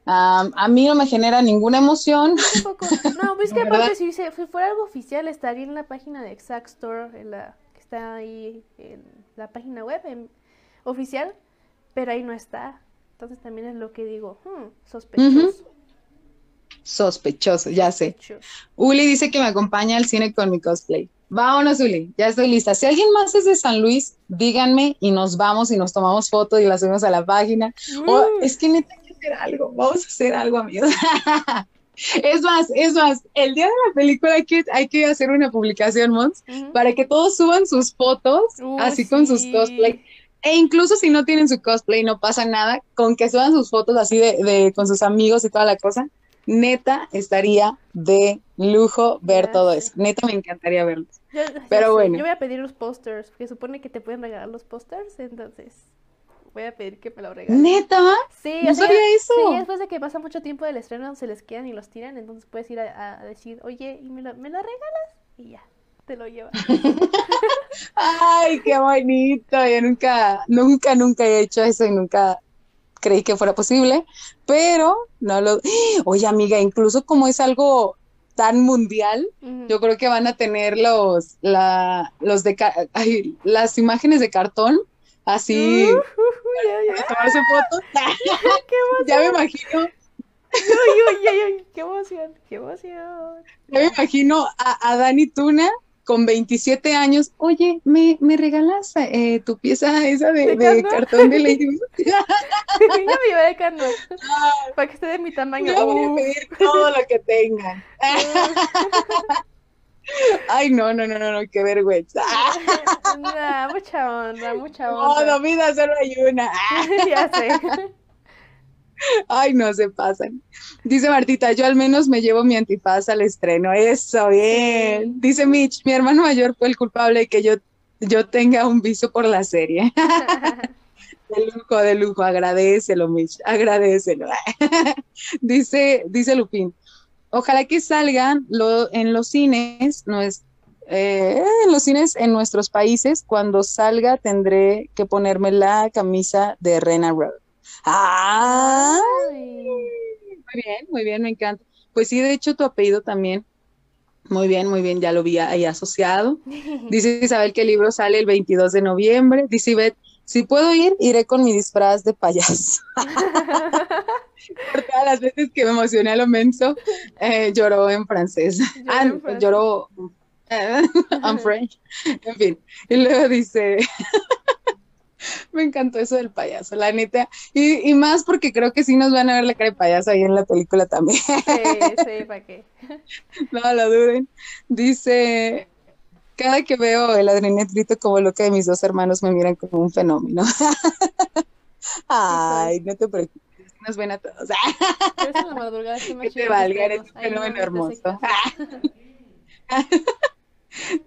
a mí no me genera ninguna emoción. No, pues que aparte si, fuera algo oficial estaría en la página de Exact Store, en la, que está ahí en la página web oficial, pero ahí no está. Entonces también es lo que digo, hmm, sospechoso. Sospechoso, ya sé. Uli dice que me acompaña al cine con mi cosplay. Vámonos, Uli, ya estoy lista. Si alguien más es de San Luis, díganme y nos vamos y nos tomamos fotos y las subimos a la página. O, es que neta hacer algo, vamos a hacer algo, amigos. Es más, es más, el día de la película hay que, hay que hacer una publicación, Mons, para que todos suban sus fotos, así con sus cosplay. E incluso si no tienen su cosplay, no pasa nada, con que suban sus fotos así de, de con sus amigos y toda la cosa, neta estaría de lujo ver todo eso. Neta me encantaría verlos. Pero bueno. Yo voy a pedir los posters, porque supone que te pueden regalar los posters, entonces voy a pedir que me lo regalen. ¿Neta? Sí, no sabía eso. Sí, después de que pasa mucho tiempo del estreno, se les quedan y los tiran, entonces puedes ir a, decir, oye, ¿y me lo, me lo regalas? Y ya, te lo llevas. Ay, qué bonito. Yo nunca, nunca, nunca he hecho eso y nunca creí que fuera posible, pero no lo... Oye, amiga, incluso como es algo tan mundial, yo creo que van a tener los, la, los de, las imágenes de cartón, así, tomarse fotos. ya me imagino. qué emoción, qué emoción. Ya me imagino a, a Dani Tuna con 27 años, oye, ¿me, me regalas eh, tu pieza esa de, de, cartón de Lady me llevé de cartón, para que esté de mi tamaño. Yo voy a pedir todo lo que tengan. Ay, no, no, no, no, no, qué vergüenza. No, mucha honra, mucha honra. No, no, vida solo hay una. ya sé. Ay, no se pasan. Dice Martita, yo al menos me llevo mi antifaz al estreno. Eso, bien. Dice Mitch, mi hermano mayor fue el culpable de que yo, yo tenga un viso por la serie. de lujo, de lujo, agradecelo, Mitch, agradecelo. dice, dice Lupín, ojalá que salgan lo, en los cines, no es, eh, en los cines en nuestros países, cuando salga tendré que ponerme la camisa de Rena Road. ¡Ah! Muy bien, muy bien, me encanta. Pues sí, de hecho, tu apellido también. Muy bien, muy bien, ya lo vi ahí asociado. Dice Isabel que el libro sale el 22 de noviembre. Dice Ivette, si puedo ir, iré con mi disfraz de payaso. Por todas las veces que me emocioné a lo menso, eh, lloró en francés. Ah, lloró en French. En fin. Y luego dice, me encantó eso del payaso, la neta. Y, más porque creo que sí nos van a ver la cara de payaso ahí en la película también. Sí, sí, ¿para qué? No lo duden. Dice, cada que veo el adrenet grito como loca de mis dos hermanos me miran como un fenómeno. Ay, no te preocupes. Nos ven a todos. la madrugada que te valga, eres un fenómeno hermoso.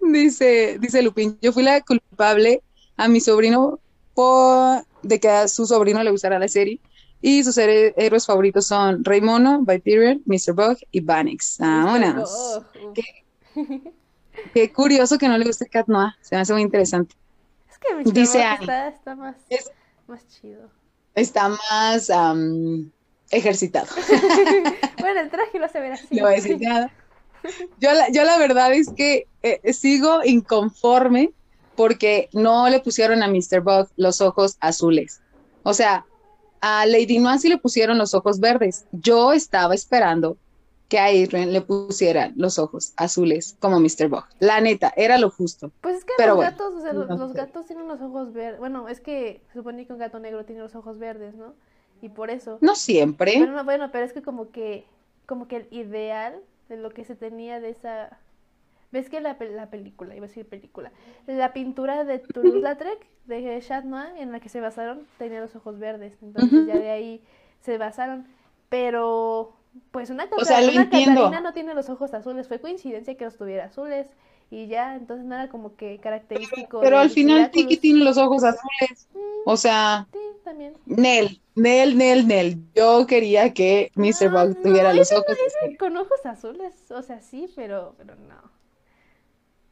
dice, dice Lupín, yo fui la culpable a mi sobrino por, de que a su sobrino le gustara la serie. Y sus héroes favoritos son Raymono, Viper, Mr. Bug y Banix. Vámonos. Qué, curioso que no le guste Cat Noir. Se me hace muy interesante. Es que Mr. Dice está, está más, más chido. Está más ejercitado. bueno, el traje lo hace ver así. No nada. Yo la, yo la verdad es que eh, sigo inconforme porque no le pusieron a Mr. Bug los ojos azules. O sea, a Lady sí le pusieron los ojos verdes. Yo estaba esperando que a Adrian le pusieran los ojos azules como Mr. Bug. La neta, era lo justo. Pues es que los gatos, o sea, los, gatos tienen los ojos verdes. Bueno, es que se supone que un gato negro tiene los ojos verdes, ¿no? Y por eso. No siempre. Bueno, bueno, pero es que como que, como que el ideal de lo que se tenía de esa ¿Ves que la, la película, iba a decir película, la pintura de Toulouse-Lautrec, de Chat Noir, en la que se basaron, tenía los ojos verdes. Entonces ya de ahí se basaron. Pero, pues una, o Catalina no tiene los ojos azules. Fue coincidencia que los tuviera azules. Y ya, entonces nada como que característico. Pero, al final Tiki tiene los ojos azules. Mm, o sea, sí, también. Nel, Nel, Nel, Nel. Yo quería que Mr. Bug tuviera los ojos azules. Con ojos azules, o sea, sí, pero, pero no.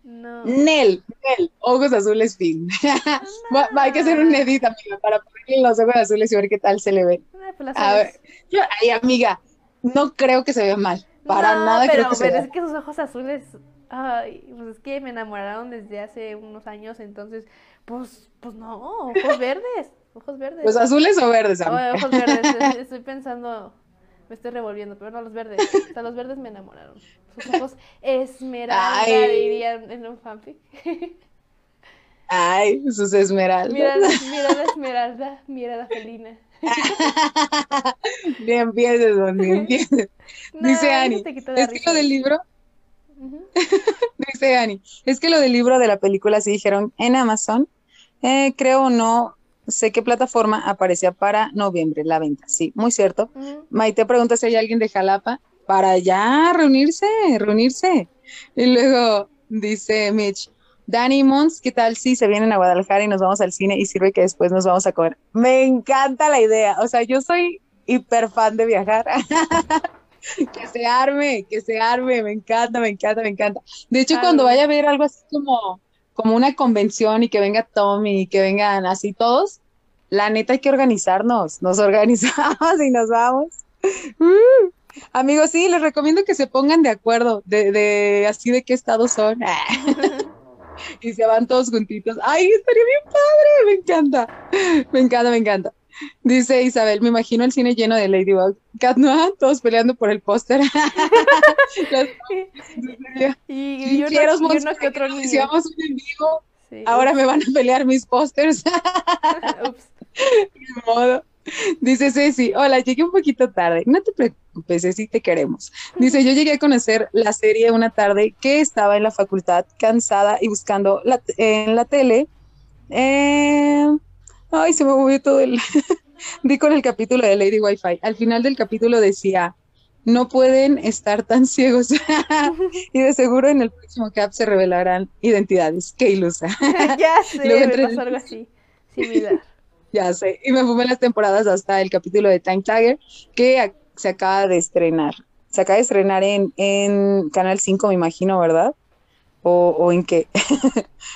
No. Nel, Nel, ojos azules fin. hay que hacer un edit, amiga, para ponerle los ojos azules y ver qué tal se le ve. Pues a ver, yo, ay, amiga, no creo que se vea mal. Para nada pero, creo que pero se es que sus ojos azules, ay, pues es que me enamoraron desde hace unos años, entonces, pues, pues no, ojos verdes, ojos verdes. ¿Pues azules o verdes, amiga? ojos verdes, estoy pensando me estoy revolviendo, pero no los verdes. Sea, los verdes me enamoraron. Sus ojos esmeralda, dirían en un fanfic. Ay, sus esmeraldas. Mira la, mira la esmeralda, mira la felina. bien bien piensas. Dice Ani, es que lo del libro... Dice Ani, es que lo del libro de la película sí dijeron en Amazon, eh, creo o no, sé qué plataforma aparecía para noviembre la venta. Sí, muy cierto. Maite pregunta si hay alguien de Jalapa para ya reunirse, reunirse. Y luego dice Mitch, Danny Mons, ¿qué tal si se vienen a Guadalajara y nos vamos al cine y sirve que después nos vamos a comer? Me encanta la idea. O sea, yo soy hiper fan de viajar. que se arme, que se arme, me encanta, me encanta, me encanta. De hecho, cuando vaya a ver algo así como como una convención y que venga Tommy y que vengan así todos, la neta hay que organizarnos, nos organizamos y nos vamos. Uh. amigos, sí, les recomiendo que se pongan de acuerdo de, de así de qué estado son. y se van todos juntitos. ¡Ay, estaría bien padre! Me encanta. Me encanta, me encanta. Dice Isabel, me imagino el cine lleno de Ladybug. Cat Noah, todos peleando por el póster. y, yo, no, yo no que otro niño. Si vamos un en vivo, ahora me van a pelear mis pósters. De modo. Dice Ceci, hola, llegué un poquito tarde. No te preocupes, Ceci, te queremos. Dice, yo llegué a conocer la serie una tarde que estaba en la facultad, cansada y buscando en la tele. Eh, ay, se me movió todo el... Di con el capítulo de Lady Wi-Fi. Al final del capítulo decía, no pueden estar tan ciegos. y de seguro en el próximo cap se revelarán identidades. Qué ilusa. ya sé, me pasó algo así, similar. Ya sé, y me fumé las temporadas hasta el capítulo de Time Tiger, que se acaba de estrenar. Se acaba de estrenar en, en Canal 5, me imagino, ¿verdad? ¿O, o en qué?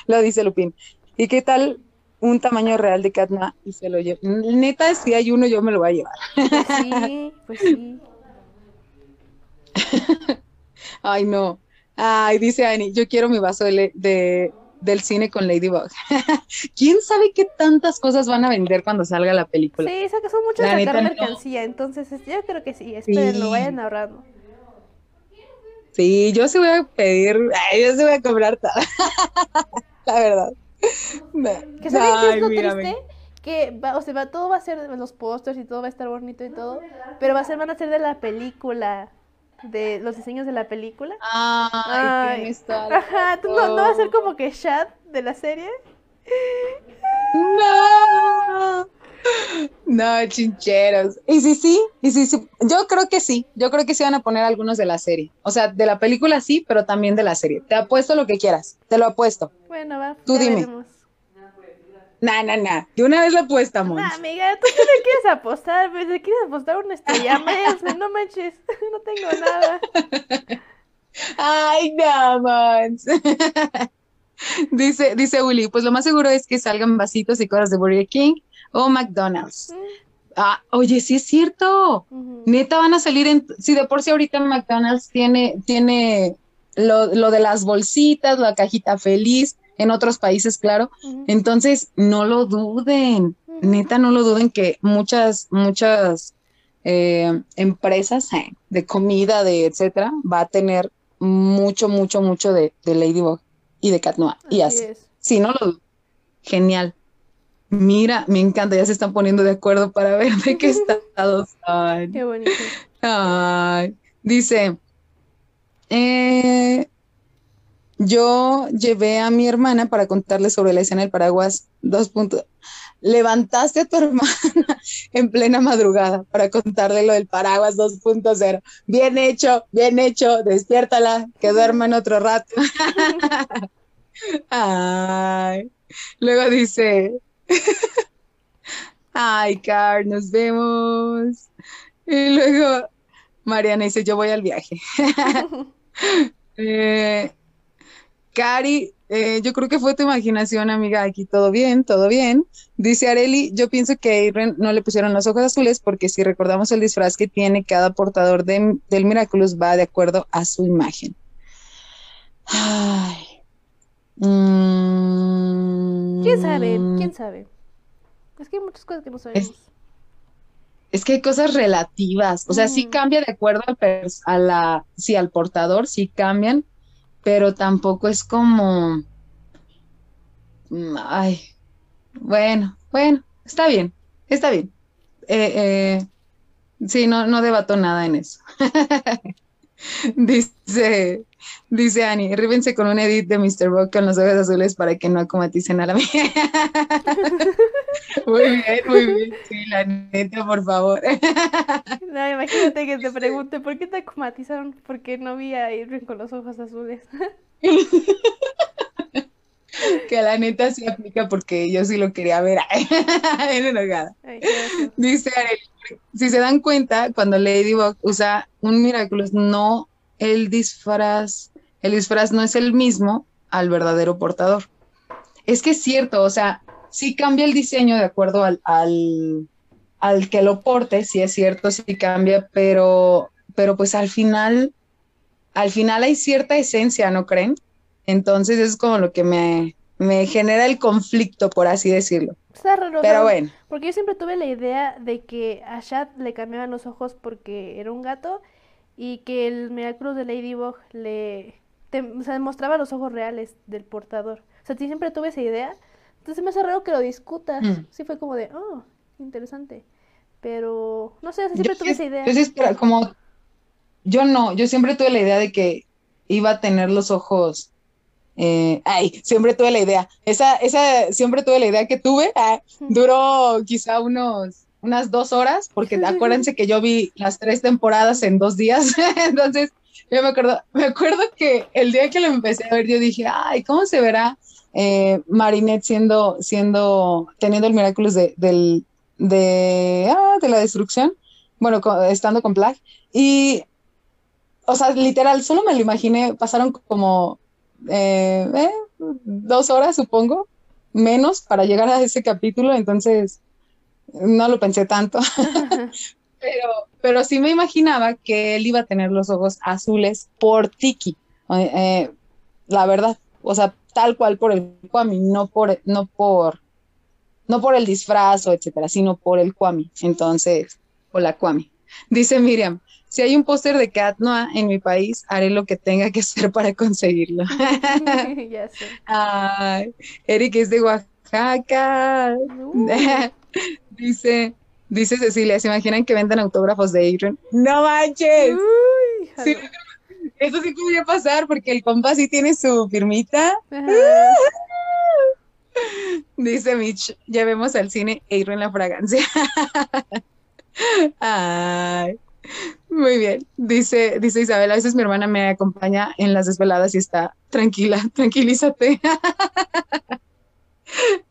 lo dice Lupín. ¿Y qué tal un tamaño real de Katma y se lo lleva? Neta, si hay uno, yo me lo voy a llevar. Pues sí, pues sí. Ay, no. Ay, dice Annie, yo quiero mi vaso de, de, del cine con Ladybug. ¿Quién sabe qué tantas cosas van a vender cuando salga la película? Sí, o que son muchas sacar mercancía, entonces yo creo que sí, esperen, lo vayan ahorrando. Sí, yo sí voy a pedir, yo sí voy a comprar todo. la verdad. Que saben qué es lo triste? Que o sea, todo va a ser los pósters y todo va a estar bonito y todo, pero va a ser, van a ser de la película de los diseños de la película. Ay, Ay. Ajá, no, va a ser como que Shad de la serie? No. No, chincheros. Y sí, sí, y sí, sí. Yo creo que sí. Yo creo que sí van a poner algunos de la serie. O sea, de la película sí, pero también de la serie. Te apuesto lo que quieras. Te lo apuesto. Bueno, va. Tú dime. Nah, nah, nah. De una vez la apuesta, Nah, amiga, tú qué le quieres apostar. ¿Te quieres apostar una estrella más? No manches, no tengo nada. Ay, no, mons. dice, dice Willy, pues lo más seguro es que salgan vasitos y cosas de Burger King o McDonald's. Ah, oye, sí es cierto. Neta van a salir en, si de por sí ahorita McDonald's tiene, tiene lo, lo de las bolsitas, la cajita feliz, en otros países, claro. Entonces, no lo duden, neta, no lo duden que muchas, muchas eh, empresas eh, de comida, de etcétera, va a tener mucho, mucho, mucho de, Ladybug y de Cat Noir. y así. Sí, no lo Genial. Mira, me encanta, ya se están poniendo de acuerdo para ver de qué estados están. Qué bonito. Ay, dice, eh, yo llevé a mi hermana para contarle sobre la escena del paraguas. Dos puntos. Levantaste a tu hermana en plena madrugada para contarle lo del paraguas 2.0. Bien hecho, bien hecho. Despiértala, que duerma en otro rato. Ay. Luego dice, ay, Car, nos vemos. Y luego Mariana dice, yo voy al viaje. eh, Cari, eh, yo creo que fue tu imaginación, amiga. Aquí todo bien, todo bien. Dice Areli, yo pienso que a no le pusieron los ojos azules porque si recordamos el disfraz que tiene cada portador del Miraculous va de acuerdo a su imagen. Ay. Mm. ¿Quién sabe? ¿Quién sabe? Es que hay muchas cosas que no sabemos. Es, que hay cosas relativas. O sea, sí cambia de acuerdo a la, sí, al portador, sí cambian, pero tampoco es como, mm, ay, bueno, bueno, está bien, está bien. Eh, eh, sí, no, no debato nada en eso. dice, dice Annie, ríbense con un edit de Mr. Rock con los ojos azules para que no acomaticen a la mía. muy bien, muy bien. Sí, la neta, por favor. no, imagínate que te pregunte, ¿por qué te acomatizaron? Porque no vi a Irving con los ojos azules. Que la neta sí aplica porque yo sí lo quería ver. enojada. Dice si se dan cuenta, cuando Ladybug usa un Miraculous, no el disfraz, el disfraz no es el mismo al verdadero portador. Es que es cierto, o sea, sí cambia el diseño de acuerdo al, al, al que lo porte, sí es cierto, sí cambia, pero, pero pues al final, al final hay cierta esencia, ¿no creen? Entonces es como lo que me, me genera el conflicto, por así decirlo. Está raro, Pero bueno. Porque yo siempre tuve la idea de que a Shad le cambiaban los ojos porque era un gato y que el Miraculous de Ladybug le o sea, mostraba los ojos reales del portador. O sea, siempre tuve esa idea. Entonces me hace raro que lo discutas. Mm. Sí fue como de, oh, interesante. Pero, no sé, siempre tuve esa idea. Yo como, yo no, yo siempre tuve la idea de que iba a tener los ojos eh, ay, siempre tuve la idea. Esa, esa, siempre tuve la idea que tuve. Ah, duró quizá unos, unas dos horas, porque acuérdense que yo vi las tres temporadas en dos días. Entonces, yo me acuerdo, me acuerdo que el día que lo empecé a ver, yo dije, ay, ¿cómo se verá eh, Marinette siendo, siendo, teniendo el milagro de, del, de, ah, de la destrucción? Bueno, estando con Plag. Y, o sea, literal, solo me lo imaginé, pasaron como eh, eh, dos horas, supongo, menos para llegar a ese capítulo, entonces no lo pensé tanto. pero, pero sí me imaginaba que él iba a tener los ojos azules por Tiki, eh, la verdad, o sea, tal cual por el Kwami, no por, no por, no por el disfraz etcétera, sino por el Kwami. Entonces, o la Kwami. Dice Miriam, si hay un póster de Cat Noah en mi país, haré lo que tenga que hacer para conseguirlo. ya sé. Eric es de Oaxaca. Uh. dice, dice Cecilia, ¿se imaginan que vendan autógrafos de Adrian? ¡No manches! eso sí podría pasar porque el compa sí tiene su firmita. Dice Mitch, llevemos al cine Adrian la fragancia. Ay. Muy bien, dice, dice Isabel, a veces mi hermana me acompaña en las desveladas y está tranquila, tranquilízate.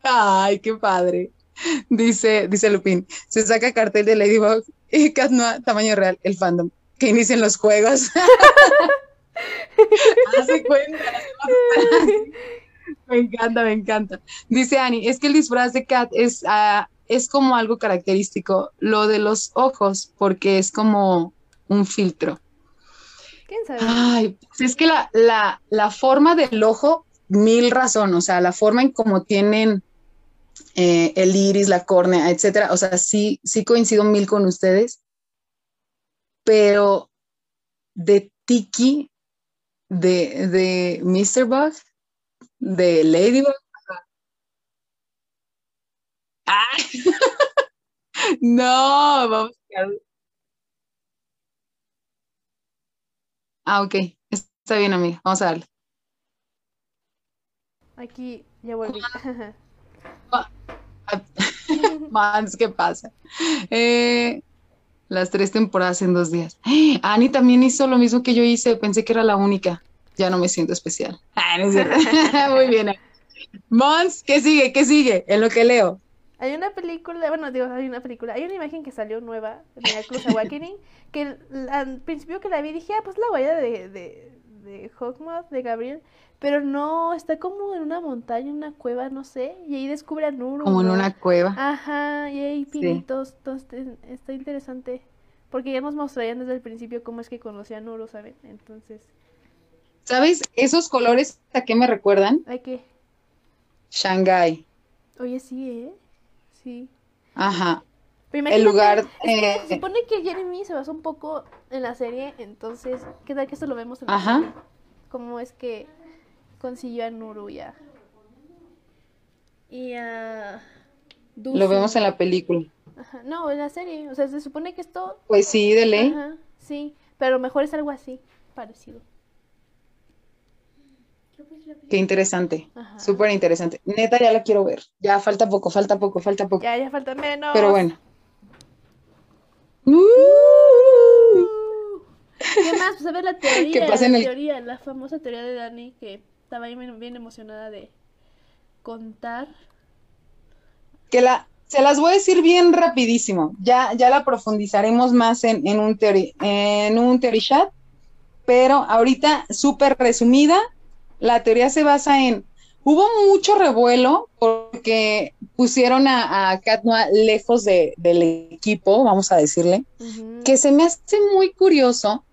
Ay, qué padre. Dice, dice Lupín, se saca cartel de Ladybug y Cat tamaño real, el fandom. Que inicien los juegos. Hace cuenta. me encanta, me encanta. Dice Annie, es que el disfraz de Cat es, uh, es como algo característico. Lo de los ojos, porque es como un filtro. ¿Quién sabe? Ay, pues es que la, la, la, forma del ojo, mil razones, o sea, la forma en cómo tienen eh, el iris, la córnea, etcétera, o sea, sí, sí coincido mil con ustedes, pero de Tiki, de, de Mr. Bug, de Ladybug, ¡Ah! no, vamos a Ah, ok. Está bien, amiga. Vamos a darle. Aquí ya volví. Mans, ¿qué pasa? Eh, las tres temporadas en dos días. Ani también hizo lo mismo que yo hice. Pensé que era la única. Ya no me siento especial. Ah, Muy bien. Mons, ¿qué sigue? ¿Qué sigue? En lo que leo. Hay una película, bueno, digo, hay una película, hay una imagen que salió nueva, de Cruz Awakening, que al principio que la vi dije, ah, pues la huella de, de, de Hawkmoth, de Gabriel, pero no, está como en una montaña, una cueva, no sé, y ahí descubre a Nuru. Como en una cueva. Ajá, y hay pinitos, entonces está interesante, porque ya nos mostrarían desde el principio cómo es que conocía a Nuru, ¿saben? Entonces... ¿Sabes? Esos colores, ¿a qué me recuerdan? ¿A qué? Shanghai. Oye, sí, ¿eh? Sí. Ajá. el lugar. Eh, se supone que Jeremy se basó un poco en la serie, entonces, ¿qué tal que esto lo vemos en la Ajá. serie? ¿Cómo es que consiguió a Nuruya? Y a. Lo vemos en la película. Ajá. No, en la serie. O sea, se supone que esto. Pues sí, de ley. Ajá, sí. Pero mejor es algo así, parecido. Qué interesante, súper interesante. Neta, ya la quiero ver. Ya falta poco, falta poco, falta poco. Ya, ya falta menos. Pero bueno. Uh. ¿Qué más? Pues a ver la teoría, la teoría, la famosa teoría de Dani, que estaba bien, bien emocionada de contar. Que la, se las voy a decir bien rapidísimo. Ya, ya la profundizaremos más en, en un teoría, en un theory chat, pero ahorita súper resumida la teoría se basa en hubo mucho revuelo porque pusieron a, a lejos de, del equipo, vamos a decirle, que se me hace muy curioso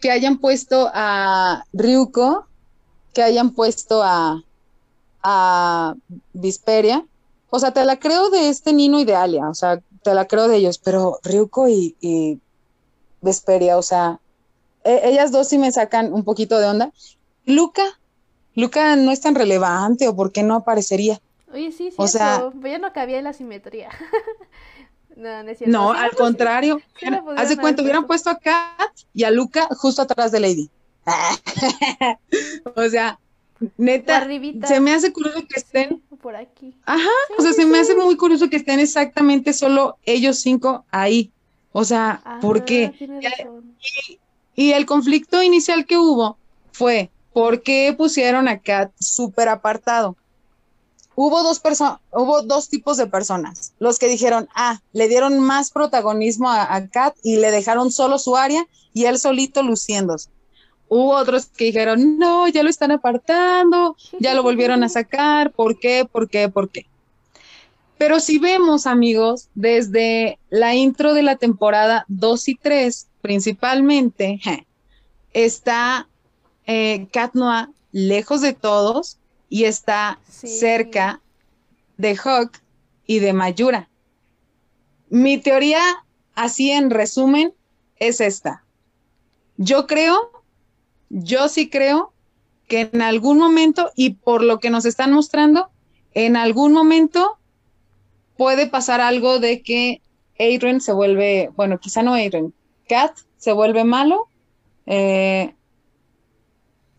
que hayan puesto a Ryuko, que hayan puesto a, a Visperia. O sea, te la creo de este Nino y de Alia, o sea, te la creo de ellos, pero Ryuko y, y Vesperia, o sea, e, ellas dos sí me sacan un poquito de onda. Luca, Luca no es tan relevante o por qué no aparecería. Oye, sí, sí, o sea, ya no cabía en la simetría. no, no, es no al contrario. Hace cuenta, hubieran puesto a Kat y a Luca justo atrás de Lady. o sea, neta, se me hace curioso que estén por aquí. Ajá, o sea, se me hace muy curioso que estén exactamente solo ellos cinco ahí. O sea, ¿por qué? Y, el conflicto inicial que hubo fue, ¿por qué pusieron a Kat súper apartado? Hubo dos, hubo dos tipos de personas. Los que dijeron, ah, le dieron más protagonismo a, a Kat y le dejaron solo su área y él solito luciéndose. Hubo otros que dijeron, no, ya lo están apartando, ya lo volvieron a sacar, ¿por qué? ¿Por qué? ¿Por qué? Pero si vemos, amigos, desde la intro de la temporada 2 y 3, principalmente, está eh, Cat Noir lejos de todos y está cerca de Hawk y de Mayura. Mi teoría, así en resumen, es esta. Yo creo yo sí creo que en algún momento, y por lo que nos están mostrando, en algún momento puede pasar algo de que Adrian se vuelve, bueno, quizá no Adrian, Cat se vuelve malo, eh,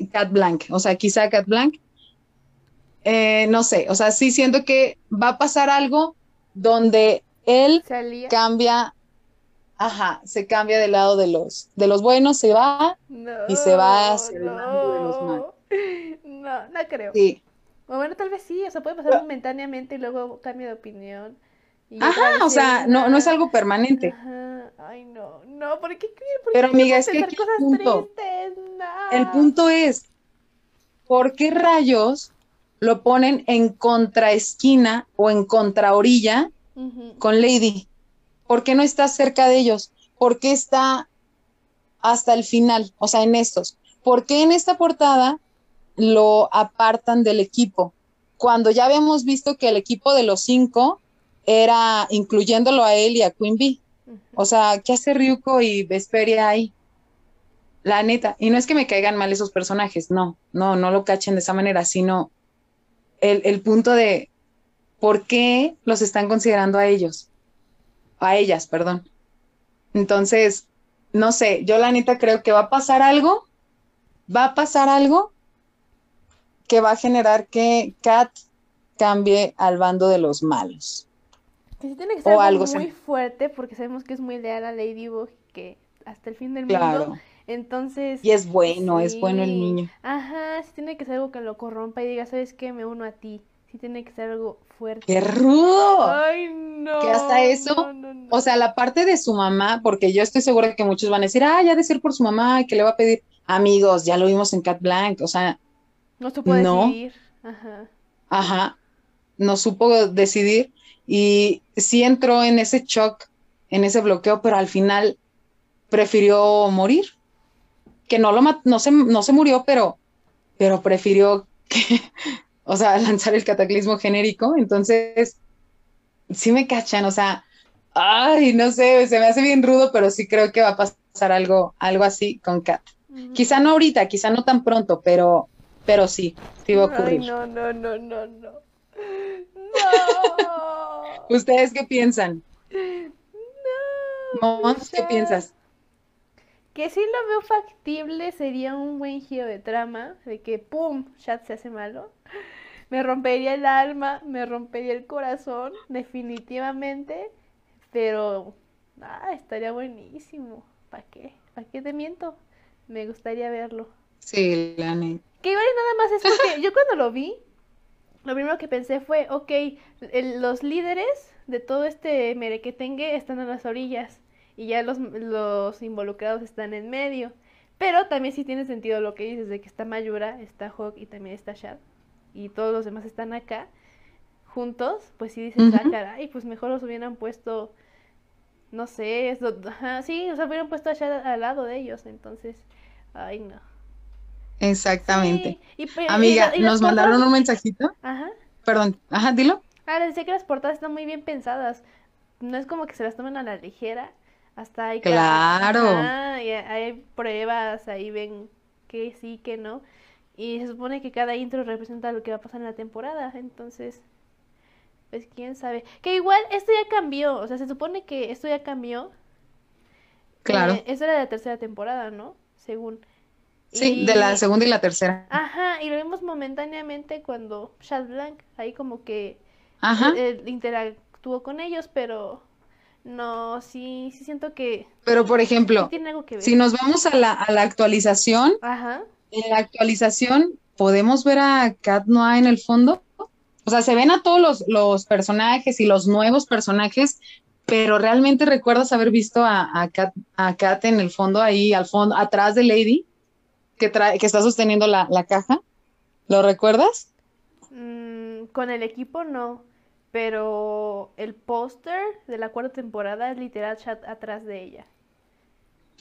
Cat Blank, o sea, quizá Cat Blank, eh, no sé, o sea, sí siento que va a pasar algo donde él cambia Ajá, se cambia del lado de los, de los buenos, se va y se va hacia el lado de los malos. No, no creo. Sí. O bueno, tal vez sí, o sea, puede pasar momentáneamente y luego cambia de opinión. Ajá, o sea, no, no es algo permanente. Ajá. Ay, no, no, ¿por qué? ¿Por Pero amiga, es que aquí el punto, el punto es, ¿por qué rayos lo ponen en contraesquina o en contraorilla con Lady? ¿Por qué no está cerca de ellos? ¿Por qué está hasta el final? O sea, en estos. ¿Por qué en esta portada lo apartan del equipo? Cuando ya habíamos visto que el equipo de los cinco era incluyéndolo a él y a Queen Bee. O sea, ¿qué hace Ryuko y Vesperia ahí? La neta. Y no es que me caigan mal esos personajes, no, no, no lo cachen de esa manera, sino el, el punto de por qué los están considerando a ellos a ellas, perdón. Entonces, no sé, yo la neta creo que va a pasar algo, va a pasar algo que va a generar que Kat cambie al bando de los malos. Que sí tiene que ser algo muy fuerte porque sabemos que es muy leal a Ladybug que hasta el fin del mundo. Entonces. Y es bueno, es bueno el niño. Ajá, sí tiene que ser algo que lo corrompa y diga, ¿sabes qué? Me uno a ti sí tiene que ser algo fuerte. ¡Qué rudo! Ay, no. Que hasta eso, o sea, la parte de su mamá, porque yo estoy segura que muchos van a decir, ah, ya de ser por su mamá, que le va a pedir amigos, ya lo vimos en Cat Blank, o sea. No supo decidir. Ajá. Ajá. No supo decidir y sí entró en ese shock, en ese bloqueo, pero al final prefirió morir. Que no lo no se, no se murió, pero, pero prefirió que, o sea, lanzar el cataclismo genérico. Entonces, sí me cachan, o sea, ay, no sé, se me hace bien rudo, pero sí creo que va a pasar algo, algo así con Kat. Quizá no ahorita, quizá no tan pronto, pero, pero sí, sí va a ocurrir. Ay, no, no, no, no, no. ¿Ustedes qué piensan? No. Mons, ¿qué piensas? Que sí lo veo factible, sería un buen giro de trama, de que pum, Chat se hace malo me rompería el alma, me rompería el corazón, definitivamente, pero ah, estaría buenísimo. ¿Para qué? ¿Para qué te miento? Me gustaría verlo. Sí, la neta. Que igual y nada más es porque yo cuando lo vi, lo primero que pensé fue, ok, los líderes de todo este merequetengue están en las orillas y ya los, los involucrados están en medio. Pero también sí tiene sentido lo que dices de que está Mayura, está Hawk y también está Shad. y todos los demás están acá juntos, pues sí dices, ah, caray, pues mejor los hubieran puesto, no sé, sí, o sea, hubieran puesto allá al lado de ellos, entonces, ay, no. Exactamente. Amiga, nos mandaron un mensajito. Ajá. Perdón, ajá, dilo. Ah, decía que las portadas están muy bien pensadas. No es como que se las tomen a la ligera. Hasta hay Claro. hay pruebas, ahí ven que sí, que no. Y se supone que cada intro representa lo que va a pasar en la temporada. Entonces, pues quién sabe. Que igual esto ya cambió. O sea, se supone que esto ya cambió. Claro. Eh, esto era de la tercera temporada, ¿no? Según. Sí, de la segunda y la tercera. Ajá, y lo vimos momentáneamente cuando Chad Blanc ahí como que Ajá. Eh, interactuó con ellos, pero no, sí, sí siento que... Pero por ejemplo, si nos vamos a la, a la actualización, Ajá. en la actualización podemos ver a Kat Noah en el fondo. O sea, se ven a todos los, los personajes y los nuevos personajes, pero realmente recuerdas haber visto a, a, Kat, a Kat en el fondo, ahí al fondo, atrás de Lady que, trae, que está sosteniendo la, la caja. ¿Lo recuerdas? Mm, con el equipo no, pero el póster de la cuarta temporada es literal chat atrás de ella.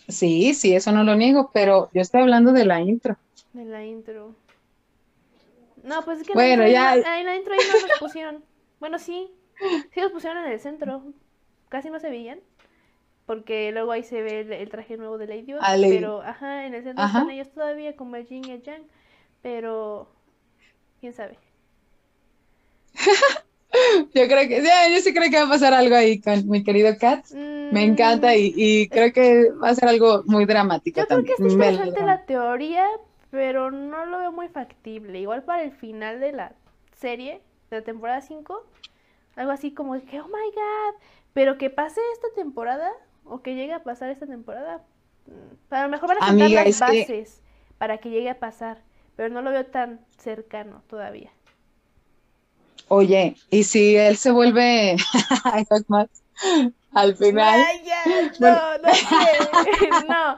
Sí, sí, eso no lo niego, pero yo estoy hablando de la intro. De la intro. No, pues es que bueno, en, ya... en la intro ahí no los pusieron. Bueno, sí, sí los pusieron en el centro. Casi no se veían porque luego ahí se ve el, traje nuevo de Lady ah, pero ajá, en el centro están ellos todavía como el Jin y el Yang, pero quién sabe. yo creo que, ya, yo sí creo que va a pasar algo ahí con mi querido Kat. Me mm. encanta y, creo que va a ser algo muy dramático. Yo creo que es interesante la teoría, pero no lo veo muy factible. Igual para el final de la serie, de la temporada 5, algo así como que, oh my god, pero que pase esta temporada, o que llegue a pasar esta temporada. Mm, a lo mejor van a sentar las bases para que llegue a pasar, pero no lo veo tan cercano todavía. Oye, ¿y si él se vuelve al final. no, no sé. No,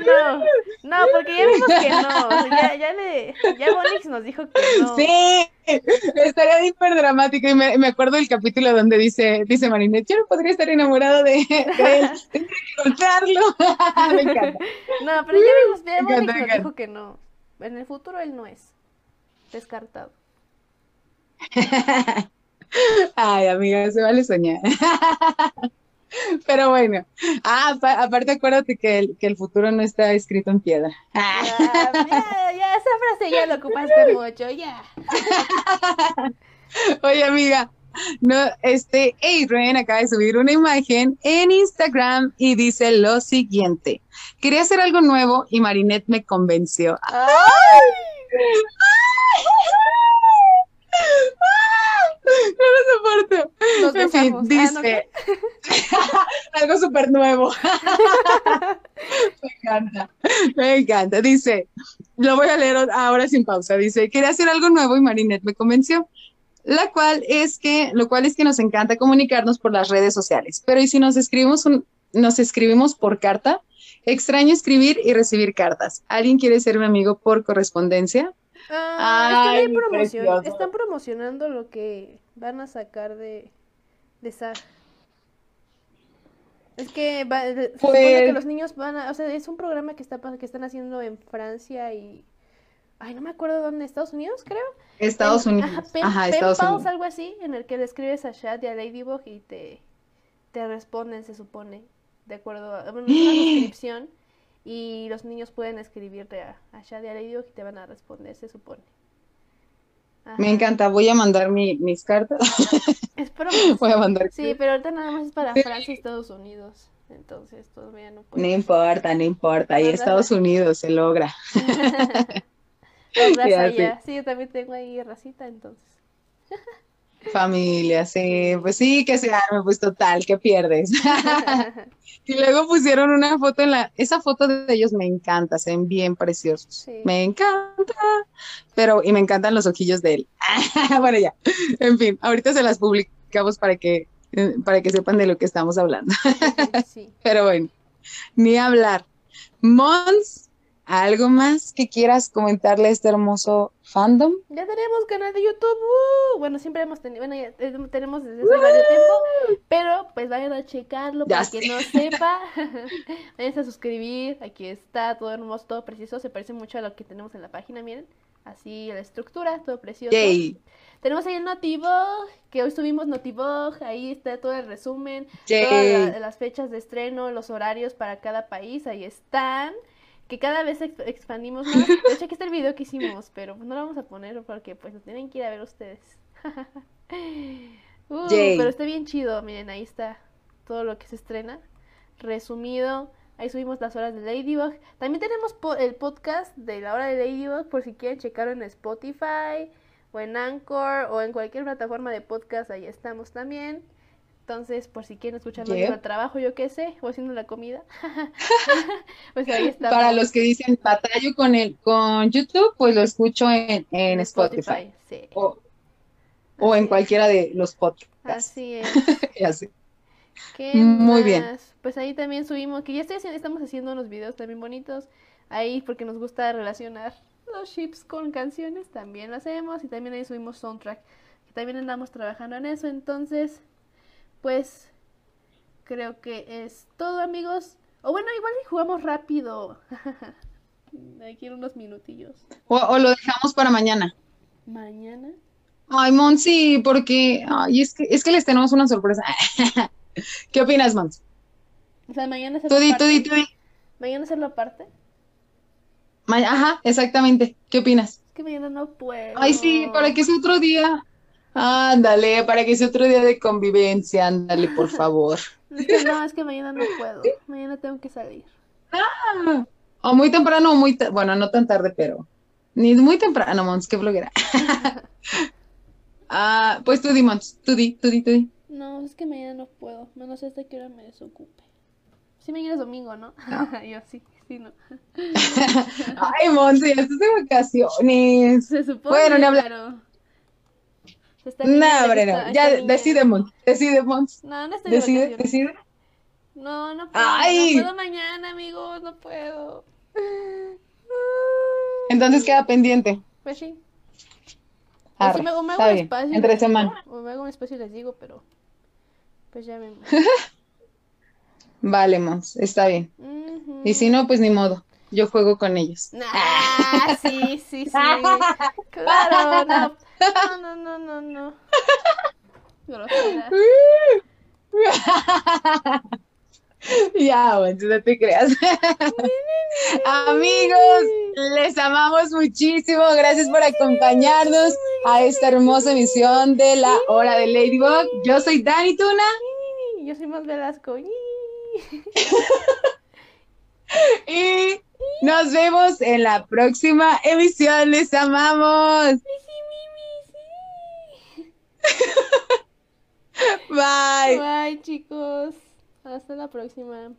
no, no, porque ya vimos que no. ya, ya le, ya Bonix nos dijo que no. Sí, estaría hiper dramático. Y me, me acuerdo del capítulo donde dice, dice Marinette, yo no podría estar enamorado de, él, tendría que contarlo. me encanta. No, pero ya vimos, ya Bonix nos dijo que no. En el futuro él no es. Descartado. Ay, amiga, se vale soñar. Pero bueno, ah, aparte acuérdate que el, que el futuro no está escrito en piedra. Ah, ya, esa frase ya lo ocupaste mucho, ya. Oye, amiga, no, este, Adrian acaba de subir una imagen en Instagram y dice lo siguiente. Quería hacer algo nuevo y Marinette me convenció. ¡Ay! No lo soporto. en fin, ah, dice algo súper nuevo. me encanta, me encanta. Dice, lo voy a leer ahora sin pausa. Dice, quería hacer algo nuevo y Marinette me convenció. La cual es que, lo cual es que nos encanta comunicarnos por las redes sociales. Pero ¿y si nos escribimos nos escribimos por carta? Extraño escribir y recibir cartas. ¿Alguien quiere ser mi amigo por correspondencia? Ah, están, promocionando lo que van a sacar de, de SAR. Es que va, se supone que pues los niños van a, o sea, es un programa que está que están haciendo en Francia y ay, no me acuerdo dónde, Estados Unidos, creo. Estados Unidos. Ajá, Estados Unidos. algo así, en el que le escribes a Shad y a Ladybug y te te responden, se supone, de acuerdo a una suscripción y los niños pueden escribirte a, a Shadi y te van a responder, se supone. Me encanta, voy a mandar mi, mis cartas. Espero voy a mandar. Sí, pero ahorita nada más es para Francia y Estados Unidos. Entonces todavía no puedo. No importa, no importa. Ahí Estados Unidos se logra. Sí, yo también tengo ahí racita, entonces. Familia, sí, pues sí, que se arme, pues total, que pierdes. y luego pusieron una foto en la, esa foto de ellos me encanta, se ven bien preciosos. Me encanta, pero, y me encantan los ojillos de él. bueno, ya, en fin, ahorita se las publicamos para que, eh, para que sepan de lo que estamos hablando. pero bueno, ni hablar. Mons ¿algo más que quieras comentarle a este hermoso fandom? Ya tenemos canal de YouTube. Uh, bueno, siempre hemos tenido, bueno, ya tenemos desde hace varios tiempo, pero pues vayan a checarlo para quien no sepa. vayan a suscribir. Aquí está todo hermoso, todo precioso. Se parece mucho a lo que tenemos en la página, miren. Así la estructura, todo precioso. Tenemos ahí el Notivog, que hoy subimos Notivog, ahí está todo el resumen, todas las fechas de estreno, los horarios para cada país, ahí están. Que cada vez expandimos más. De hecho, aquí está el video que hicimos, pero no lo vamos a poner porque pues lo tienen que ir a ver ustedes. uh, pero está bien chido, miren, ahí está todo lo que se estrena. Resumido, ahí subimos las horas de Ladybug. También tenemos el podcast de la hora de Ladybug por si quieren checarlo en Spotify o en Anchor o en cualquier plataforma de podcast, ahí estamos también. Entonces, por si quieren escuchar el trabajo, yo qué sé, o haciendo la comida. pues ahí está. Para los que dicen batallo con el con YouTube, pues lo escucho en, en Spotify. sí. O, en cualquiera de los podcasts. Así es. Así. Muy bien. Pues ahí también subimos, que ya estoy haciendo, estamos haciendo unos videos también bonitos ahí porque nos gusta relacionar los chips con canciones también lo hacemos y también ahí subimos soundtrack, que también andamos trabajando en eso. Entonces, pues creo que es todo, amigos. O bueno, igual si jugamos rápido. Aquí en unos minutillos. O, lo dejamos para mañana. ¿Mañana? Ay, Monsi, porque ay, es, que, es que les tenemos una sorpresa. ¿Qué opinas, Mons? O sea, mañana se lo aparte. Mañana hacerlo aparte. Ajá, exactamente. ¿Qué opinas? Es que mañana no puedo. Ay, sí, para que sea otro día. Ándale, para que sea otro día de convivencia, ándale, por favor. no, es que mañana no puedo. Mañana tengo que salir. Ah, o muy temprano o muy, bueno, no tan tarde, pero ni muy temprano, Mons, qué bloguera. ah, pues tú di, Mons, tú di, tú di, tú di. No, es que mañana no puedo, no sé hasta qué hora me desocupe. Sí, mañana es domingo, ¿no? Yo sí. Ay, Monse, ya estás de vacaciones. Se supone, bueno, no hablar. No, hombre, no. Ya, decide, Mons. Decide, Mons. No, no estoy decide, de decide. No, no puedo. Ay. No puedo mañana, amigos. No puedo. Entonces queda pendiente. Pues sí. Arre, si me, me hago un espacio. Entre semana. O me hago un espacio y les digo, pero. Pues ya me. Vale, Mons. Está bien. Y si no, pues ni modo. Yo juego con ellos. Ah, sí, sí, sí. Claro, no. No, no, no, no, Ya, bueno, no te creas. Amigos, les amamos muchísimo. Gracias por acompañarnos a esta hermosa emisión de la hora de Ladybug. Yo soy Dani Tuna. Yo soy Más Velasco. y nos vemos en la próxima emisión. Les amamos. Bye. Bye, chicos. Hasta la próxima.